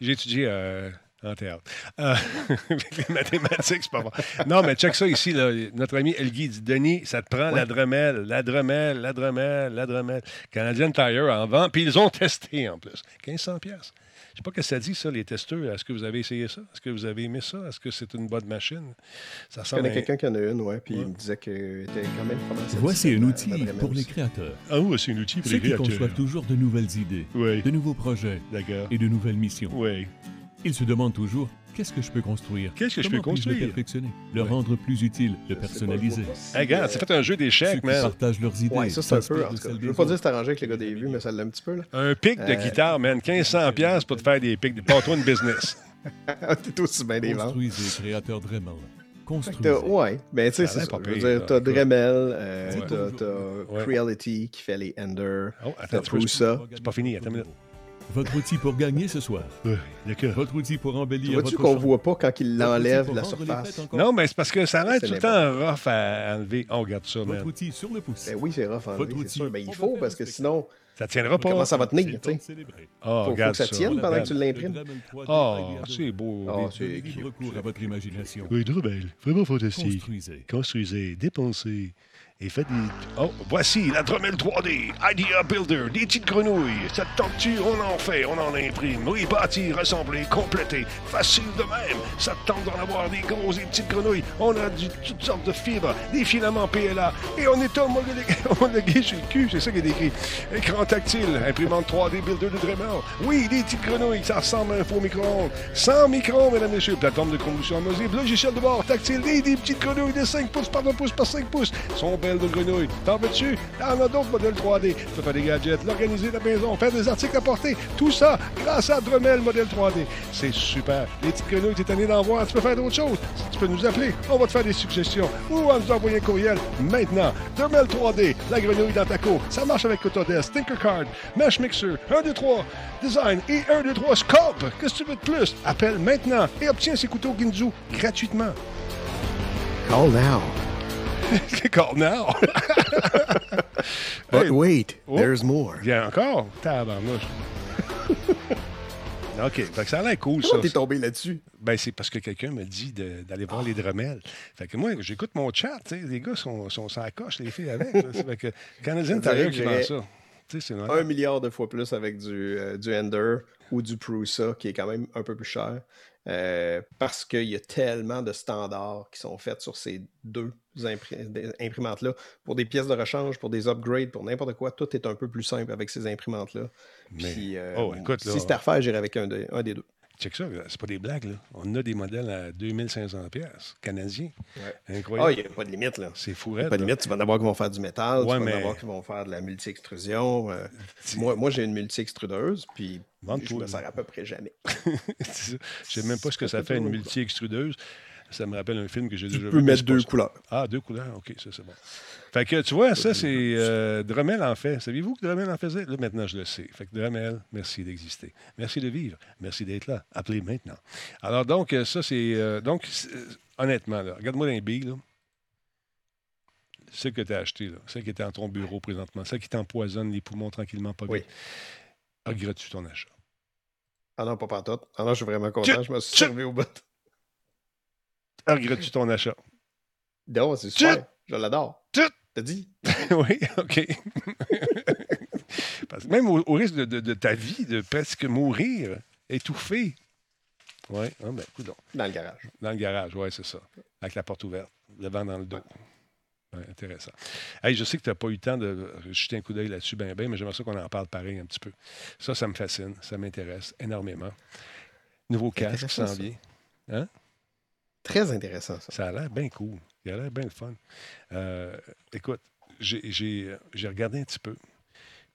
étudié euh, en théâtre. Euh, les mathématiques, c'est pas bon. Non, mais check ça ici. Là. Notre ami Elguy dit Denis, ça te prend la Dremel, la Dremel, la Dremel, la Dremel. Canadian Tire en vend. Puis ils ont testé en plus. 1500 pièces. Je sais pas ce que ça dit, ça, les testeurs. Est-ce que vous avez essayé ça? Est-ce que vous avez aimé ça? Est-ce que c'est une bonne machine? Ça Je ressemble connais à... quelqu'un qui en a une, ouais, puis Ouais. il me disait qu'elle était quand même pas mal Voici un outil pour les créateurs. Ah oui, c'est un outil pour Ceux les qui créateurs. conçoivent toujours de nouvelles idées, Oui, de nouveaux projets d'accord. et de nouvelles missions. Oui. Ils se demandent toujours qu'est-ce que je peux construire? Qu'est-ce que je Comment peux puis-je le construire? perfectionner, le Ouais. rendre plus utile, le personnaliser. Hey, regarde, c'est fait un jeu d'échecs, man. partagent leurs idées. Ouais, ça c'est un peu, en cas. Je veux pas dire c'est arrangé avec le gars des vues, mais ça l'a un petit peu, là. Un pic de Euh, guitare, man. 1500 pièces pour te faire des pics. Pas-toi une business. T'es aussi bien des ventes. Construisez, créateur Dremel. Fait que Construisez. ouais, mais tu sais, c'est ça. pas Je veux dire, t'as. Dremel, euh, Ouais. t'as. Creality qui fait les Ender, Oh, t'as attends. Prusa. C'est pas fini, attends une minute. Votre outil pour gagner ce soir. Ouais, D'accord. Votre outil pour embellir Vois-tu votre qu'on chambre. voit pas quand il l'enlève la surface? Non, mais c'est parce que ça a l'air C'est tout le temps rough à enlever. Oh, regarde ça, Votre man. outil sur le pouce. Ben oui, c'est rough en Votre c'est outil, sûr. Ben, on il faut parce que sinon, Ça tiendra pas. comment ça va tenir, tu sais? Oh, faut, faut regarde que ça tienne pendant que tu l'imprimes. Le Dremel 3D Oh, Ideado. c'est beau. Ah, c'est cute. libre cours à votre imagination. Oui, Dremel. Vraiment fantastique. Construisez. Construisez, dépensez et faites des... Oh, voici la Dremel 3D, Idea Builder, des petites grenouilles. Ça te tente-tu? On en fait, on en imprime. Oui, bâti, ressemblé, complété. Facile de même. Ça te tente d'en avoir des grosses et petites grenouilles. On a du, toutes sortes de fibres, des filaments PLA. Et on est homologué, sur le cul, c'est ça qui est écrit. Écran tactile, imprimante 3D Builder de Dremel. Oui, des petites grenouilles, ça ressemble à un faux micro-ondes. Sans micro, mesdames et messieurs. Plateforme de combustion amovible, logiciel de bord tactile, des petites grenouilles de 5 pouces par 2 pouces par 5 pouces. De grenouilles. T'en veux-tu? On a d'autres modèles 3D. Tu peux faire des gadgets, l'organiser la maison, faire des articles à porter. Tout ça grâce à Dremel modèle 3D. C'est super. Les petites grenouilles, t'es tanné d'en voir. Tu peux faire d'autres choses. Tu peux nous appeler. On va te faire des suggestions. Ou en nous envoyer un courriel maintenant. Dremel 3D, la grenouille dans ta cour. Ça marche avec Autodesk, Tinkercard, Mesh Mixer, 1, 2, 3, Design et 1, 2, 3, Scope. Qu'est-ce que tu veux de plus? Appelle maintenant et obtiens ces couteaux Ginzu gratuitement. Call now. Call now. But wait, Oh. there's more. Il y a encore? Tabarnouche. OK. Fait que ça a l'air cool, ça. Comment t'es tombé là-dessus? Ben, c'est parce que quelqu'un me dit d'aller voir les Dremel. Fait que moi, j'écoute mon chat. tu sais, Les gars sont, sont sans coche, les filles avec. fait que Canadien Tire qui vend ça. Un milliard de fois plus avec du, euh, du Ender ou du Prusa, qui est quand même un peu plus cher. euh, parce qu'il y a tellement de standards qui sont faits sur ces deux imprimantes-là. Pour des pièces de rechange, pour des upgrades, pour n'importe quoi, tout est un peu plus simple avec ces imprimantes-là. Mais- Puis, euh, oh, écoute, là, si c'était à refaire, j'irais avec un, de- un des deux. Check ça, c'est pas des blagues. Là. On a des modèles à 2500 pièces canadiens. Ah, il Incroyable. n'y a pas de limite, là. C'est fou, Il n'y a pas de limite. Tu vas en avoir qui vont faire du métal, Ouais, tu vas mais- en avoir qui vont faire de la multi-extrusion. euh, moi, moi j'ai une multi-extrudeuse, puis je Vente-toi, me sers à peu près jamais. Je sais même pas ce que ça fait une multi-extrudeuse. Ça me rappelle un film que j'ai Tu déjà vu. peux mais mettre deux ça. couleurs. Ah, deux couleurs, OK, ça c'est bon. Fait que tu vois, ça c'est euh, Dremel en fait. Saviez-vous que Dremel en faisait? Là maintenant je le sais. Fait que Dremel, merci d'exister. Merci de vivre. Merci d'être là. Appelez maintenant. Alors donc, euh, ça c'est. euh, donc, euh, honnêtement, là, regarde-moi dans les billes, là. Celle que tu as acheté, là, celle qui était dans ton bureau présentement, celle qui t'empoisonne les poumons tranquillement, pas Oui. vite. Regrettes-tu ton achat? Ah non, pas pantoute. Ah non, je suis vraiment content. Je me suis servi au bout. Regrettes-tu ton achat? Non, c'est super. Je l'adore. T'as dit? oui, OK. Parce que même au, au risque de, de- de ta vie, de presque mourir, étouffé. Oui, ah ben, coudonc. Dans le garage. Dans le garage, oui, c'est ça. Avec la porte ouverte, le vent dans le dos. Ouais, intéressant. Hey, je sais que tu n'as pas eu le temps de jeter un coup d'œil là-dessus, ben, ben, mais j'aimerais ça qu'on en parle pareil un petit peu. Ça, ça me fascine, ça m'intéresse énormément. Nouveau casque qui s'en vient. Très intéressant, ça. Ça a l'air bien cool. Il a l'air bien le fun. Euh, écoute, j'ai- regardé un petit peu,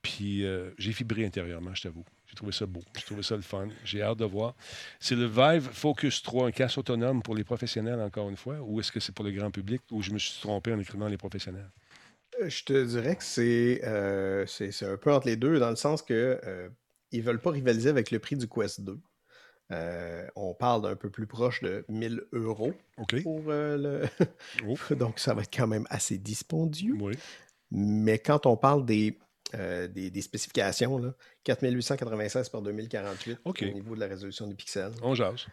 puis euh, j'ai vibré intérieurement, je t'avoue. J'ai trouvé ça beau. J'ai trouvé ça le fun. J'ai hâte de voir. C'est le Vive Focus 3, un casque autonome pour les professionnels, encore une fois, ou est-ce que c'est pour le grand public, ou je me suis trompé en écrivant les professionnels? Euh, Je te dirais que euh, c'est un peu entre les deux, dans le sens que euh, ils veulent pas rivaliser avec le prix du Quest 2. Euh, on parle d'un peu plus proche de 1000 euros pour euh, le. Oh. Donc, ça va être quand même assez dispendieux. Oui. Mais quand on parle des, euh, des, des spécifications, là, 4896 par 2048 OK. au niveau de la résolution du pixel. On jase.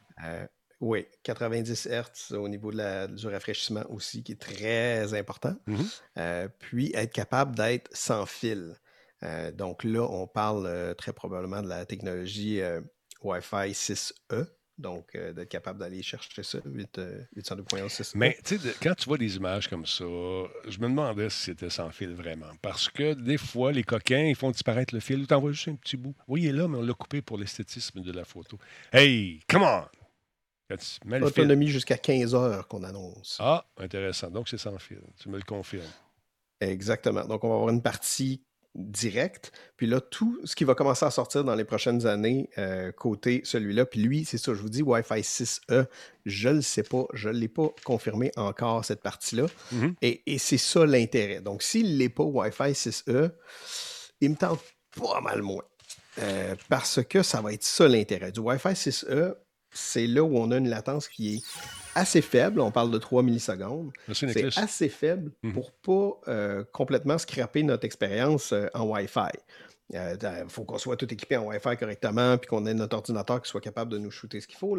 Oui, 90 Hz au niveau de la- du rafraîchissement aussi, qui est très important. Mhm. Euh, puis être capable d'être sans fil. Donc là, on parle très probablement de la technologie Wi-Fi 6E. Donc, euh, d'être capable d'aller chercher ça, 8, euh, 802.11 6E. Mais tu sais, quand tu vois des images comme ça, je me demandais si c'était sans fil vraiment. Parce que des fois, les coquins, ils font disparaître le fil ou t'envoies juste un petit bout. Oui, il est là, mais on l'a coupé pour l'esthétisme de la photo. Hey, come on! Autonomie jusqu'à 15 heures qu'on annonce. Ah, intéressant. Donc, c'est sans fil. Tu me le confirmes. Exactement. Donc, on va avoir une partie directe. Puis là, tout ce qui va commencer à sortir dans les prochaines années, euh, côté celui-là. Puis lui, c'est ça, je vous dis, Wi-Fi 6E, je ne le sais pas. Je ne l'ai pas confirmé encore, cette partie-là. Mhm. Et, et c'est ça l'intérêt. Donc, s'il ne l'est pas, Wi-Fi 6E, il me tente pas mal moins. Euh, parce que ça va être ça l'intérêt. Du Wi-Fi 6E, c'est là où on a une latence qui est assez faible. On parle de 3 millisecondes. C'est assez faible Mhm. pour pas euh, complètement scraper notre expérience euh, en Wi-Fi. Il faut qu'on soit tout équipé en Wi-Fi correctement, puis qu'on ait notre ordinateur qui soit capable de nous shooter ce qu'il faut.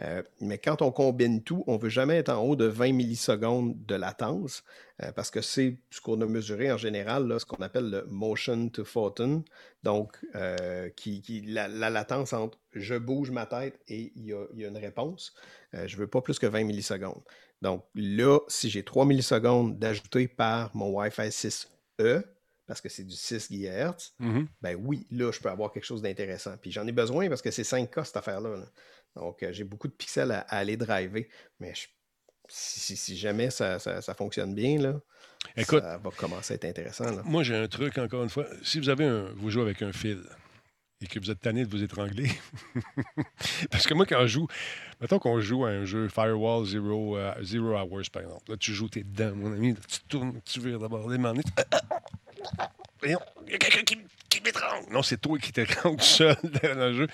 Euh, mais quand on combine tout, on ne veut jamais être en haut de 20 millisecondes de latence, euh, parce que c'est ce qu'on a mesuré en général, ce qu'on appelle le motion to photon, donc euh, qui, la, la latence entre je bouge ma tête et il y y a une réponse. Euh, je ne veux pas plus que 20 millisecondes. Donc là, si j'ai 3 millisecondes d'ajouter par mon Wi-Fi 6E, parce que c'est du 6 GHz, Mhm. ben oui, là, je peux avoir quelque chose d'intéressant. Puis j'en ai besoin parce que c'est 5K cette affaire-là. là. Donc euh, j'ai beaucoup de pixels à, à aller driver. Mais je- si, si- si jamais ça, ça- ça fonctionne bien, là, Écoute. ça va commencer à être intéressant. là. Moi, j'ai un truc, encore une fois. Si vous avez un. Vous jouez avec un fil et que vous êtes tanné de vous étrangler. Parce que moi, quand je joue. Mettons qu'on joue à un jeu Firewall Zero, euh, Zero Hours, par exemple. Là, tu joues, t'es dedans, mon ami. Là, tu tournes, tu vires d'abord les mains. Il y a quelqu'un qui, qui m'étrangle. Non, c'est toi qui t'étrangle tout seul dans le jeu.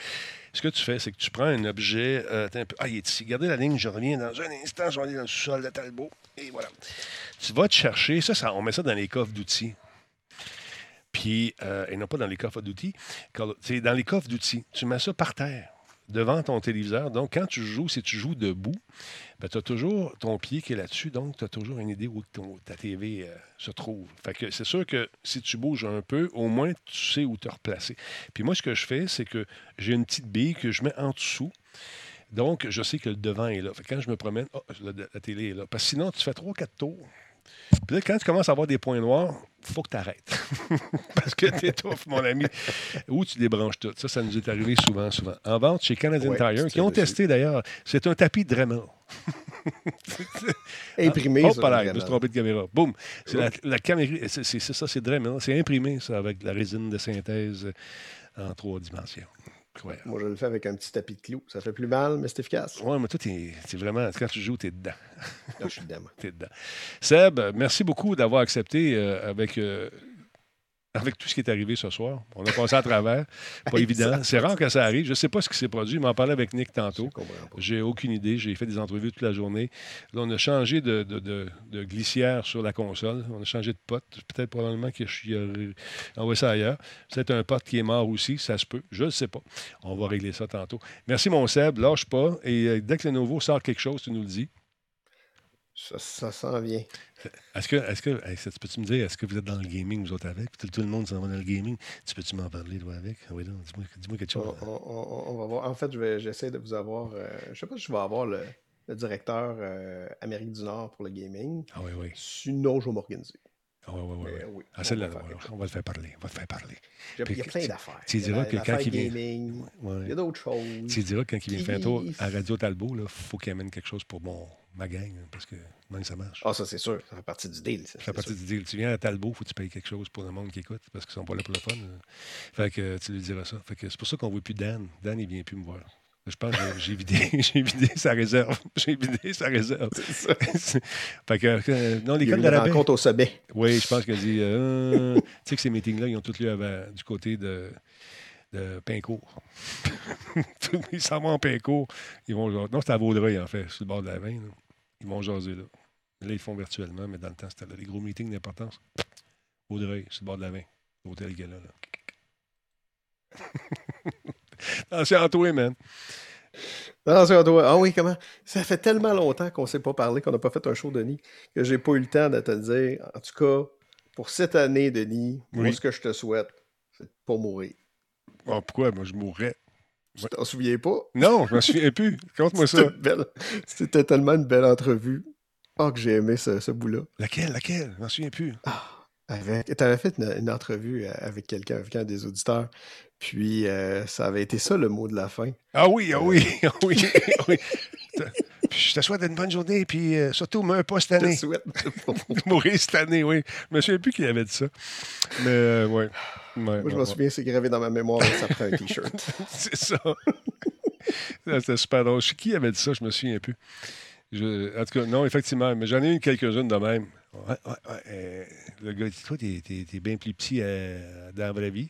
Ce que tu fais, c'est que tu prends un objet. euh, un peu. Ah, il est ici. Gardez la ligne, je reviens dans un instant. Je vais aller dans le sous-sol de Talbot. Et voilà. Tu vas te chercher. Ça, on met ça dans les coffres d'outils. Puis, euh, et non pas dans les coffres d'outils. C'est dans les coffres d'outils. Tu mets ça par terre, devant ton téléviseur. Donc, quand tu joues, si tu joues debout, tu as toujours ton pied qui est là-dessus. Donc, tu as toujours une idée où ton- ta TV euh, se trouve. Fait que c'est sûr que si tu bouges un peu, au moins, tu sais où te replacer. Puis moi, ce que je fais, c'est que j'ai une petite bille que je mets en dessous. Donc, je sais que le devant est là. Fait que quand je me promène, oh, la, la télé est là. Parce que sinon, tu fais trois, quatre tours. Puis là, quand tu commences à avoir des points noirs, il faut que tu arrêtes. Parce que tu étouffes, mon ami. Ou tu débranches tout. Ça, ça nous est arrivé souvent, souvent. En vente chez Canadian Ouais, Tire, qui ont dessus. testé d'ailleurs. C'est un tapis de Dremel. Imprimé. Là, je me suis trompé de caméra. Boum. C'est la, la caméra. C'est ça, c'est Dremel. C'est imprimé, ça, avec la résine de synthèse euh, en trois dimensions. Incroyable. Moi, je le fais avec un petit tapis de clous. Ça fait plus mal, mais c'est efficace. Ouais, mais toi, t'es- c'est vraiment. Quand tu joues, tu es dedans. Là, je suis dedans. moi. T'es dedans. Seb, merci beaucoup d'avoir accepté euh, avec, euh, avec tout ce qui est arrivé ce soir. On a passé à travers. Pas évident. C'est rare que ça arrive. Je ne sais pas ce qui s'est produit. Il m'en parlait avec Nick tantôt. Je. J'ai aucune idée. J'ai fait des entrevues toute la journée. Là, on a changé de, de- de- de glissière sur la console. On a changé de pote. Peut-être probablement qu'il a envoyé ça ailleurs. C'est un pote qui est mort aussi. Ça se peut. Je ne sais pas. On va régler ça tantôt. Merci, mon Seb. Lâche pas. Et euh, dès que le nouveau sort quelque chose, tu nous le dis. Ça, ça s'en vient. Est-ce que, est-ce que, tu peux-tu me dire, est-ce que vous êtes dans le gaming, vous autres avec? Tout, tout le monde s'en va dans le gaming. Tu peux-tu m'en parler, toi, avec? Ah Oui, non, dis-moi, dis-moi quelque chose. on- on- on va voir. En fait, je vais- j'essaie de vous avoir. euh, je sais pas si je vais avoir le, le directeur euh, Amérique du Nord pour le gaming. Ah oui, oui. Sinon, je vais m'organiser. Ah oui, oui, oui. Mais oui. Ah, on celle-là, ouais, on va le faire parler. On va le faire parler. Il y a, Puis il y a plein d'affaires. tu Il y a diras que quand il vient- gaming, Ouais. Il y a d'autres choses. Tu diras quand il vient faire un tour à Radio Talbot, il faut qu'il amène quelque chose pour mon, ma gang, hein, parce que même ça marche. Ah, ça, c'est sûr. Ça fait partie du deal. Ça, Ça fait c'est partie sûr. du deal. Tu viens à Talbot, faut que tu payes quelque chose pour le monde qui écoute, parce qu'ils sont pas là pour le fun. Fait que tu lui diras ça. Fait que c'est pour ça qu'on ne voit plus Dan. Dan, il vient plus me voir. Je pense que j'ai vidé, j'ai vidé sa réserve. J'ai vidé sa réserve. fait que, euh, non, Il l'école de la rencontre au sommet. Oui, je pense qu'il a dit. euh, tu sais que ces meetings-là, ils ont tous lieu avant- du côté de, de Pincourt. ils s'en vont en Pincourt. Ils vont. Non, c'était à Vaudreuil, en fait, sur le bord de la veine. Ils vont jaser là. Là, ils font virtuellement, mais dans le temps, c'était là. Les gros meetings d'importance. Vaudreuil, sur le bord de la veine. L'hôtel Gala, là. Attention à toi, man. Attention à toi. Ah oui, comment? Ça fait tellement longtemps qu'on ne s'est pas parlé, qu'on n'a pas fait un show, Denis, que j'ai pas eu le temps de te le dire. En tout cas, pour cette année, Denis, moi, Oui. ce que je te souhaite, c'est de pas mourir. Ah, pourquoi? Moi, je mourrais. Tu t'en souviens pas? Non, je m'en souviens plus. Conte-moi ça. belle- C'était tellement une belle entrevue. Oh, que j'ai aimé ce, ce bout-là. Laquelle? Laquelle? Je m'en souviens plus. Avec... Tu avais fait une, une entrevue euh, avec quelqu'un, avec un des auditeurs. Puis, euh, ça avait été ça le mot de la fin. Ah oui, ah oui, ah oui, ah oui. Je te souhaite une bonne journée, puis euh, surtout, meurs pas cette Je te année. souhaite. Mourir cette année, oui. Je me souviens plus qui avait dit ça. Mais, euh, ouais. Ouais, Moi, je ouais, me ouais. souviens, c'est gravé dans ma mémoire, ça prend un T-shirt. C'est ça. C'était super drôle. Je sais qui avait dit ça, je me souviens plus. Je- en tout cas, non, effectivement, mais j'en ai eu quelques-unes de même. Ouais, ouais, ouais. euh, le gars dit Toi, t'es bien plus petit euh, dans la vraie vie.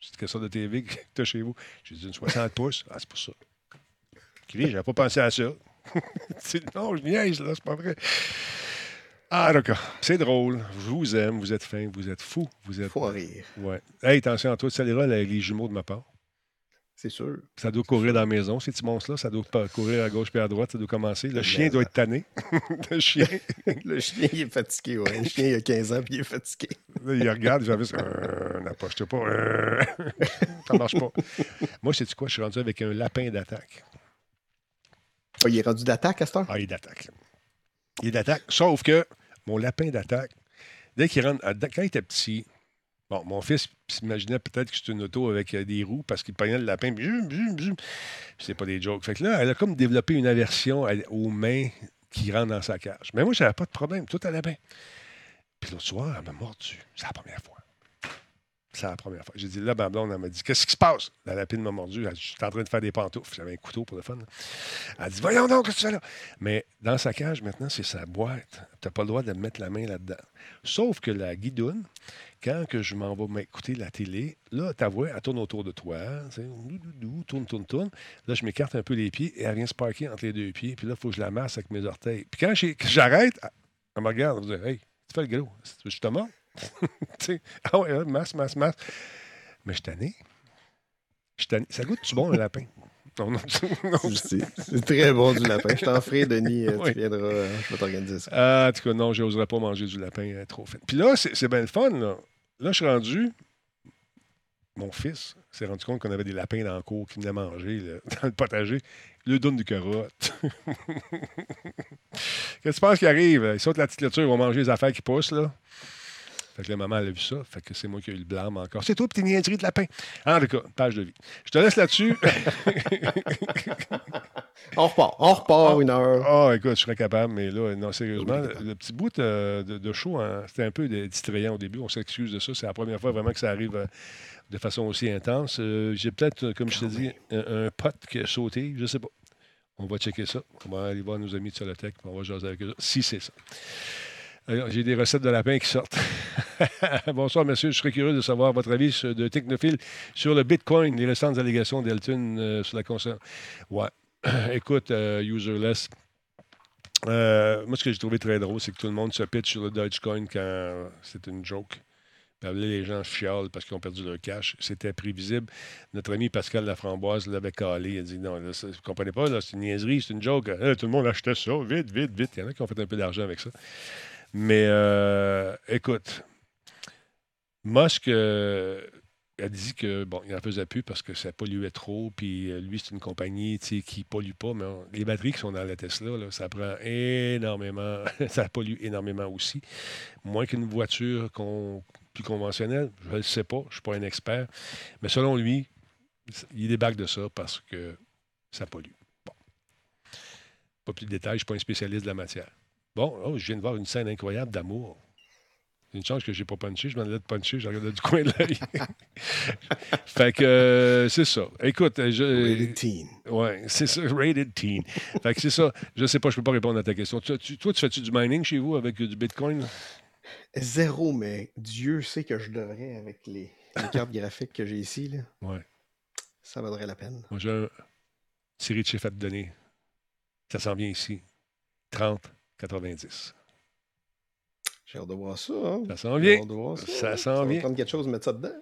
C'est quelle sorte de TV que t'as chez vous J'ai dit une 60 pouces. Ah, c'est pour ça. Chris, j'avais pas pensé à ça. Non, je niaise, là, c'est pas vrai. Ah, d'accord. C'est drôle. Je vous aime, vous êtes fin, vous êtes fou. Vous êtes. Faut rire, Ouais. Hey, attention à toi, tu les, les jumeaux de ma part. c'est sûr. Ça doit courir dans la maison, ces petits monstres-là. Ça doit courir à gauche puis à droite. Ça doit commencer. Le chien doit être tanné. le chien, Le chien, il est fatigué, ouais. Le chien, il a 15 ans, puis il est fatigué. là, il regarde. J'avais ça. Euh, N'approche-toi pas. Euh. ça marche pas. Moi, sais-tu quoi? Je suis rendu avec un lapin d'attaque. Ah, il est rendu d'attaque à cette heure? Ah, il est d'attaque. Il est d'attaque. Sauf que mon lapin d'attaque, dès qu'il rentre. à- Quand il était petit, bon, mon fils s'imaginait peut-être que c'était une auto avec euh, des roues parce qu'il prenait le lapin. C'est pas des jokes. Fait que là, elle a comme développé une aversion aux mains qui rentrent dans sa cage. Mais moi, j'avais pas de problème. Tout allait bien. Puis l'autre soir, elle m'a mordu. C'est la première fois. C'est la première fois. J'ai dit, là, ma blonde, elle m'a dit, qu'est-ce qui se passe? La lapine m'a mordu. Dit, J'étais en train de faire des pantoufles. J'avais un couteau pour le fun. là. Elle dit, voyons donc, qu'est-ce que tu là? Mais dans sa cage, maintenant, c'est sa boîte. Tu n'as pas le droit de mettre la main là-dedans. Sauf que la guidoune, quand que je m'en vais m'écouter la télé, là, ta voix, elle tourne autour de toi. tu sais, dou, dou, dou, tourne, tourne, tourne. Là, je m'écarte un peu les pieds et elle vient se parquer entre les deux pieds. Puis là, il faut que je la masse avec mes orteils. Puis quand j'arrête, elle me regarde. Elle me dit, Hey, tu fais le gros. Je te mords? Ah ouais, hein, masse, masse, masse. Mais je suis tanné. Je tanné. Ça goûte-tu bon, un lapin? Non, non, non. C'est c'est très bon du lapin. Je t'en ferai, Denis. euh, Oui. Tu viendras. euh, je vais t'organiser ça. Ah, en tout cas, non, j'oserais pas manger du lapin euh, trop fait. Puis là, c'est bien le fun. Là. là, je suis rendu. Mon fils s'est rendu compte qu'on avait des lapins dans le cour qui venaient manger là, dans le potager. Il lui donne du carotte. Qu'est-ce que tu penses qui arrive? Ils sautent la petite clôture, ils vont manger les affaires qui poussent, là. Fait que la maman, elle a vu ça. Fait que c'est moi qui ai eu le blâme encore. C'est toi, puis tes niaiseries de lapin. En tout cas, page de vie. Je te laisse là-dessus. On repart. On repart une heure. Ah, écoute, je serais capable, mais là, non, sérieusement, le, le petit bout euh, de, de show, hein, c'était un peu distrayant au début. On s'excuse de ça. C'est la première fois vraiment que ça arrive euh, de façon aussi intense. Euh, J'ai peut-être, comme je te dis, un, un pote qui a sauté. Je sais pas. On va checker ça. On va aller voir nos amis de Solotech. puis On va jaser avec eux. Si c'est ça. J'ai des recettes de lapin qui sortent. Bonsoir, monsieur. Je serais curieux de savoir votre avis de technophile sur le Bitcoin, les récentes allégations d'Elton euh, sur la console. Ouais. Écoute, euh, userless. Euh, moi, ce que j'ai trouvé très drôle, c'est que tout le monde se pitch sur le Dogecoin quand c'est une joke. Là, les gens chialent parce qu'ils ont perdu leur cash. C'était prévisible. Notre ami Pascal Laframboise l'avait calé. Il a dit Non, là, vous ne comprenez pas, c'est une niaiserie, c'est une joke. Tout le monde achetait ça, vite, vite, vite. Il y en a qui ont fait un peu d'argent avec ça. Mais euh, écoute, Musk euh, a dit que bon, il n'en faisait plus parce que ça polluait trop. Puis euh, lui, c'est une compagnie qui ne pollue pas. Mais les batteries qui sont dans la Tesla, là, ça prend énormément. ça pollue énormément aussi. Moins qu'une voiture plus conventionnelle. Je ne sais pas. Je ne suis pas un expert. Mais selon lui, il débarque de ça parce que ça pollue. Pas plus de détails. Je ne suis pas un spécialiste de la matière. Bon, oh, je viens de voir une scène incroyable d'amour. C'est une chance que j'ai pas punché. Je m'en allais de puncher. Je regardais du coin de l'œil. fait que euh, c'est ça. Écoute, je. Rated teen. Ouais, c'est ça, rated teen. fait que c'est ça. Je sais pas, je peux pas répondre à ta question. Tu- tu- toi, tu fais-tu du mining chez vous avec euh, du Bitcoin? Zéro, mais Dieu sait que je devrais avec les, les cartes graphiques que j'ai ici. Là. Ouais. Ça vaudrait la peine. Moi, j'ai un série de chiffres à te donner. Ça s'en vient ici. 30, 90. J'ai hâte de voir ça. Hein? Ça s'en J'ai vient. ça. Ça s'en vient. prendre quelque chose, mettre ça dedans.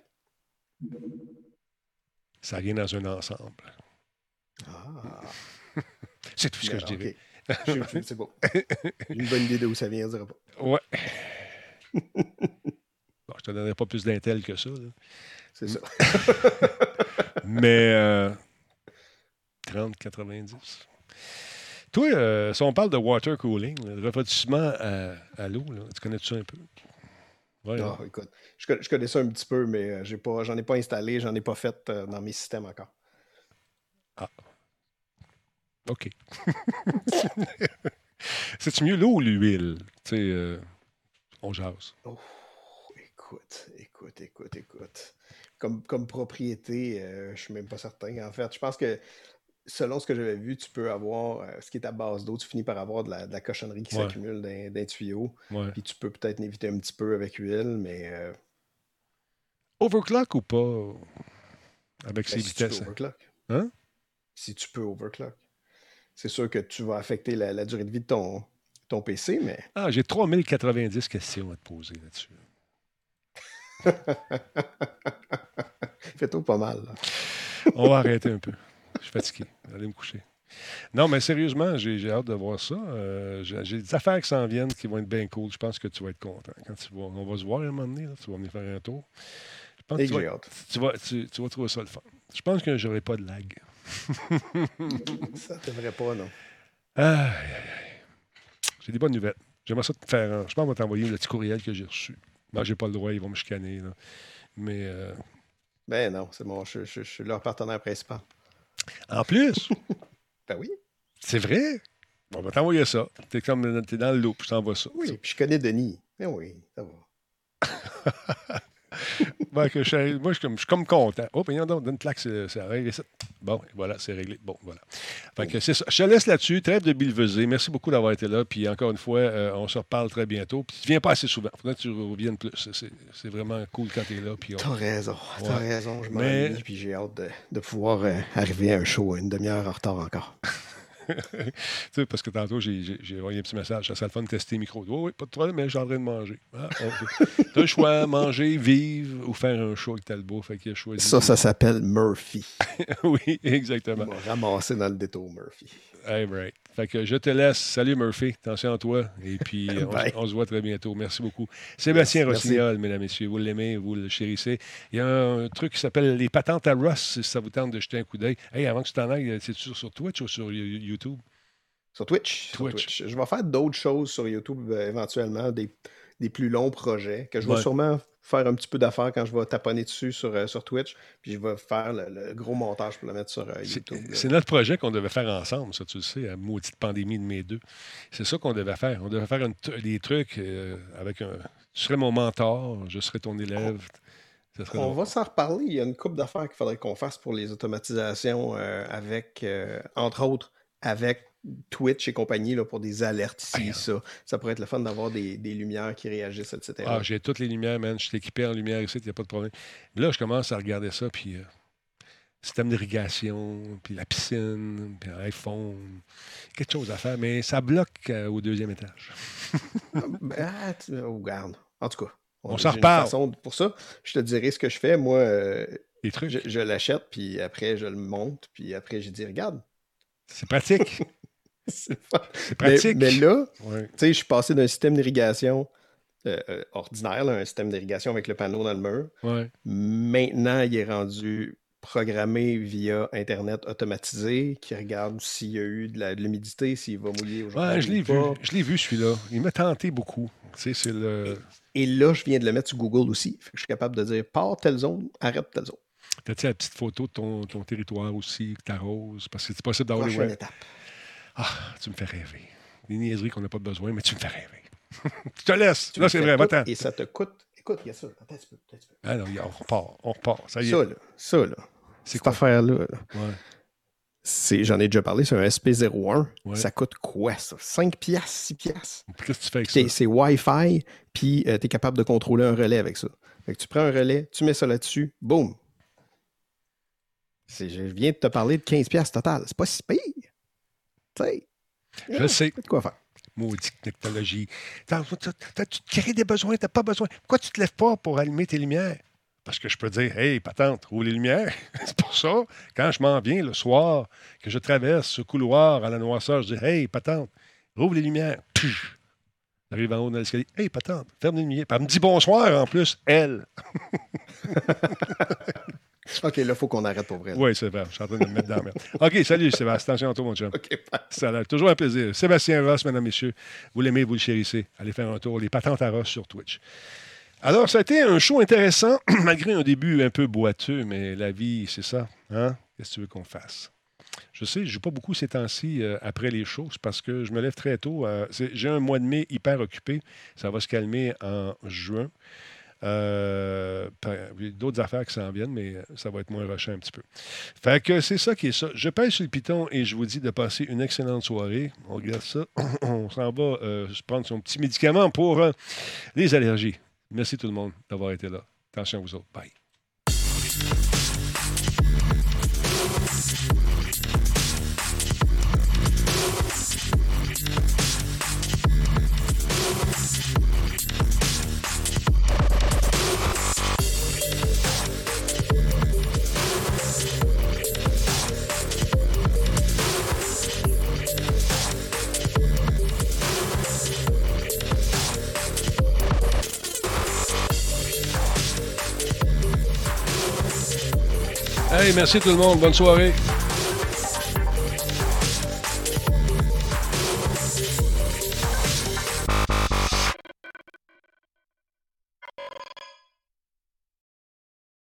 Ça vient dans un ensemble. Ah. C'est tout ce que je dirais. C'est. J'ai une bonne idée d'où ça vient, je dirais pas. Ouais. Bon, je te donnerai pas plus d'intel que ça. C'est ça. Mais euh, 30, 90. Toi, euh, si on parle de water cooling, le refroidissement à, à l'eau, tu connais ça un peu? Ouais, Ah, hein? écoute, je, connais- je connais ça un petit peu, mais euh, j'ai pas, j'en ai pas installé, j'en ai pas fait euh, dans mes systèmes encore. OK. C'est-tu mieux l'eau ou l'huile? Tu sais, euh, on jase. Oh, écoute, écoute, écoute, écoute. Comme, comme propriété, euh, je suis même pas certain. En fait, je pense que selon ce que j'avais vu, tu peux avoir euh, ce qui est à base d'eau, tu finis par avoir de la, de la cochonnerie qui s'accumule dans, dans un tuyau. Ouais. Puis tu peux peut-être l'éviter un petit peu avec huile, mais euh, Overclock ou pas? Avec ben, ses si tu peux vitesses. overclock. Hein? Si tu peux overclock. C'est sûr que tu vas affecter la, la durée de vie de ton, ton PC, mais Ah, j'ai 3090 questions à te poser là-dessus. fais-toi pas mal. là. On va arrêter un peu. Je suis fatigué. Aller me coucher. Non, mais sérieusement, j'ai hâte de voir ça. Euh, j'ai des affaires qui s'en viennent qui vont être bien cool. Je pense que tu vas être content. Quand tu vas, on va se voir un moment donné. là. tu vas venir faire un tour. Je pense que tu vas, tu, vas, tu- tu vas trouver ça le fun. Je pense que j'aurai pas de lag. Ça devrait pas, non? Aïe, aïe, aïe. J'ai des bonnes nouvelles. J'aimerais ça te faire. un- Je pense qu'on va t'envoyer le petit courriel que j'ai reçu. Non, j'ai pas le droit, ils vont me chicaner. là. Mais euh, Ben non, c'est bon, je, je- je suis leur partenaire principal. En plus, Ben oui. c'est vrai? On va t'envoyer ça. T'es comme t'es dans le loop, je t'envoie ça. Oui, puis je connais Denis. Ben oui, ça va. Je moi, je suis comme, je suis comme content. Oh, puis donc, donne une claque, ça. Bon, voilà, c'est réglé. Bon, voilà. Fait que c'est ça. Je te laisse là-dessus. Trêve de billevesée. Merci beaucoup d'avoir été là. Puis encore une fois, euh, on se reparle très bientôt. Puis tu viens pas assez souvent. Faudrait que tu reviennes plus. C'est- vraiment cool quand tu es là. Puis on- T'as raison, t'as Ouais. raison. Je Mais- m'ennuie, puis j'ai hâte de, de pouvoir euh, arriver à un show une demi-heure en retard encore. Tu sais, parce que tantôt, j'ai envoyé un petit message. Ça serait le fun de tester le micro. Oui, oui, pas de problème, mais j'ai en train de manger. Ah, ok. T'as le choix, manger, vivre ou faire un show avec Talbot. Fait qu'il a choisi. Ça, ça s'appelle Murphy. oui, exactement. On va ramasser dans le détour, Murphy. Hey, right. Fait que je te laisse. Salut Murphy. Attention à toi. Et puis, on, se voit très bientôt. Merci beaucoup. Sébastien Merci. Rossignol, mesdames et messieurs. Vous l'aimez, vous le chérissez. Il y a un truc qui s'appelle les patentes à Ross, si ça vous tente de jeter un coup d'œil. Hey, avant que tu t'en ailles, c'est sur, sur Twitch ou sur You- YouTube? Sur Twitch. sur Twitch. Twitch. Je vais faire d'autres choses sur YouTube euh, éventuellement, des, des plus longs projets que je vais Ouais. sûrement faire un petit peu d'affaires quand je vais taponner dessus sur, euh, sur Twitch. Puis je vais faire le, le gros montage pour le mettre sur euh, YouTube. c'est notre projet qu'on devait faire ensemble, ça, tu le sais, à maudite pandémie de mes deux. C'est ça qu'on devait faire. On devait faire des trucs euh, avec un. Tu serais mon mentor, je serais ton élève. On drôle. va s'en reparler. Il y a une couple d'affaires qu'il faudrait qu'on fasse pour les automatisations euh, avec, euh, entre autres, avec Twitch et compagnie là, pour des alertes ici, Ah, ça. Ça pourrait être le fun d'avoir des, des lumières qui réagissent, etc. Ah, j'ai toutes les lumières, man. Je suis équipé en lumière ici, il n'y a pas de problème. Là, je commence à regarder ça, puis euh, système d'irrigation, puis la piscine, puis un iPhone. Quelque chose à faire, mais ça bloque euh, au deuxième étage. Ben, ah, tu- oh, regarde. En tout cas, On s'en reparle. façon- pour ça, je te dirai ce que je fais. Moi, euh, trucs, je, je l'achète, puis après, je le monte, puis après, j'ai dit, regarde. c'est pratique. c'est mais, pratique. mais là, Ouais. tu sais, je suis passé d'un système d'irrigation euh, euh, ordinaire, là, un système d'irrigation avec le panneau dans le mur. Ouais. Maintenant, il est rendu programmé via Internet automatisé, qui regarde s'il y a eu de l'humidité, s'il va mouiller aujourd'hui. Ouais, je l'ai vu. Je l'ai vu, celui-là. Il m'a tenté beaucoup. Tu sais, le. Et là, je viens de le mettre sur Google aussi. Fait que je suis capable de dire pars telle zone, arrête telle zone. T'as-tu la petite photo de ton, ton territoire aussi, que t'arroses? Parce que c'est possible d'avoir les web. étape. Ah, tu me fais rêver. Des niaiseries qu'on n'a pas besoin, mais tu me fais rêver. je te laisse. Tu Là, c'est vrai. Et ça te coûte. Écoute, il y a ça. Attends un peu. Ah non, on repart. On repart. Ça y est. Ça, là. Ça, là. C'est Cette affaire-là. là, Ouais. c'est- J'en ai déjà parlé, c'est un SP01. Ouais. Ça coûte quoi, ça? 5 piastres, 6 piastres? Qu'est-ce que tu fais avec ça? C'est Wi-Fi, puis tu es capable de contrôler un relais avec ça. Fait que tu prends un relais, tu mets ça là-dessus, boum. Je viens de te parler de 15$ piastres total. C'est pas si pire. Sais. Je sais. De quoi faire. Maudite technologie. Tu crées des besoins, tu n'as pas besoin. Pourquoi tu ne te lèves pas pour allumer tes lumières? Parce que je peux dire, hey, patente, roule les lumières. C'est pour ça, quand je m'en viens le soir, que je traverse ce couloir à la noirceur, je dis, hey, patente, rouvre les lumières. J'arrive en haut dans l'escalier. Hey, patente, ferme les lumières. Elle me dit bonsoir en plus, elle. OK, là, il faut qu'on arrête pour vrai. là. Oui, c'est vrai, je suis en train de me mettre dans la merde. OK, salut Sébastien. Attention à toi, mon chum. OK, bye. Ça a l'air toujours un plaisir. Sébastien Ross, mesdames, messieurs, vous l'aimez, vous le chérissez. Allez faire un tour. Les patentes à Ross sur Twitch. Alors, ça a été un show intéressant, malgré un début un peu boiteux, mais la vie, c'est ça. Hein? Qu'est-ce que tu veux qu'on fasse? Je sais, je ne joue pas beaucoup ces temps-ci euh, après les shows, c'est parce que je me lève très tôt. euh, J'ai un mois de mai hyper occupé. Ça va se calmer en juin. Euh, d'autres affaires qui s'en viennent, mais ça va être moins rushé un petit peu. Fait que c'est ça qui est ça. Je pèse sur le piton et je vous dis de passer une excellente soirée. On regarde ça. On s'en va euh, prendre son petit médicament pour euh, les allergies. Merci tout le monde d'avoir été là. Attention à vous autres. Bye. Merci tout le monde. Bonne soirée.